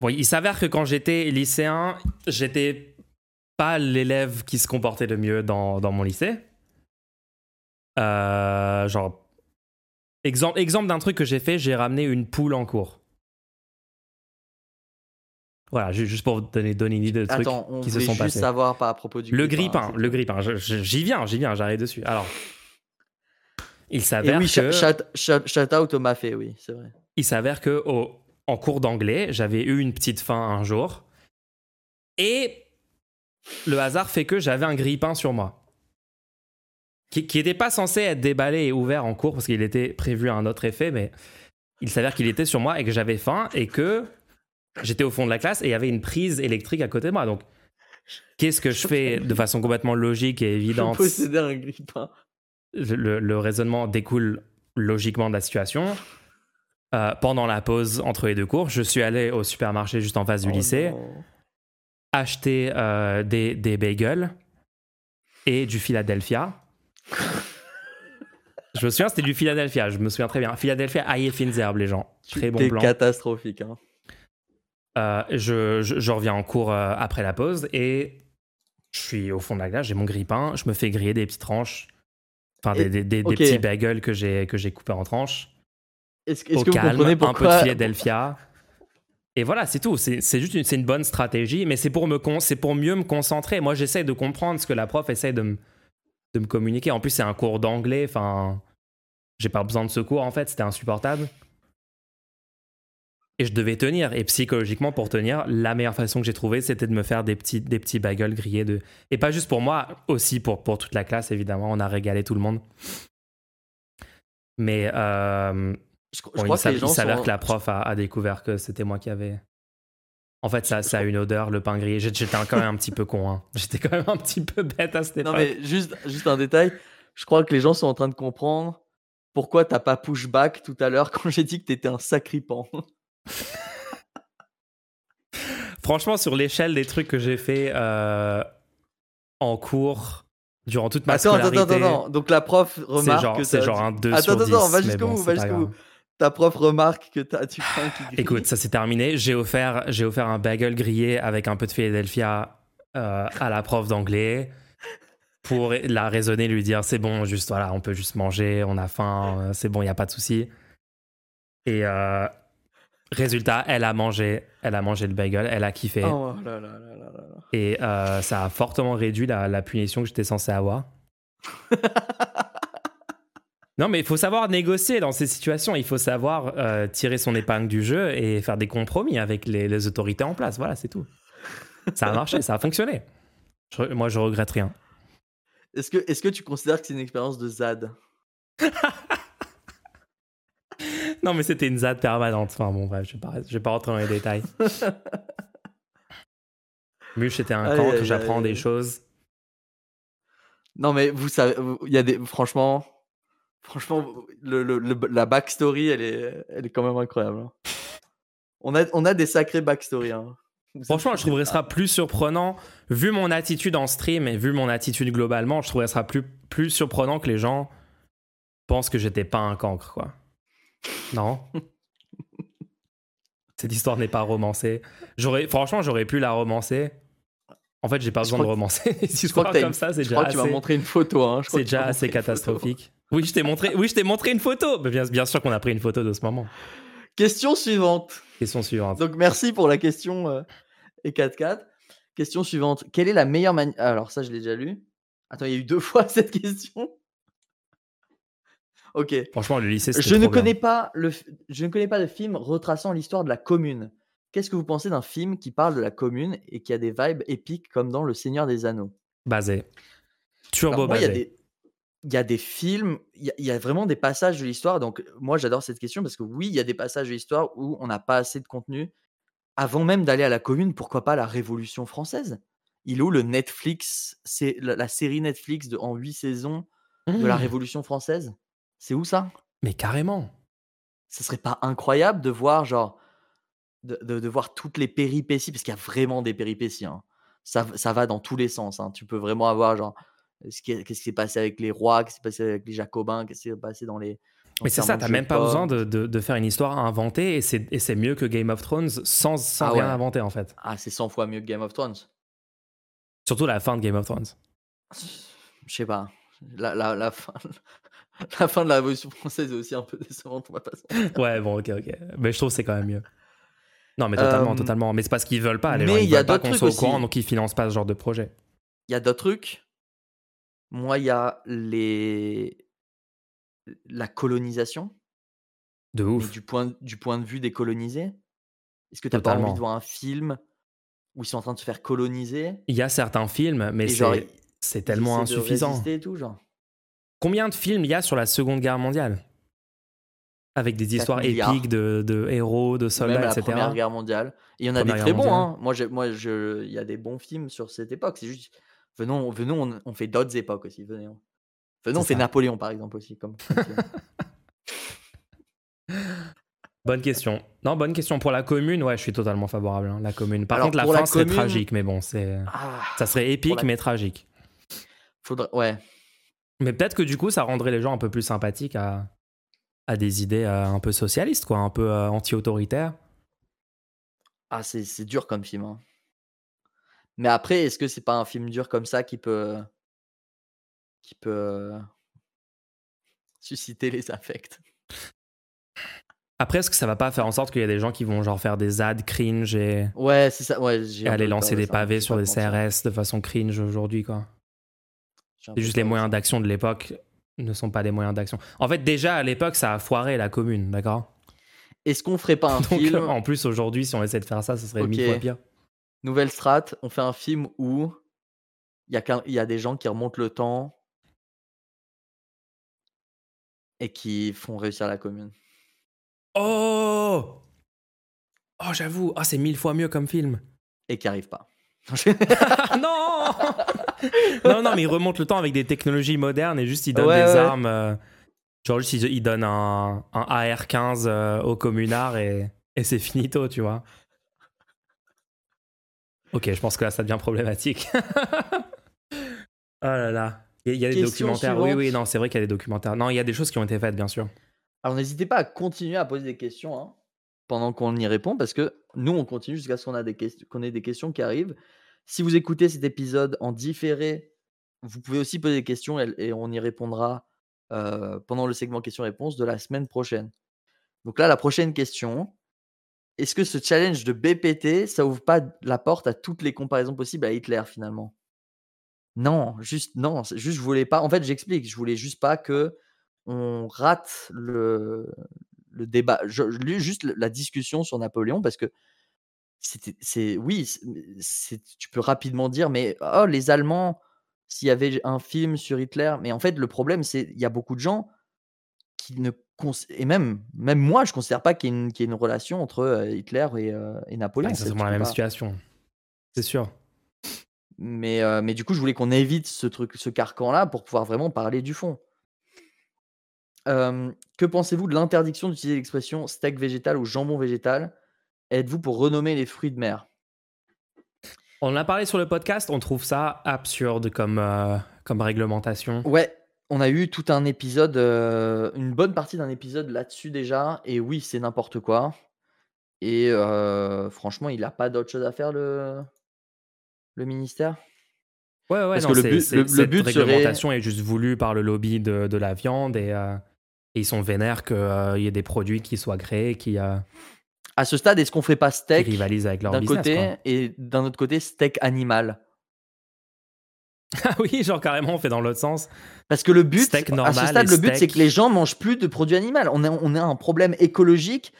Bon, il s'avère que quand j'étais lycéen, j'étais pas l'élève qui se comportait le mieux dans, dans mon lycée. Euh, genre, exemple, exemple d'un truc que j'ai fait, j'ai ramené une poule en cours. Voilà, ju- juste pour vous donner, donner une idée de trucs Attends, on qui se sont juste passés. savoir par à propos du Le c'est le je- j'y viens, j'y viens, j'arrive dessus. Alors, il s'avère oui, que, shout, shout, shout out au Mafé, oui, c'est vrai. il s'avère que au- en cours d'anglais, j'avais eu une petite faim un jour, et le hasard fait que j'avais un grille-pain sur moi, qui n'était pas censé être déballé et ouvert en cours parce qu'il était prévu à un autre effet, mais il s'avère qu'il était sur moi et que j'avais faim et que j'étais au fond de la classe et il y avait une prise électrique à côté de moi, donc Qu'est-ce que je fais de façon complètement logique et Je évidente? possédais un grippin. le, le raisonnement découle logiquement de la situation. Euh, pendant la pause entre les deux cours, je suis allé au supermarché juste en face du Oh lycée, non. acheter euh, des, des bagels et du Philadelphia. (laughs) je me souviens, c'était du Philadelphia, je me souviens très bien. Philadelphia herbes, les gens. Très bon blanc. catastrophique. Hein. Euh, je, je- je reviens en cours après la pause et je suis au fond de la glace, j'ai mon grille-pain, je me fais griller des petites tranches, enfin des, des- des- des petits bagels que j'ai coupés en tranches. Est-ce Au que vous calme, comprenez un peu de pourquoi Philadelphia. Et voilà, c'est tout. C'est juste une, une bonne stratégie, mais c'est pour, me con- c'est pour mieux me concentrer. Moi, j'essaie de comprendre ce que la prof essaie de me, de me communiquer. En plus, c'est un cours d'anglais. Enfin, j'ai pas besoin de ce cours, en fait. C'était insupportable. Et je devais tenir. Et psychologiquement, pour tenir, la meilleure façon que j'ai trouvée, c'était de me faire des petits, des petits bagels grillés. De... Et pas juste pour moi, aussi pour, pour toute la classe, évidemment. On a régalé tout le monde. Mais euh, Je, je Bon, crois il que les gens s'avère sont... que la prof a, a découvert que c'était moi qui avais. En fait, ça, ça a une odeur, le pain grillé. J'étais quand même un petit peu con. hein. (laughs) J'étais quand même un petit peu bête à cette époque. Non mais juste, juste un détail. Je crois que les gens sont en train de comprendre pourquoi t'as pas pushback tout à l'heure quand j'ai dit que t'étais un sacripant. (laughs) Franchement, sur l'échelle des trucs que j'ai fait euh, en cours durant toute ma attends, attends, scolarité, attends, attends. Donc la prof remarque genre, que c'est genre un 2 Attends, sur attends, 10. attends, va mais jusqu'au bout, va jusqu'au bout. Ta prof remarque que t'as du pain qui grille. Écoute, ça s'est terminé. J'ai offert, j'ai offert un bagel grillé avec un peu de Philadelphia euh, à la prof d'anglais pour la raisonner, lui dire c'est bon, juste voilà, on peut juste manger, on a faim, euh, c'est bon, il y a pas de souci. Et euh, résultat, elle a mangé, elle a mangé le bagel, elle a kiffé Oh là là là là là là. et euh, ça a fortement réduit la, la punition que j'étais censé avoir. (laughs) Non, mais il faut savoir négocier dans ces situations. Il faut savoir euh, tirer son épingle du jeu et faire des compromis avec les, les autorités en place. Voilà, c'est tout. Ça a marché, ça a fonctionné. Je- moi, je regrette rien. Est-ce que, est-ce que tu considères que c'est une expérience de ZAD (laughs) Non, mais c'était une ZAD permanente. Enfin bon, bref, je vais je vais pas rentrer dans les détails. (laughs) Muche, c'était un camp que j'apprends des choses. Non mais vous savez, il y a des, franchement, franchement, le, le- le- la backstory, elle est, elle est quand même incroyable. hein. On a, on a des sacrés backstories. hein. Franchement, je trouverais ça plus surprenant, vu mon attitude en stream et vu mon attitude globalement, je trouverais ça plus, plus surprenant que les gens pensent que j'étais pas un cancre, quoi. Non? (laughs) Cette histoire n'est pas romancée. J'aurais, franchement, j'aurais pu la romancer. En fait, j'ai pas Je besoin de romancer (laughs) des Je crois que comme une- ça, c'est je déjà crois que tu m'as assez, montré une photo. Hein. Je crois c'est déjà assez catastrophique. Oui, je t'ai montré, oui, je t'ai montré une photo. Bien, bien sûr qu'on a pris une photo de ce moment. Question suivante. Question suivante. Donc merci pour la question euh, et 4-4. Question suivante. Quelle est la meilleure manière Alors ça, je l'ai déjà lu. Attends, il y a eu deux (laughs) fois cette question. Ok. Franchement, le lycée, Je ne bien. connais pas le, je ne connais pas de film retraçant l'histoire de la commune. Qu'est-ce que vous pensez d'un film qui parle de la commune et qui a des vibes épiques comme dans Le Seigneur des Anneaux? Basé. Turbo Alors, moi, il y a basé. des, il y a des films, il y, a- il y a vraiment des passages de l'histoire. Donc, moi, j'adore cette question parce que oui, il y a des passages de l'histoire où on n'a pas assez de contenu. Avant même d'aller à la commune, pourquoi pas la Révolution française? Il est où le Netflix C'est la, la série Netflix de, en huit saisons de la Mmh. Révolution française? C'est où ça? Mais carrément. Ce serait pas incroyable de voir, genre, de, de- de voir toutes les péripéties Parce qu'il y a vraiment des péripéties. hein. Ça, ça va dans tous les sens. hein. Tu peux vraiment avoir, genre, ce qui est- qu'est-ce qui s'est passé avec les rois, qu'est-ce qui s'est passé avec les jacobins, qu'est-ce qui s'est passé dans les. dans Mais c'est ça, t'as même pas besoin de, de- de faire une histoire à inventer et c'est et c'est mieux que Game of Thrones sans, sans Ah rien ouais. inventer en fait. Ah, c'est 100 fois mieux que Game of Thrones. Surtout la fin de Game of Thrones. Je sais pas. La, la, la, fin, (laughs) la fin de la Révolution française est aussi un peu décevante, on va pas. Ouais, bon, ok, ok. Mais je trouve que c'est quand même mieux. Non, mais totalement, Euh, totalement. Mais c'est parce qu'ils veulent pas. Les mais gens, ils il y a pas d'autres qu'on trucs soit au courant, donc ils financent pas ce genre de projet. Il y a d'autres trucs. Moi, il y a les... la colonisation, De ouf. du point, du point de vue des colonisés. Est-ce que tu pas envie de voir un film où ils sont en train de se faire coloniser Il y a certains films, mais c'est tellement insuffisant. résister et tout, genre? Combien de films il y a sur la Seconde Guerre mondiale? Avec des 4 histoires milliards. épiques de, de héros, de Même soldats, la etc. Première Guerre mondiale. Il y en a Première des très bons. Hein. Moi, j'ai- moi, je, il y a des bons films sur cette époque. C'est juste, venons, venons, on, on fait d'autres époques aussi. Venez, on- venons, on C'est fait ça. Napoléon par exemple aussi. Comme. (laughs) Bonne question. Non, bonne question. Pour la commune, ouais, je suis totalement favorable. hein, la commune. Par Alors, contre, la fin la serait commune- tragique, mais bon, c'est. ah, Ça serait épique, la- mais tragique. faudrait, ouais. Mais peut-être que du coup, ça rendrait les gens un peu plus sympathiques à, à des idées euh, un peu socialistes, quoi, un peu euh, anti-autoritaires. Ah, c'est c'est dur comme film. hein. Mais après, est-ce que c'est pas un film dur comme ça qui peut, qui peut euh, susciter les affects? Après, est-ce que ça va pas faire en sorte qu'il y a des gens qui vont genre faire des ads cringe et, Ouais, c'est ça. Ouais, j'ai et aller lancer de des pavés sur des. CRS de façon cringe aujourd'hui, quoi C'est juste les moyens d'action de l'époque ne sont pas des moyens d'action. En fait, déjà à l'époque, ça a foiré la commune, d'accord? Est-ce qu'on ferait pas un (laughs) Donc, film en plus, aujourd'hui, si on essaie de faire ça, ce serait mille Ok. fois pire. Nouvelle strat, on fait un film où il y, a y a des gens qui remontent le temps et qui font réussir la commune. Oh Oh, j'avoue, ah, c'est mille fois mieux comme film. Et qui arrivent pas. (laughs) Non (laughs) Non, non, mais il remonte le temps avec des technologies modernes et juste il donne Ouais, des ouais. armes. euh, genre juste il, il donne un, un AR-15 euh, au communard et, et c'est finito, tu vois. Ok, je pense que là ça devient problématique. (laughs) oh là là. Il y a, des Question documentaires. Oui, oui, non, c'est vrai qu'il y a des documentaires. Non, il y a des choses qui ont été faites, bien sûr. Alors n'hésitez pas à continuer à poser des questions hein, pendant qu'on y répond parce que nous on continue jusqu'à ce qu'on a des questions, qu'on ait des questions qui arrivent. Si vous écoutez cet épisode en différé, vous pouvez aussi poser des questions et, et on y répondra euh, pendant le segment questions-réponses de la semaine prochaine. Donc là, la prochaine question. Est-ce que ce challenge de BPT, ça ouvre pas la porte à toutes les comparaisons possibles à Hitler finalement? Non, juste non, juste je voulais pas. En fait, j'explique, je voulais juste pas que on rate le, le débat, je, juste la discussion sur Napoléon parce que c'est, oui, tu peux rapidement dire, mais oh, les Allemands, s'il y avait un film sur Hitler, mais en fait, le problème, c'est il y a beaucoup de gens qui ne et même, même moi, je considère pas qu'il y ait une, qu'il y ait une relation entre euh, Hitler et, euh, et Napoléon. C'est c'est- exactement la même pas- situation. C'est sûr. Mais, euh, mais du coup, je voulais qu'on évite ce truc, ce carcan-là pour pouvoir vraiment parler du fond. Euh, que pensez-vous de l'interdiction d'utiliser l'expression steak végétal ou jambon végétal? Êtes-vous pour renommer les fruits de mer? On en a parlé sur le podcast, on trouve ça absurde comme, euh, comme réglementation. Ouais, on a eu tout un épisode, euh, une bonne partie d'un épisode là-dessus déjà. Et oui, c'est n'importe quoi. Et euh, franchement, il n'a pas d'autre chose à faire, le, le ministère? Ouais, ouais, Parce non, que le but- c'est- le- le cette but serait- réglementation est juste voulue par le lobby de, de la viande et, euh, et ils sont vénères qu'il y ait des produits qui soient créés, qui, euh, À ce stade, est-ce qu'on ferait pas steak rivalisent avec leur d'un business. côté quoi? et d'un autre côté steak animal? (laughs) Ah oui, genre carrément, on fait dans l'autre sens. Parce que le but, Steak à ce stade, le but, c'est que les gens mangent plus de produits animaux. On a, on a un problème écologique.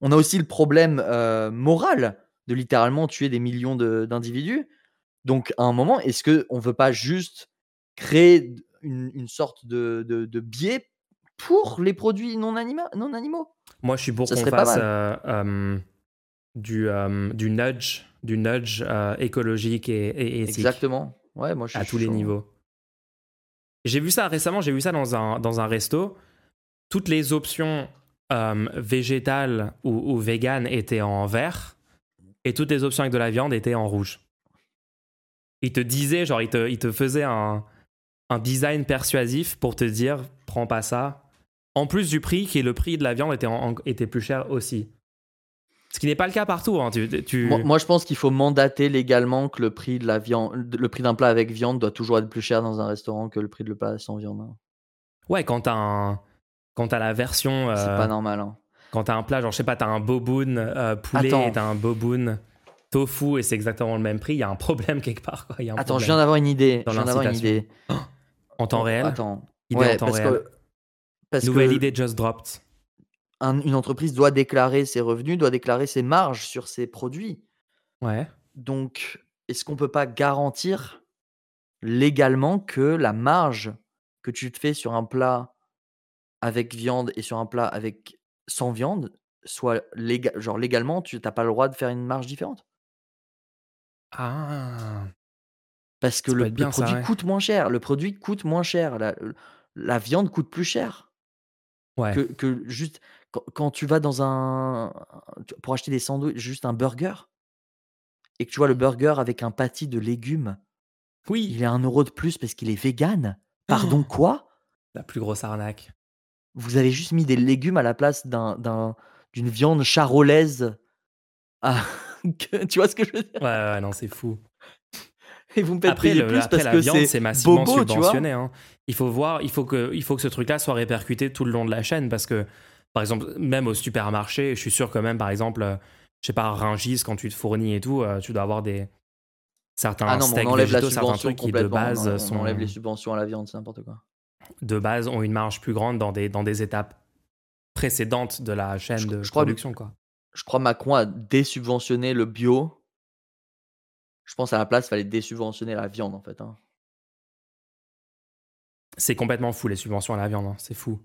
On a aussi le problème euh, moral de littéralement tuer des millions de- d'individus. Donc, à un moment, est-ce que on veut pas juste créer une, une sorte de, de, de biais pour les produits non, anima- non animaux? Moi, je suis pour qu'on fasse euh, euh, du, du nudge, du nudge écologique et, et éthique Exactement. Ouais, moi, je à suis tous les niveaux. J'ai vu ça récemment, j'ai vu ça dans un, dans un resto. Toutes les options euh, végétales ou, ou véganes étaient en vert et toutes les options avec de la viande étaient en rouge. Il te disait, genre, il te, il te faisait un, un design persuasif pour te dire prends pas ça. En plus du prix, qui est le prix de la viande était, en- était plus cher aussi. Ce qui n'est pas le cas partout. hein. Tu, tu- Moi, moi, je pense qu'il faut mandater légalement que le prix de la viande, le prix d'un plat avec viande doit toujours être plus cher dans un restaurant que le prix de le plat sans viande. hein. Ouais, quand t'as un- quand t'as la version. C'est euh, pas normal. hein. Quand t'as un plat, genre, je sais pas, t'as un boboon euh, poulet Attends. et t'as un boboon tofu et c'est exactement le même prix, il y a un problème (laughs) quelque part. Quoi. Il y a un Attends, je viens d'avoir une idée. Dans Je viens d'avoir une idée. (gasps) En temps réel Attends. Idée Ouais, en temps parce réel. que, parce Nouvelle que idée just dropped. Un- une entreprise doit déclarer ses revenus, doit déclarer ses marges sur ses produits. Ouais. Donc, est-ce qu'on peut pas garantir légalement que la marge que tu te fais sur un plat avec viande et sur un plat avec sans viande soit légal, genre légalement, tu n'as pas le droit de faire une marge différente? Ah. Parce que Ça le, bien ça, produit ouais. coûte moins cher. Le produit coûte moins cher. La, la viande coûte plus cher Ouais. que, que juste quand, quand tu vas dans un pour acheter des sandwichs, juste un burger et que tu vois le burger avec un patty de légumes, Oui. il est un euro de plus parce qu'il est vegan. Pardon Oh. quoi? La plus grosse arnaque. Vous avez juste mis des légumes à la place d'un d'un- d'une viande charolaise. Ah, (laughs) que- tu vois ce que je veux dire? Ouais, ouais, non, c'est fou. Et vous me faites Après, payer le- plus après parce la que viande, c'est c'est massivement bobo, subventionné. hein. Il faut voir, il faut que, il faut que ce truc-là soit répercuté tout le long de la chaîne parce que, par exemple, même au supermarché, je suis sûr que même, par exemple, euh, je sais pas, Rungis, quand tu te fournis et tout, euh, tu dois avoir des certains Ah non, steaks on enlève la végétaux, certains subvention trucs qui de base on, on sont enlève les subventions à la viande, c'est n'importe quoi. de base ont une marge plus grande dans des dans des étapes précédentes de la chaîne Je- de je crois- production, quoi. Je crois Macron a désubventionné le bio. Je pense à la place, il fallait désubventionner la viande en fait. hein. C'est complètement fou les subventions à la viande, hein, c'est fou.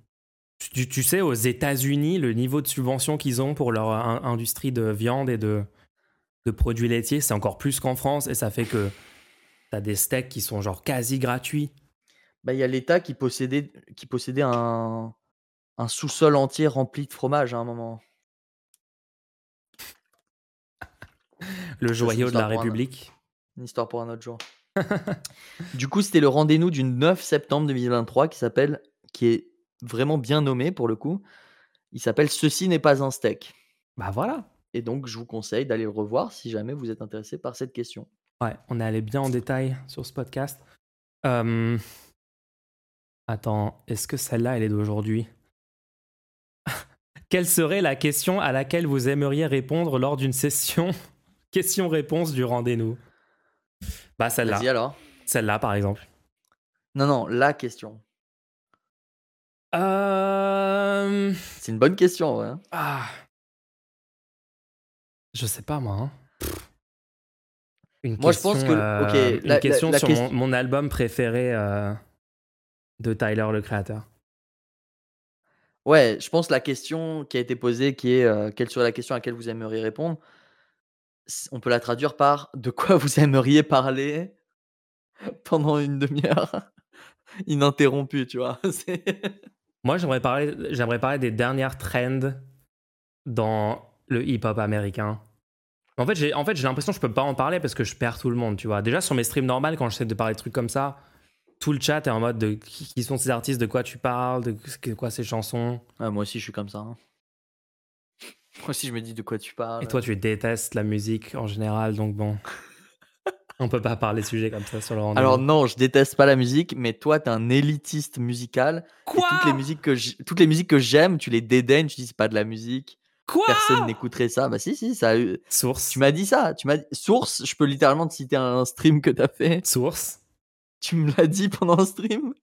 Tu, tu sais, aux États-Unis, le niveau de subvention qu'ils ont pour leur in- industrie de viande et de, de produits laitiers, c'est encore plus qu'en France et ça fait que t'as des steaks qui sont genre quasi gratuits. Bah, il y a l'État qui possédait, qui possédait un, un sous-sol entier rempli de fromage à un moment. (laughs) Le joyau de la un- République. Une histoire pour un autre jour. (laughs) du coup, c'était le rendez-vous du 9 septembre 2023 qui s'appelle, qui est vraiment bien nommé pour le coup. Il s'appelle Ceci n'est pas un steak. Bah voilà. Et donc, je vous conseille d'aller le revoir si jamais vous êtes intéressé par cette question. Ouais, on est allé bien en détail sur ce podcast. Euh, Attends, est-ce que celle-là, elle est d'aujourd'hui? (laughs) Quelle serait la question à laquelle vous aimeriez répondre lors d'une session (laughs) question-réponse du rendez-vous Bah Vas-y celle-là. alors. Celle-là, par exemple. Non, non, la question. Euh... C'est une bonne question, ouais. hein. Ah. Je sais pas, moi. hein. Une Moi, je pense que- euh, ok, la- question la sur question- Mon, mon album préféré euh, de Tyler, le créateur. Ouais, je pense que la question qui a été posée, qui est quelle serait la question à laquelle vous aimeriez répondre, on peut la traduire par de quoi vous aimeriez parler pendant une demi-heure (laughs) ininterrompue, tu vois. (laughs) Moi, j'aimerais parler, j'aimerais parler des dernières trends dans le hip-hop américain. En fait, j'ai, en fait, j'ai l'impression que je peux pas en parler parce que je perds tout le monde, tu vois. Déjà, sur mes streams normales, quand j'essaie de parler de trucs comme ça, tout le chat est en mode de qui sont ces artistes, de quoi tu parles, de de quoi ces chansons. Ouais, moi aussi, je suis comme ça. hein. Moi aussi, je me dis de quoi tu parles. Et toi, tu détestes la musique en général, donc bon. (laughs) On peut pas parler de sujets comme ça sur le rendez-vous. Alors non, je déteste pas la musique, mais toi, t'es un élitiste musical. et quoi toutes les musiques que toutes les musiques que j'aime, tu les dédaignes, tu dis c'est pas de la musique. Quoi Personne n'écouterait ça. Bah si, si, ça. a eu- Source. Tu m'as dit ça. Tu m'as source. Je peux littéralement te citer un stream que t'as fait. Source. Tu me l'as dit pendant un stream?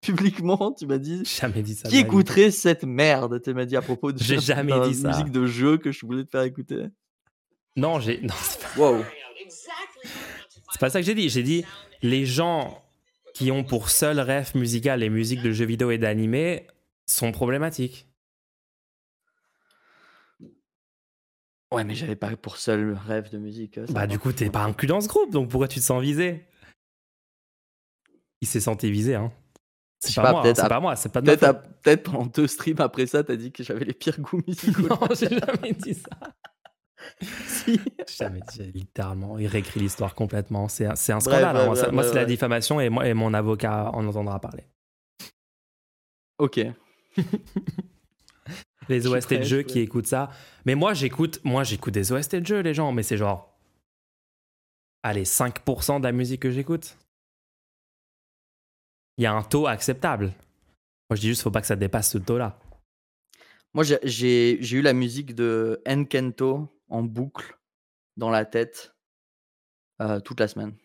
Publiquement. Tu m'as dit. Jamais dit ça. Qui vie. écouterait cette merde? Tu m'as dit à propos de J'ai (laughs) jamais dit ça. musique de jeu que je voulais te faire écouter. Non, j'ai. Non, c'est pas... Wow. C'est pas ça que j'ai dit. J'ai dit les gens qui ont pour seul rêve musical les musiques de jeux vidéo et d'animé sont problématiques. Ouais, mais j'avais pas pour seul rêve de musique. euh, Bah du coup, t'es pas inclus dans ce groupe, donc pourquoi tu te sens visé? Il s'est senti visé, hein. C'est pas, hein, à- pas moi, c'est pas de Peut-être à- peut-être pendant deux streams après ça, t'as dit que j'avais les pires goûts (laughs) musicaux. Non, j'ai jamais dit ça. (laughs) Si. Jamais dit, littéralement, il réécrit l'histoire complètement. C'est un, c'est un Bref, scandale. hein. Moi, c'est la diffamation et, moi, et mon avocat en entendra parler. Ok. (laughs) Les OST de prêt, jeux je suis qui écoutent ça. Mais moi, j'écoute, moi, j'écoute des OST de jeux, les gens, mais c'est genre, allez, 5% de la musique que j'écoute. Il y a un taux acceptable. Moi, je dis juste, faut pas que ça dépasse ce taux-là. Moi, j'ai- j'ai j'ai eu la musique de Enkento en boucle dans la tête euh, toute la semaine.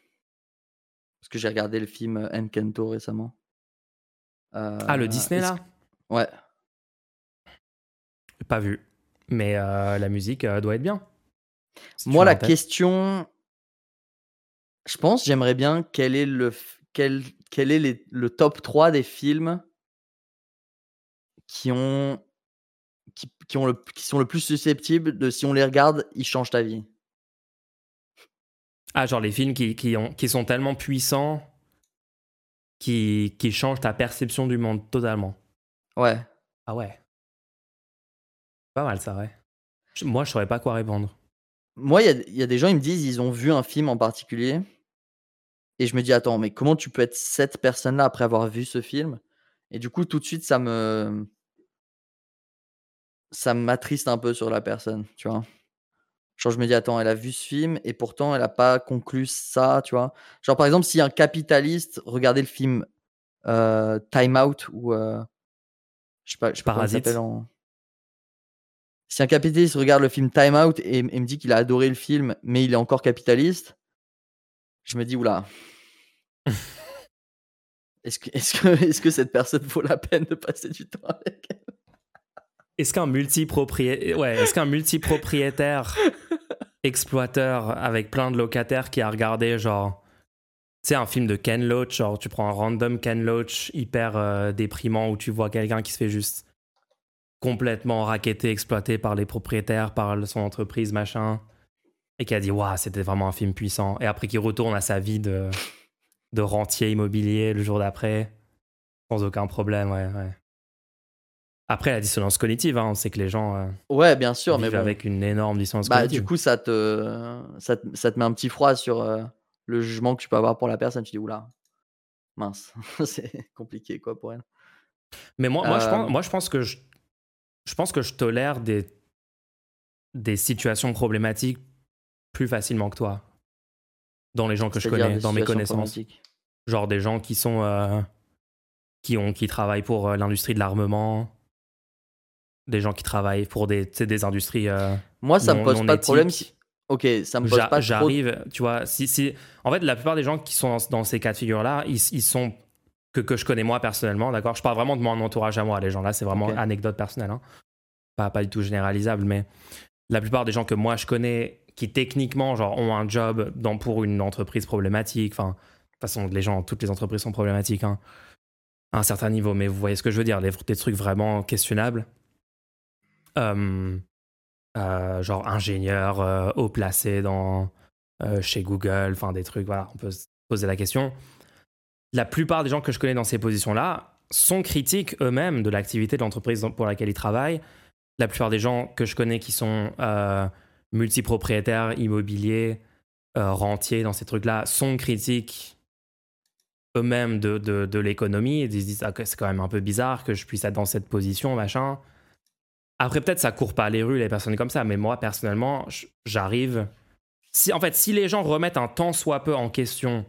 Parce que j'ai regardé le film euh, Enkento récemment. ah, le Euh, Disney, là? Ouais. Pas vu. Mais euh, la musique doit être bien. Si Moi, la question, je pense, j'aimerais bien quel est le, quel, quel est les- le top 3 des films qui ont qui, qui ont le, qui sont le plus susceptibles de si on les regarde, ils changent ta vie. Ah, genre les films qui, qui, ont, qui sont tellement puissants qui, qui changent ta perception du monde totalement. Ouais. Ah ouais. Pas mal ça, ouais. Moi, je saurais pas quoi répondre. Moi, il y a, il y a des gens, ils me disent, ils ont vu un film en particulier. Et je me dis, attends, mais comment tu peux être cette personne-là après avoir vu ce film? Et du coup, tout de suite, ça me. Ça m'attriste un peu sur la personne, tu vois. Genre, je me dis, attends, elle a vu ce film et pourtant, elle a pas conclu ça, tu vois. Genre, par exemple, si un capitaliste regardait le film euh, Time Out ou. euh, je sais pas, je sais pas Parasite. en. Si un capitaliste regarde le film Time Out et, et me dit qu'il a adoré le film, mais il est encore capitaliste, je me dis, oula. (laughs) Est-ce que, est que, est que cette personne vaut la peine de passer du temps avec elle? Est-ce qu'un multipropriétaire, ouais, est-ce qu'un multipropriétaire (laughs) exploiteur avec plein de locataires qui a regardé genre, tu sais, un film de Ken Loach, genre tu prends un random Ken Loach hyper euh, déprimant où tu vois quelqu'un qui se fait juste complètement raqueté, exploité par les propriétaires, par son entreprise, machin, et qui a dit waouh, c'était vraiment un film puissant, et après qui retourne à sa vie de de rentier immobilier le jour d'après, sans aucun problème, ouais, ouais. Après, la dissonance cognitive, hein, on sait que les gens euh, Ouais, bien sûr, mais vivent bon. avec une énorme dissonance Bah, cognitive. du coup, ça te, ça, te, ça te met un petit froid sur euh, le jugement que tu peux avoir pour la personne. Tu dis, oula, mince, (laughs) c'est compliqué quoi pour elle. Mais moi, moi, je Euh, pense, moi, je pense que je, je pense que je tolère des, des situations problématiques plus facilement que toi. Dans les gens que je connais, dans mes connaissances. Genre des gens qui sont. euh, qui, ont, qui travaillent pour euh, l'industrie de l'armement. Des gens qui travaillent pour des, des industries. euh, Moi, ça me non- pose non pas de problème. Si... Ok, ça me pose pas trop. J'arrive, tu vois, si, si, en fait, la plupart des gens qui sont dans, dans ces cas de figure-là, ils, ils sont que, que je connais moi personnellement, d'accord? Je parle vraiment de mon entourage à moi, les gens là, c'est vraiment anecdote personnelle, hein. pas, pas du tout généralisable, mais la plupart des gens que moi je connais qui techniquement genre, ont un job dans, pour une entreprise problématique, enfin, de toute façon, les gens, toutes les entreprises sont problématiques hein, à un certain niveau, mais vous voyez ce que je veux dire, des trucs vraiment questionnables. Euh, euh, genre ingénieur euh, haut placé dans, chez Google, enfin des trucs, voilà, on peut se poser la question. La plupart des gens que je connais dans ces positions-là sont critiques eux-mêmes de l'activité de l'entreprise pour laquelle ils travaillent. La plupart des gens que je connais qui sont euh, multipropriétaires, immobiliers, rentiers dans ces trucs-là sont critiques eux-mêmes de, de, l'économie. Ils se disent ah, c'est quand même un peu bizarre que je puisse être dans cette position, machin. Après, peut-être ça court pas les rues, les personnes comme ça, mais moi, personnellement, j'arrive. Si, en fait, si les gens remettent un tant soit peu en question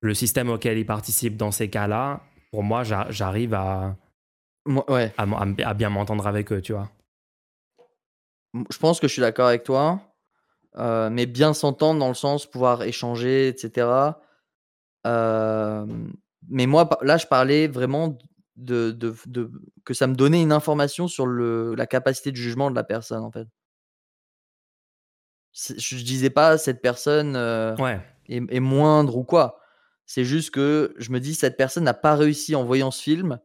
le système auquel ils participent dans ces cas-là, pour moi, j'a- j'arrive à, ouais, à, bien m'entendre avec eux, tu vois. je pense que je suis d'accord avec toi. euh, mais bien s'entendre dans le sens pouvoir échanger, etc. Euh, mais moi, là, je parlais vraiment de, de, de- que ça me donnait une information sur le, la capacité de jugement de la personne, en fait. Je, disais pas cette personne euh, Ouais, est, est moindre ou quoi. C'est juste que je me dis cette personne n'a pas réussi en voyant ce film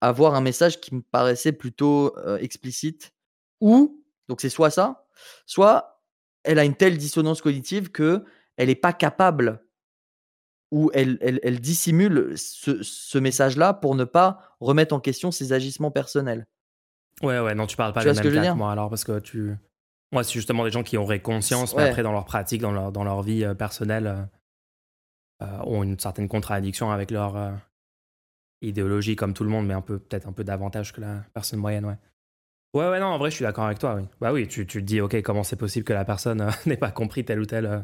à avoir un message qui me paraissait plutôt euh, explicite. Ou, donc c'est soit ça, soit elle a une telle dissonance cognitive que elle n'est pas capable ou elle, elle, elle dissimule ce, ce message-là pour ne pas remettre en question ses agissements personnels. ouais, ouais, non, tu parles pas Tu vois ce mêmes que que moi, alors, parce que tu. Moi, c'est justement des gens qui auraient conscience, mais après, dans leur pratique, dans leur, dans leur vie euh, personnelle, euh, euh, ont une certaine contradiction avec leur euh, idéologie, comme tout le monde, mais un peu, peut-être un peu davantage que la personne moyenne, ouais. Ouais, ouais, non, en vrai, je suis d'accord avec toi, oui. Bah oui, tu, tu te dis, ok, comment c'est possible que la personne (laughs) n'ait pas compris telle ou euh,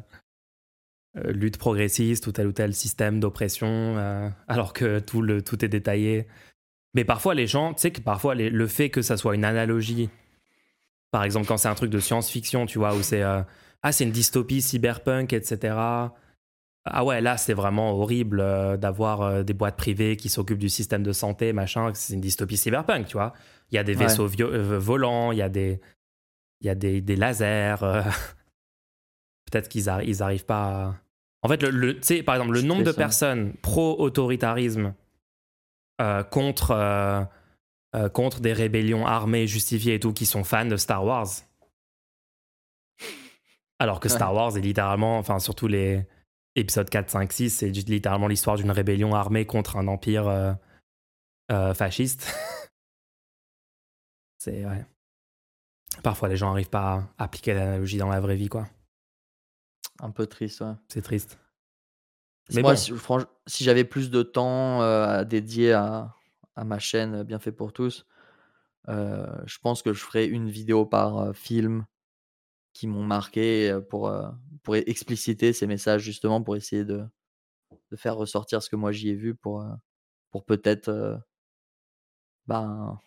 lutte progressiste ou tel ou tel système d'oppression, euh, alors que tout, le, tout est détaillé. Mais parfois, les gens, tu sais que parfois, les- le fait que ça soit une analogie, par exemple, quand c'est un truc de science-fiction, tu vois, où c'est euh, ah, c'est une dystopie cyberpunk, etc. Ah ouais, là, c'est vraiment horrible euh, d'avoir euh, des boîtes privées qui s'occupent du système de santé, machin. C'est une dystopie cyberpunk, tu vois. Il y a des vaisseaux euh, volants, il y a des, il y a des, des lasers. Peut-être qu'ils arri- ils arrivent pas à... En fait, le, le- tu sais, par exemple, le nombre de personnes pro-autoritarisme euh, contre, euh, euh, contre des rébellions armées justifiées et tout qui sont fans de Star Wars. Alors que Star Wars est littéralement, enfin surtout les épisodes 4, 5, 6, c'est littéralement l'histoire d'une rébellion armée contre un empire fasciste. (laughs) c'est ouais. Parfois les gens n'arrivent pas à appliquer l'analogie dans la vraie vie, quoi. Un peu triste, ouais. C'est triste. Mais moi, si, si j'avais plus de temps à dédier à, à, ma chaîne Bien fait pour tous, je pense que je ferais une vidéo par film qui m'ont marqué pour, pour expliciter ces messages justement pour essayer de, de faire ressortir ce que moi j'y ai vu pour, pour peut-être ben,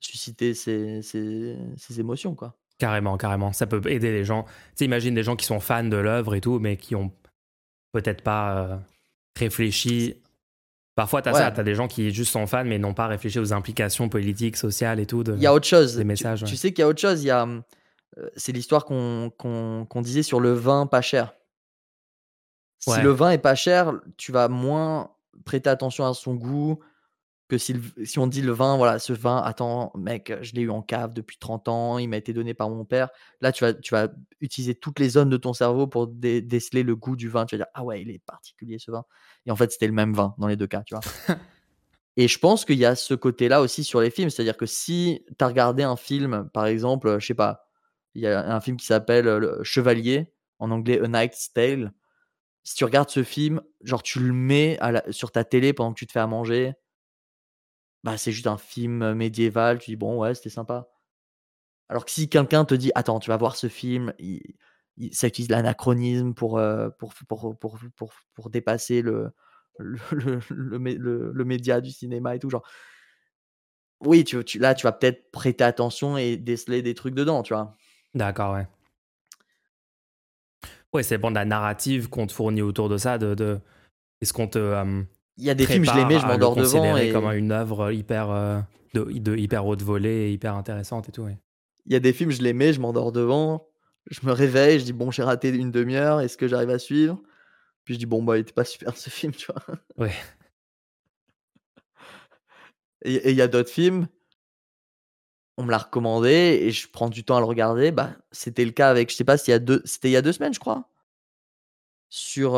susciter ces, ces, ces, émotions quoi. Carrément, carrément. Ça peut aider les gens. Tu imagine des gens qui sont fans de l'œuvre et tout, mais qui ont peut-être pas réfléchi. Parfois, tu as ça, tu as des gens qui juste sont fans, mais n'ont pas réfléchi aux implications politiques, sociales et tout. Il y a autre chose. Des messages. Tu, sais qu'il y a autre chose. Il y a euh, c'est l'histoire qu'on disait sur le vin pas cher. Si le vin est pas cher, tu vas moins prêter attention à son goût que si, si on dit le vin, voilà, ce vin, attends, mec, je l'ai eu en cave depuis 30 ans, il m'a été donné par mon père. Là, tu vas, tu vas utiliser toutes les zones de ton cerveau pour déceler le goût du vin. Tu vas dire, ah ouais, il est particulier ce vin. Et en fait, c'était le même vin dans les deux cas, tu vois. (laughs) Et je pense qu'il y a ce côté-là aussi sur les films. C'est-à-dire que si tu as regardé un film, par exemple, je sais pas, il y a un film qui s'appelle Chevalier, en anglais A Knight's Tale. Si tu regardes ce film, genre tu le mets sur ta télé pendant que tu te fais à manger, bah c'est juste un film médiéval, tu dis bon ouais c'était sympa. Alors que si quelqu'un te dit attends tu vas voir ce film, il, ça utilise l'anachronisme pour, pour, pour, pour, pour, pour, dépasser le (laughs) le, le, média du cinéma et tout genre. Oui, tu, là tu vas peut-être prêter attention et déceler des trucs dedans, tu vois? D'accord, ouais. Ouais, c'est bon la narrative qu'on te fournit autour de ça. De, de... Est-ce qu'on te. Il y a des films, je l'aimais, je m'endors devant. Et... comme une œuvre hyper, euh, de, de, hyper haute volée hyper intéressante et tout. Ouais. Il y a des films, je l'aimais, je m'endors devant. Je me réveille, je dis, bon, j'ai raté une demi-heure, est-ce que j'arrive à suivre? Puis je dis, bon, bah, il était pas (laughs) super ce film, tu vois. Ouais. (laughs) Et il y a d'autres films, on me l'a recommandé et je prends du temps à le regarder. Bah, c'était le cas avec, je sais pas, s'il y a deux, c'était il y a deux semaines, je crois. Sur.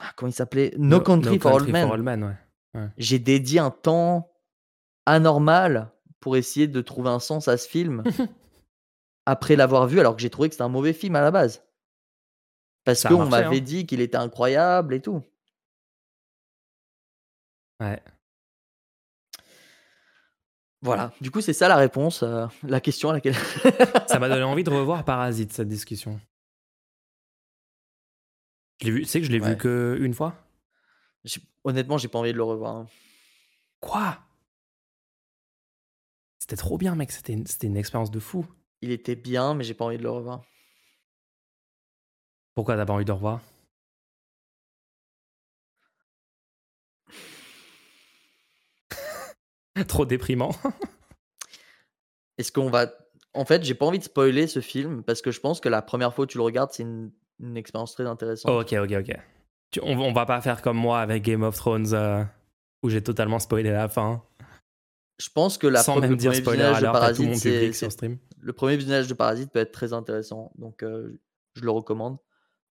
Ah, comment il s'appelait? No, Country, for, Old Men. J'ai dédié un temps anormal pour essayer de trouver un sens à ce film (laughs) après l'avoir vu, alors que j'ai trouvé que c'était un mauvais film à la base. Parce qu'on m'avait hein. dit qu'il était incroyable et tout. Ouais. Voilà, du coup, c'est ça la réponse, euh, la question à laquelle. ça m'a donné envie de revoir Parasite, cette discussion. Je vu, tu sais que je l'ai vu que une fois? Honnêtement, j'ai pas envie de le revoir. Hein. Quoi? C'était trop bien, mec, c'était une, une expérience de fou. Il était bien, mais j'ai pas envie de le revoir. Pourquoi t'as pas envie de le revoir? (laughs) Trop déprimant. Est-ce qu'on va. En fait, j'ai pas envie de spoiler ce film parce que je pense que la première fois que tu le regardes, c'est une, expérience très intéressante. ok, ok, ok. on, va pas faire comme moi avec Game of Thrones euh, où j'ai totalement spoilé la fin. Je pense que la Sans même dire spoiler de Parasite, c'est, le premier visionnage de Parasite peut être très intéressant. Donc, euh, je le recommande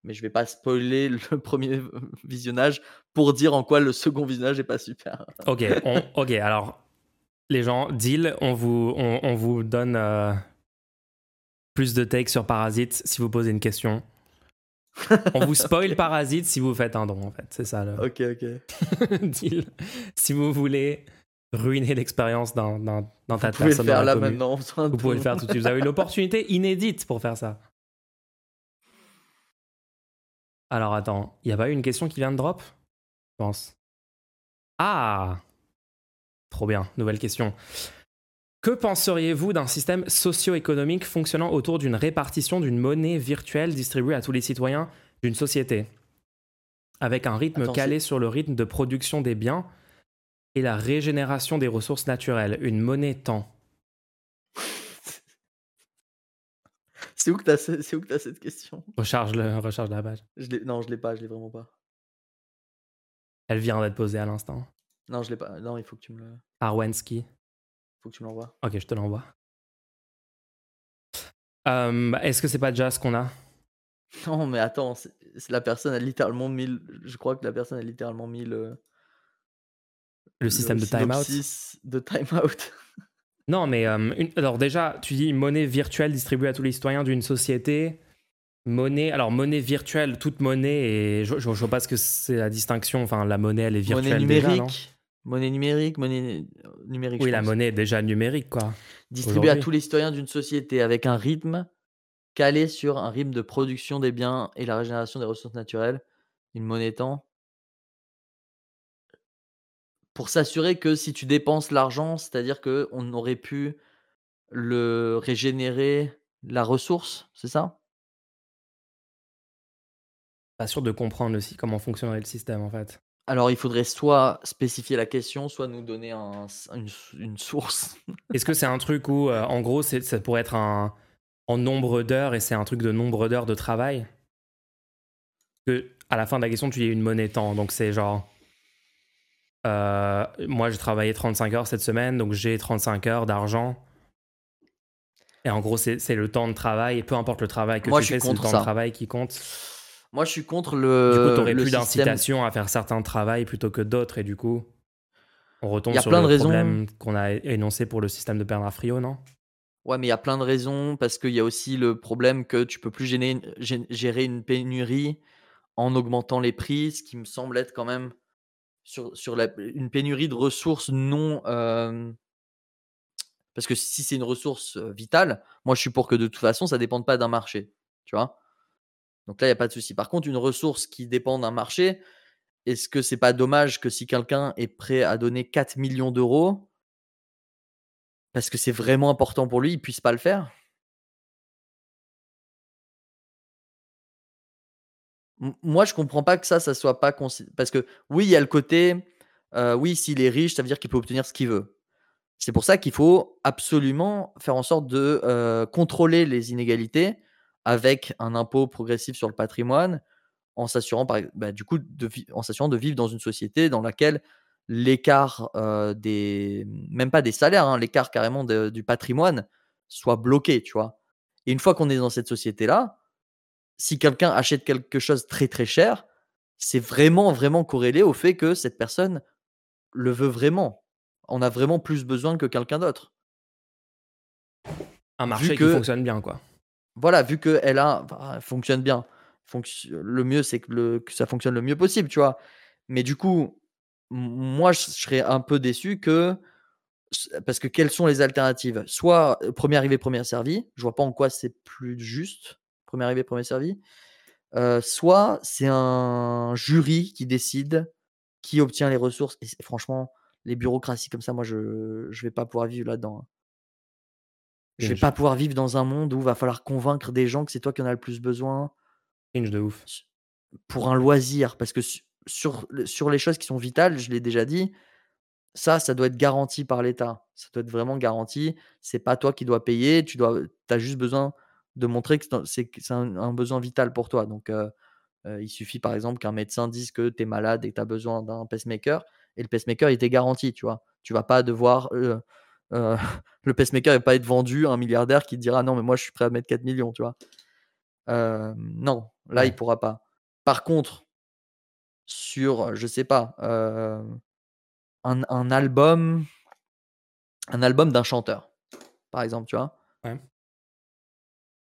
mais je vais pas spoiler le (laughs) premier visionnage pour dire en quoi le second visionnage est pas super. ok, (laughs) ok. Alors, les gens, deal, on vous, on, vous donne euh, plus de takes sur Parasite si vous posez une question. On vous spoil Parasite si vous faites un don, en fait. C'est ça. Le... Ok, ok. (laughs) deal. Si vous voulez ruiner l'expérience dans, dans, dans ta vous personne. Pouvez le faire là maintenant. Vous pouvez le faire tout de suite. Vous avez une opportunité inédite pour faire ça. Alors attends, il n'y a pas eu une question qui vient de drop? Je pense. Ah Trop bien, nouvelle question. Que penseriez-vous d'un système socio-économique fonctionnant autour d'une répartition d'une monnaie virtuelle distribuée à tous les citoyens d'une société? Avec un rythme calé sur le rythme de production des biens et la régénération des ressources naturelles, une monnaie temps. (laughs) C'est où que t'as as cette question? Recharge le recharge la page. Je non, je l'ai pas, je l'ai vraiment pas. Elle vient d'être posée à l'instant. Non, je l'ai pas. Non, il faut que tu me le. Arwensky. Faut que tu me l'envoies. Ok, je te l'envoie. Euh, Est-ce que c'est pas déjà ce qu'on a? (laughs) Non, mais attends, la personne a littéralement mis. le- Je crois que la personne a littéralement mis le. Le système de timeout? de timeout. (laughs) Non, mais euh, une- alors déjà, tu dis monnaie virtuelle distribuée à tous les citoyens d'une société. Monnaie, alors monnaie virtuelle, toute monnaie, et je, je, je vois pas ce que c'est la distinction. Enfin, la monnaie, elle est virtuelle monnaie déjà, non? numérique. Monnaie numérique, monnaie euh, numérique. Oui, la pense. monnaie est déjà numérique, quoi. Distribuée à tous les citoyens d'une société avec un rythme calé sur un rythme de production des biens et la régénération des ressources naturelles. Une monnaie étant. Pour s'assurer que si tu dépenses l'argent, c'est-à-dire qu'on aurait pu le régénérer la ressource, c'est ça? Pas sûr de comprendre aussi comment fonctionnerait le système, en fait. Alors il faudrait soit spécifier la question, soit nous donner un- une, une source. (laughs) Est-ce que c'est un truc où, euh, en gros, ça pourrait être un, en nombre d'heures et c'est un truc de nombre d'heures de travail? Que à la fin de la question, tu y as une monnaie temps. Donc c'est genre. euh, moi, j'ai travaillé 35 heures cette semaine, donc j'ai 35 heures d'argent. Et en gros, c'est le temps de travail. Et peu importe le travail que Moi, tu je fais, c'est le temps ça. de travail qui compte. Moi je suis contre le. Du coup, tu aurais le plus système- d'incitation à faire certains travails plutôt que d'autres. Et du coup, on retombe sur plein le de problème qu'on a énoncé pour le système de Bernard Friot, non? Ouais, mais il y a plein de raisons parce qu'il y a aussi le problème que tu peux plus gérer une, gé- gérer une pénurie en augmentant les prix, ce qui me semble être quand même sur, sur la- une pénurie de ressources non. euh, parce que si c'est une ressource euh, vitale, moi je suis pour que de toute façon ça ne dépende pas d'un marché. Tu vois? Donc là, il n'y a pas de souci. Par contre, une ressource qui dépend d'un marché, est-ce que c'est pas dommage que si quelqu'un est prêt à donner 4 millions d'euros, parce que c'est vraiment important pour lui, il puisse pas le faire? Moi, je comprends pas que ça, ça soit pas parce que oui, il y a le côté, euh, oui, s'il est riche, ça veut dire qu'il peut obtenir ce qu'il veut. C'est pour ça qu'il faut absolument faire en sorte de euh, contrôler les inégalités avec un impôt progressif sur le patrimoine, en s'assurant, par, bah, du coup, de, en s'assurant de vivre dans une société dans laquelle l'écart euh, des, même pas des salaires, hein, l'écart carrément de- du patrimoine soit bloqué, tu vois. Et une fois qu'on est dans cette société-là, si quelqu'un achète quelque chose très très cher, c'est vraiment vraiment corrélé au fait que cette personne le veut vraiment. On a vraiment plus besoin que quelqu'un d'autre. Un marché qui fonctionne bien, quoi. Voilà, vu que elle a, enfin, elle fonctionne bien. Le mieux, c'est que, ça fonctionne le mieux possible, tu vois. Mais du coup, moi, je serais un peu déçu que parce que quelles sont les alternatives? Soit euh, premier arrivé, premier servi. Je vois pas en quoi c'est plus juste. Premier arrivé, premier servi. Euh, soit c'est un jury qui décide qui obtient les ressources. Et franchement, les bureaucraties comme ça, moi, je je vais pas pouvoir vivre là-dedans. Je vais pas pouvoir vivre dans un monde où va falloir convaincre des gens que c'est toi qui en as le plus besoin Cringe de ouf. pour un loisir. Parce que su- sur, sur les choses qui sont vitales, je l'ai déjà dit, ça, ça doit être garanti par l'État. Ça doit être vraiment garanti. C'est pas toi qui dois payer. Tu dois, as juste besoin de montrer que c'est un- c'est que c'est un, un besoin vital pour toi. Donc, euh, euh, il suffit par exemple qu'un médecin dise que tu es malade et que tu as besoin d'un pacemaker. Et le pacemaker, il t'est garanti, tu vois. Tu vas pas devoir. euh, euh, (laughs) le pacemaker va pas être vendu à un milliardaire qui dira non, mais moi je suis prêt à mettre 4 millions, tu vois. Euh, non, là, il pourra pas. Par contre, sur, je sais pas, euh, un, un album, un album d'un chanteur, par exemple, tu vois. Ouais.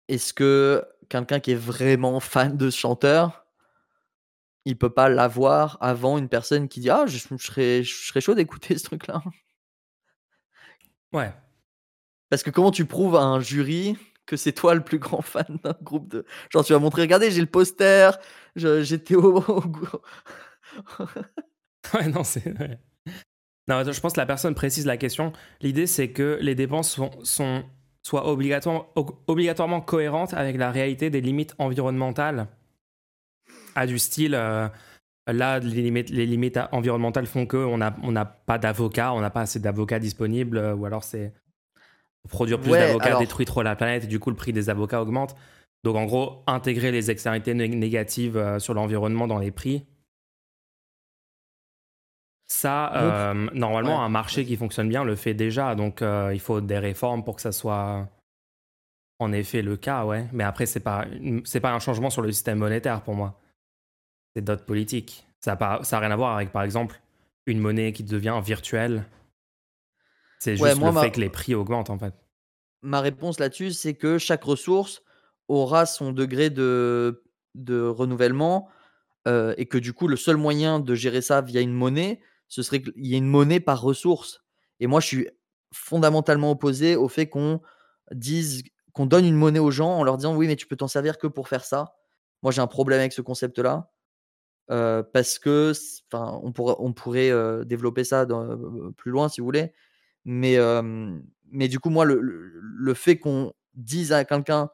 Est-ce que quelqu'un qui est vraiment fan de ce chanteur, il peut pas l'avoir avant une personne qui dit ah je, je serais, je serais chaud d'écouter ce truc-là? Ouais. Parce que comment tu prouves à un jury que c'est toi le plus grand (laughs) fan d'un groupe de genre tu vas montrer regardez j'ai le poster, j'étais au, (laughs) Ouais, non, c'est. ouais. Non, je pense que la personne précise la question. L'idée, c'est que les dépenses sont, sont soient obligatoirement, ob- obligatoirement cohérentes avec la réalité des limites environnementales. À du style, euh, là, les limites, les limites environnementales font qu'on n'a on n'a pas d'avocats, on n'a pas assez d'avocats disponibles, euh, ou alors c'est. Produire plus Ouais, d'avocats alors- détruit trop la planète et du coup, le prix des avocats augmente. Donc, en gros, intégrer les externalités né- négatives euh, sur l'environnement dans les prix, Ça, normalement, un marché qui fonctionne bien le fait déjà. Donc, il faut des réformes pour que ça soit en effet le cas, ouais. Mais après, c'est pas, c'est pas un changement sur le système monétaire pour moi. C'est d'autres politiques. Ça n'a ça a rien à voir avec, par exemple, une monnaie qui devient virtuelle. C'est juste le fait que les prix augmentent, en fait. Ma réponse là-dessus, c'est que chaque ressource aura son degré de, de renouvellement euh, et que du coup, le seul moyen de gérer ça via une monnaie, ce serait qu'il y ait une monnaie par ressource. Et moi, je suis fondamentalement opposé au fait qu'on dise qu'on donne une monnaie aux gens en leur disant oui, mais tu peux t'en servir que pour faire ça. Moi, j'ai un problème avec ce concept-là. Euh, parce que, enfin, on, pourrait, on pourrait euh, développer ça plus loin si vous voulez. Mais, mais du coup, moi, le, le, fait qu'on dise à quelqu'un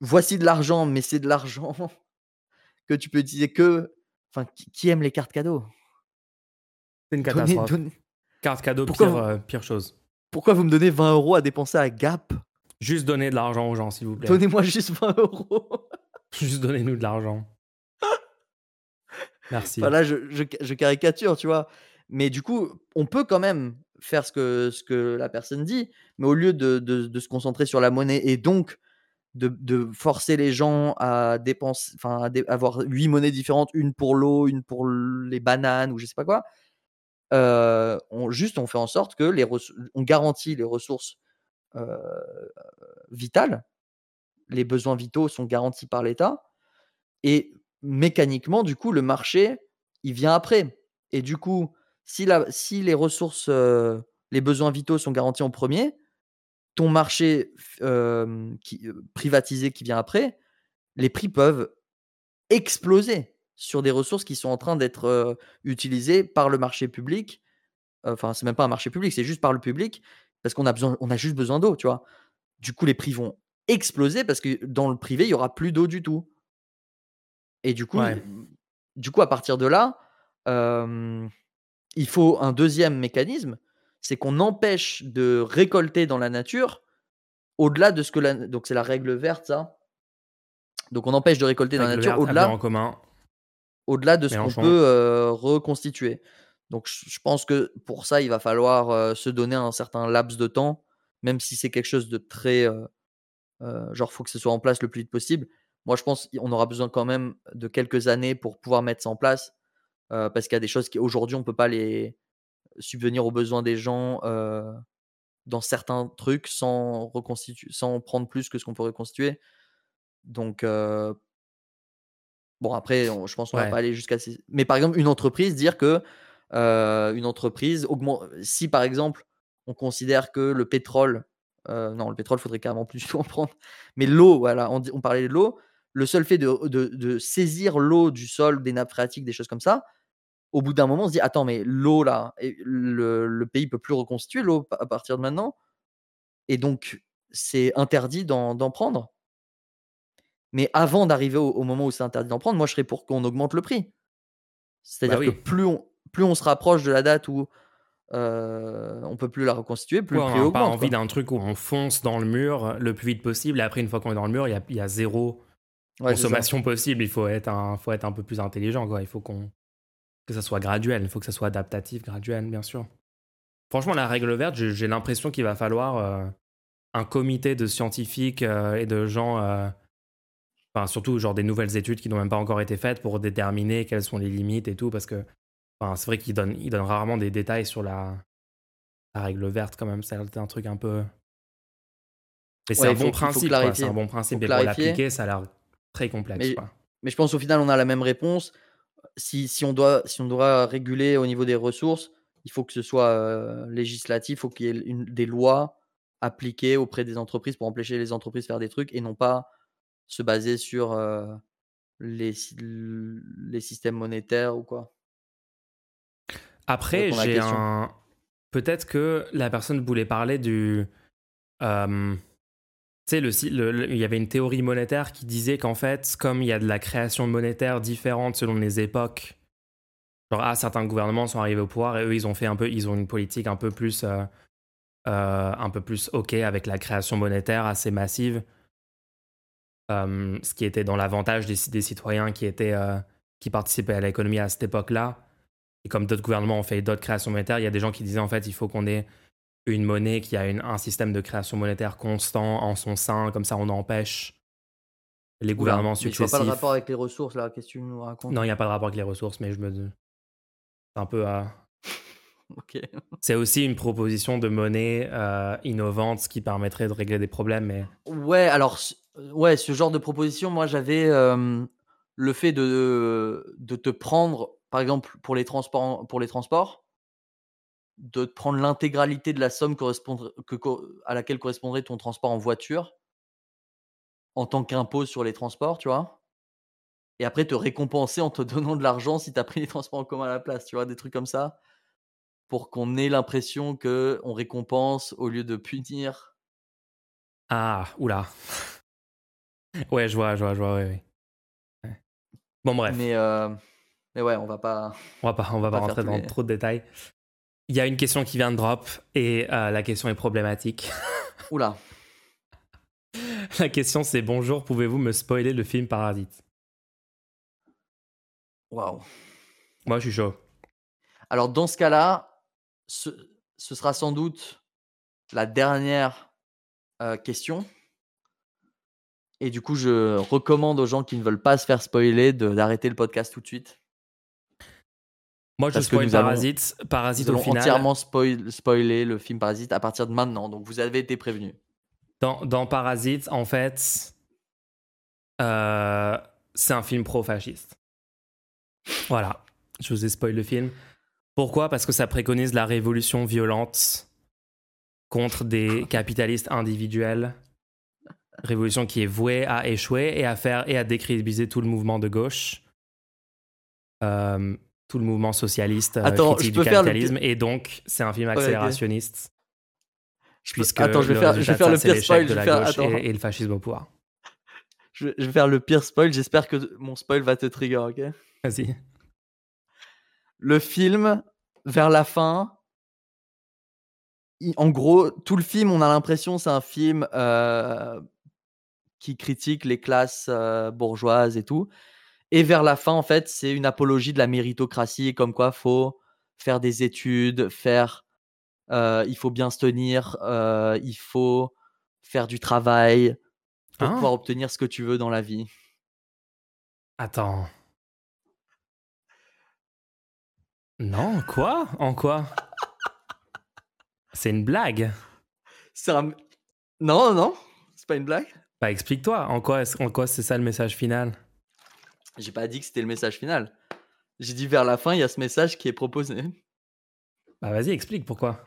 voici de l'argent, mais c'est de l'argent (laughs) que tu peux utiliser que. Enfin, qui, aime les cartes cadeaux? C'est une catastrophe. Carte cadeau, pire, pire chose. Pourquoi vous me donnez 20 euros à dépenser à Gap? Juste donner de l'argent aux gens, s'il vous plaît. Donnez-moi juste 20 euros. (laughs) juste donnez-nous de l'argent. Merci. Je, je, caricature, tu vois. Mais du coup, on peut quand même faire ce que, ce que la personne dit, mais au lieu de, de, se concentrer sur la monnaie et donc de, de forcer les gens à dépenser, enfin, à avoir huit monnaies différentes, une pour l'eau, une pour les bananes ou je sais pas quoi, euh, on, juste on fait en sorte que les on garantit les ressources euh, vitales, les besoins vitaux sont garantis par l'État, et mécaniquement, du coup, le marché, il vient après. Et du coup, si, la, si les ressources, euh, les besoins vitaux sont garantis en premier, ton marché qui, privatisé qui vient après, les prix peuvent exploser sur des ressources qui sont en train d'être utilisées par le marché public. Enfin, c'est même pas un marché public, c'est juste par le public parce qu'on a besoin, on a juste besoin d'eau, tu vois. Du coup, les prix vont exploser parce que dans le privé, il y aura plus d'eau du tout. Et du coup, du coup, à partir de là, il faut un deuxième mécanisme, c'est qu'on empêche de récolter dans la nature au-delà de ce que la. Donc, c'est la règle verte, ça. Donc, on empêche de récolter dans la nature au-delà. En commun. Au-delà de ce qu'on peut reconstituer. Donc, je pense que pour ça, il va falloir se donner un certain laps de temps, même si c'est quelque chose de très. genre, faut que ce soit en place le plus vite possible. Moi, je pense qu'on aura besoin quand même de quelques années pour pouvoir mettre ça en place, parce qu'il y a des choses qui aujourd'hui on ne peut pas les subvenir aux besoins des gens dans certains trucs sans reconstituer, sans prendre plus que ce qu'on peut reconstituer. Donc bon après, je pense qu'on ne va pas aller jusqu'à. Mais par exemple, une entreprise dire que une entreprise augmente. Si par exemple on considère que le pétrole, non, le pétrole faudrait carrément plus (laughs) en prendre, mais l'eau, voilà, on, on parlait de l'eau le seul fait de, saisir l'eau du sol, des nappes phréatiques, des choses comme ça, au bout d'un moment, on se dit attends, mais l'eau là, le, le pays peut plus reconstituer l'eau à partir de maintenant, et donc c'est interdit d'en prendre? Mais avant d'arriver au, moment où c'est interdit d'en prendre, moi je serais pour qu'on augmente le prix. C'est-à-dire bah que plus on, plus on se rapproche de la date où euh, on peut plus la reconstituer, plus le prix on n'a pas envie d'un truc où on fonce dans le mur le plus vite possible, et après, une fois qu'on est dans le mur, il y a, zéro consommation possible. Il faut être, un, faut être un peu plus intelligent. Quoi. Il faut qu'on, que ça soit graduel. Il faut que ça soit adaptatif, graduel, bien sûr. Franchement, la règle verte, j'ai l'impression qu'il va falloir euh, un comité de scientifiques euh, et de gens, euh, enfin, surtout genre des nouvelles études qui n'ont même pas encore été faites pour déterminer quelles sont les limites et tout. Parce que enfin, c'est vrai qu'ils donnent, ils donnent rarement des détails sur la, la règle verte, quand même. C'est un truc un peu. c'est un, bon principe, c'est un bon principe. Et pour l'appliquer, ça a l'air très complexe. Mais, je pense au final, on a la même réponse. Si, si, on doit, si on doit réguler au niveau des ressources, il faut que ce soit euh, législatif, il faut qu'il y ait une, des lois appliquées auprès des entreprises pour empêcher les entreprises de faire des trucs et non pas se baser sur euh, les, les systèmes monétaires ou quoi. Après, j'ai un. Peut-être que la personne voulait parler du. Euh, tu sais, le, il y avait une théorie monétaire qui disait qu'en fait, comme il y a de la création monétaire différente selon les époques, genre ah, certains gouvernements sont arrivés au pouvoir et eux ils ont fait un peu, ils ont une politique un peu plus, euh, euh, un peu plus ok avec la création monétaire assez massive, euh, ce qui était dans l'avantage des, des, citoyens qui étaient, qui participaient à l'économie à cette époque-là. Et comme d'autres gouvernements ont fait d'autres créations monétaires, il y a des gens qui disaient en fait il faut qu'on ait une monnaie qui a une, un système de création monétaire constant en son sein, comme ça on empêche les gouvernements Mais successifs. tu vois pas le rapport avec les ressources là, qu'est-ce que tu nous racontes? Non, il n'y a pas de rapport avec les ressources, mais je me dis. C'est un peu à. (laughs) Ok. C'est aussi une proposition de monnaie euh, innovante, ce qui permettrait de régler des problèmes, mais Ouais, alors, ce- ouais, ce genre de proposition, moi j'avais euh, le fait de, de te prendre, par exemple, pour les transports, pour les transports de prendre l'intégralité de la somme que, à laquelle correspondrait ton transport en voiture en tant qu'impôt sur les transports, tu vois? Et après te récompenser en te donnant de l'argent si tu as pris les transports en commun à la place, tu vois, des trucs comme ça, pour qu'on ait l'impression que on récompense au lieu de punir. Ah, oula. (laughs) ouais, je vois, je vois, je vois, ouais, ouais. Bon, bref, Mais, euh, mais ouais, on va pas. on va pas, on va pas pas faire rentrer dans les- trop de détails. Il y a une question qui vient de drop et euh, la question est problématique. (laughs) Oula. la question c'est bonjour, pouvez-vous me spoiler le film Parasite? Waouh. Moi, je suis chaud. Alors dans ce cas-là, ce, ce sera sans doute la dernière euh, question. Et du coup, je recommande aux gens qui ne veulent pas se faire spoiler d'arrêter le podcast tout de suite. Moi, je spoil allons- Parasite. Parasite Nous au final. entièrement spoil- spoiler le film Parasite à partir de maintenant. Donc vous avez été prévenus. Dans, dans Parasite, en fait, euh, c'est un film pro-fasciste. Voilà, je vous ai spoil le film. Pourquoi? Parce que ça préconise la révolution violente contre des (laughs) capitalistes individuels. Révolution qui est vouée à échouer et à faire et à décrédibiliser tout le mouvement de gauche, Euh, tout le mouvement socialiste, euh, Attends, critique je peux du faire le capitalisme. Et donc, c'est un film accélérationniste. Je peux- Puisque Attends, je vais faire, je vais faire le pire spoil. de la faire, gauche et, et le fascisme au pouvoir. (laughs) je vais- je vais faire le pire spoil. J'espère que mon spoil va te trigger, ok? Vas-y. le film, vers la fin, en gros, tout le film, on a l'impression c'est un film euh, qui critique les classes euh, bourgeoises et tout. Et vers la fin, en fait, c'est une apologie de la méritocratie, comme quoi faut faire des études, faire, euh, il faut bien se tenir, euh, il faut faire du travail pour Ah. pouvoir obtenir ce que tu veux dans la vie. Attends. Non, quoi? En quoi? C'est une blague. C'est un... Non, non, c'est pas une blague. Bah explique-toi, en quoi, en quoi c'est ça le message final? J'ai pas dit que c'était le message final. J'ai dit vers la fin, il y a ce message qui est proposé. Bah vas-y, explique pourquoi.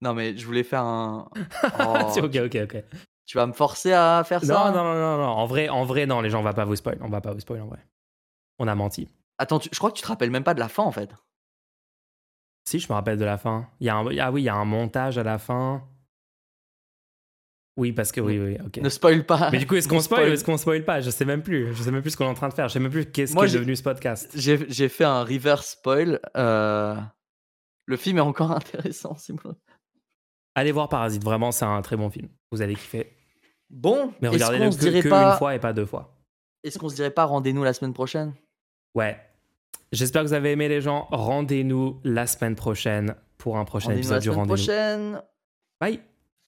Non, mais je voulais faire un. (laughs) Oh, ok, ok, ok. Tu vas me forcer à faire ça Non, non, non, non, non. En vrai, en vrai, non, les gens, on va pas vous spoil. On va pas vous spoil en vrai. On a menti. Attends, tu- je crois que tu te rappelles même pas de la fin en fait. Si, je me rappelle de la fin. Il y a un... Ah oui, il y a un montage à la fin. Oui, parce que oui, oui, ok. Ne spoil pas. Mais du coup, est-ce qu'on spoil ou est-ce qu'on spoil pas? Je sais même plus. Je sais même plus ce qu'on est en train de faire. Je sais même plus qu'est-ce qui est devenu ce podcast. J'ai j'ai fait un reverse spoil. euh, Le film est encore (laughs) intéressant, Simon. Allez voir Parasite, vraiment, c'est un très bon film. Vous allez kiffer. Bon, Mais regardez-le que, dirait que pas une fois et pas deux fois. Est-ce qu'on se dirait pas rendez-nous la semaine prochaine? Ouais. J'espère que vous avez aimé les gens. Rendez-nous la semaine prochaine pour un prochain Rendez-nous la épisode du semaine rendez-vous. prochaine. Bye.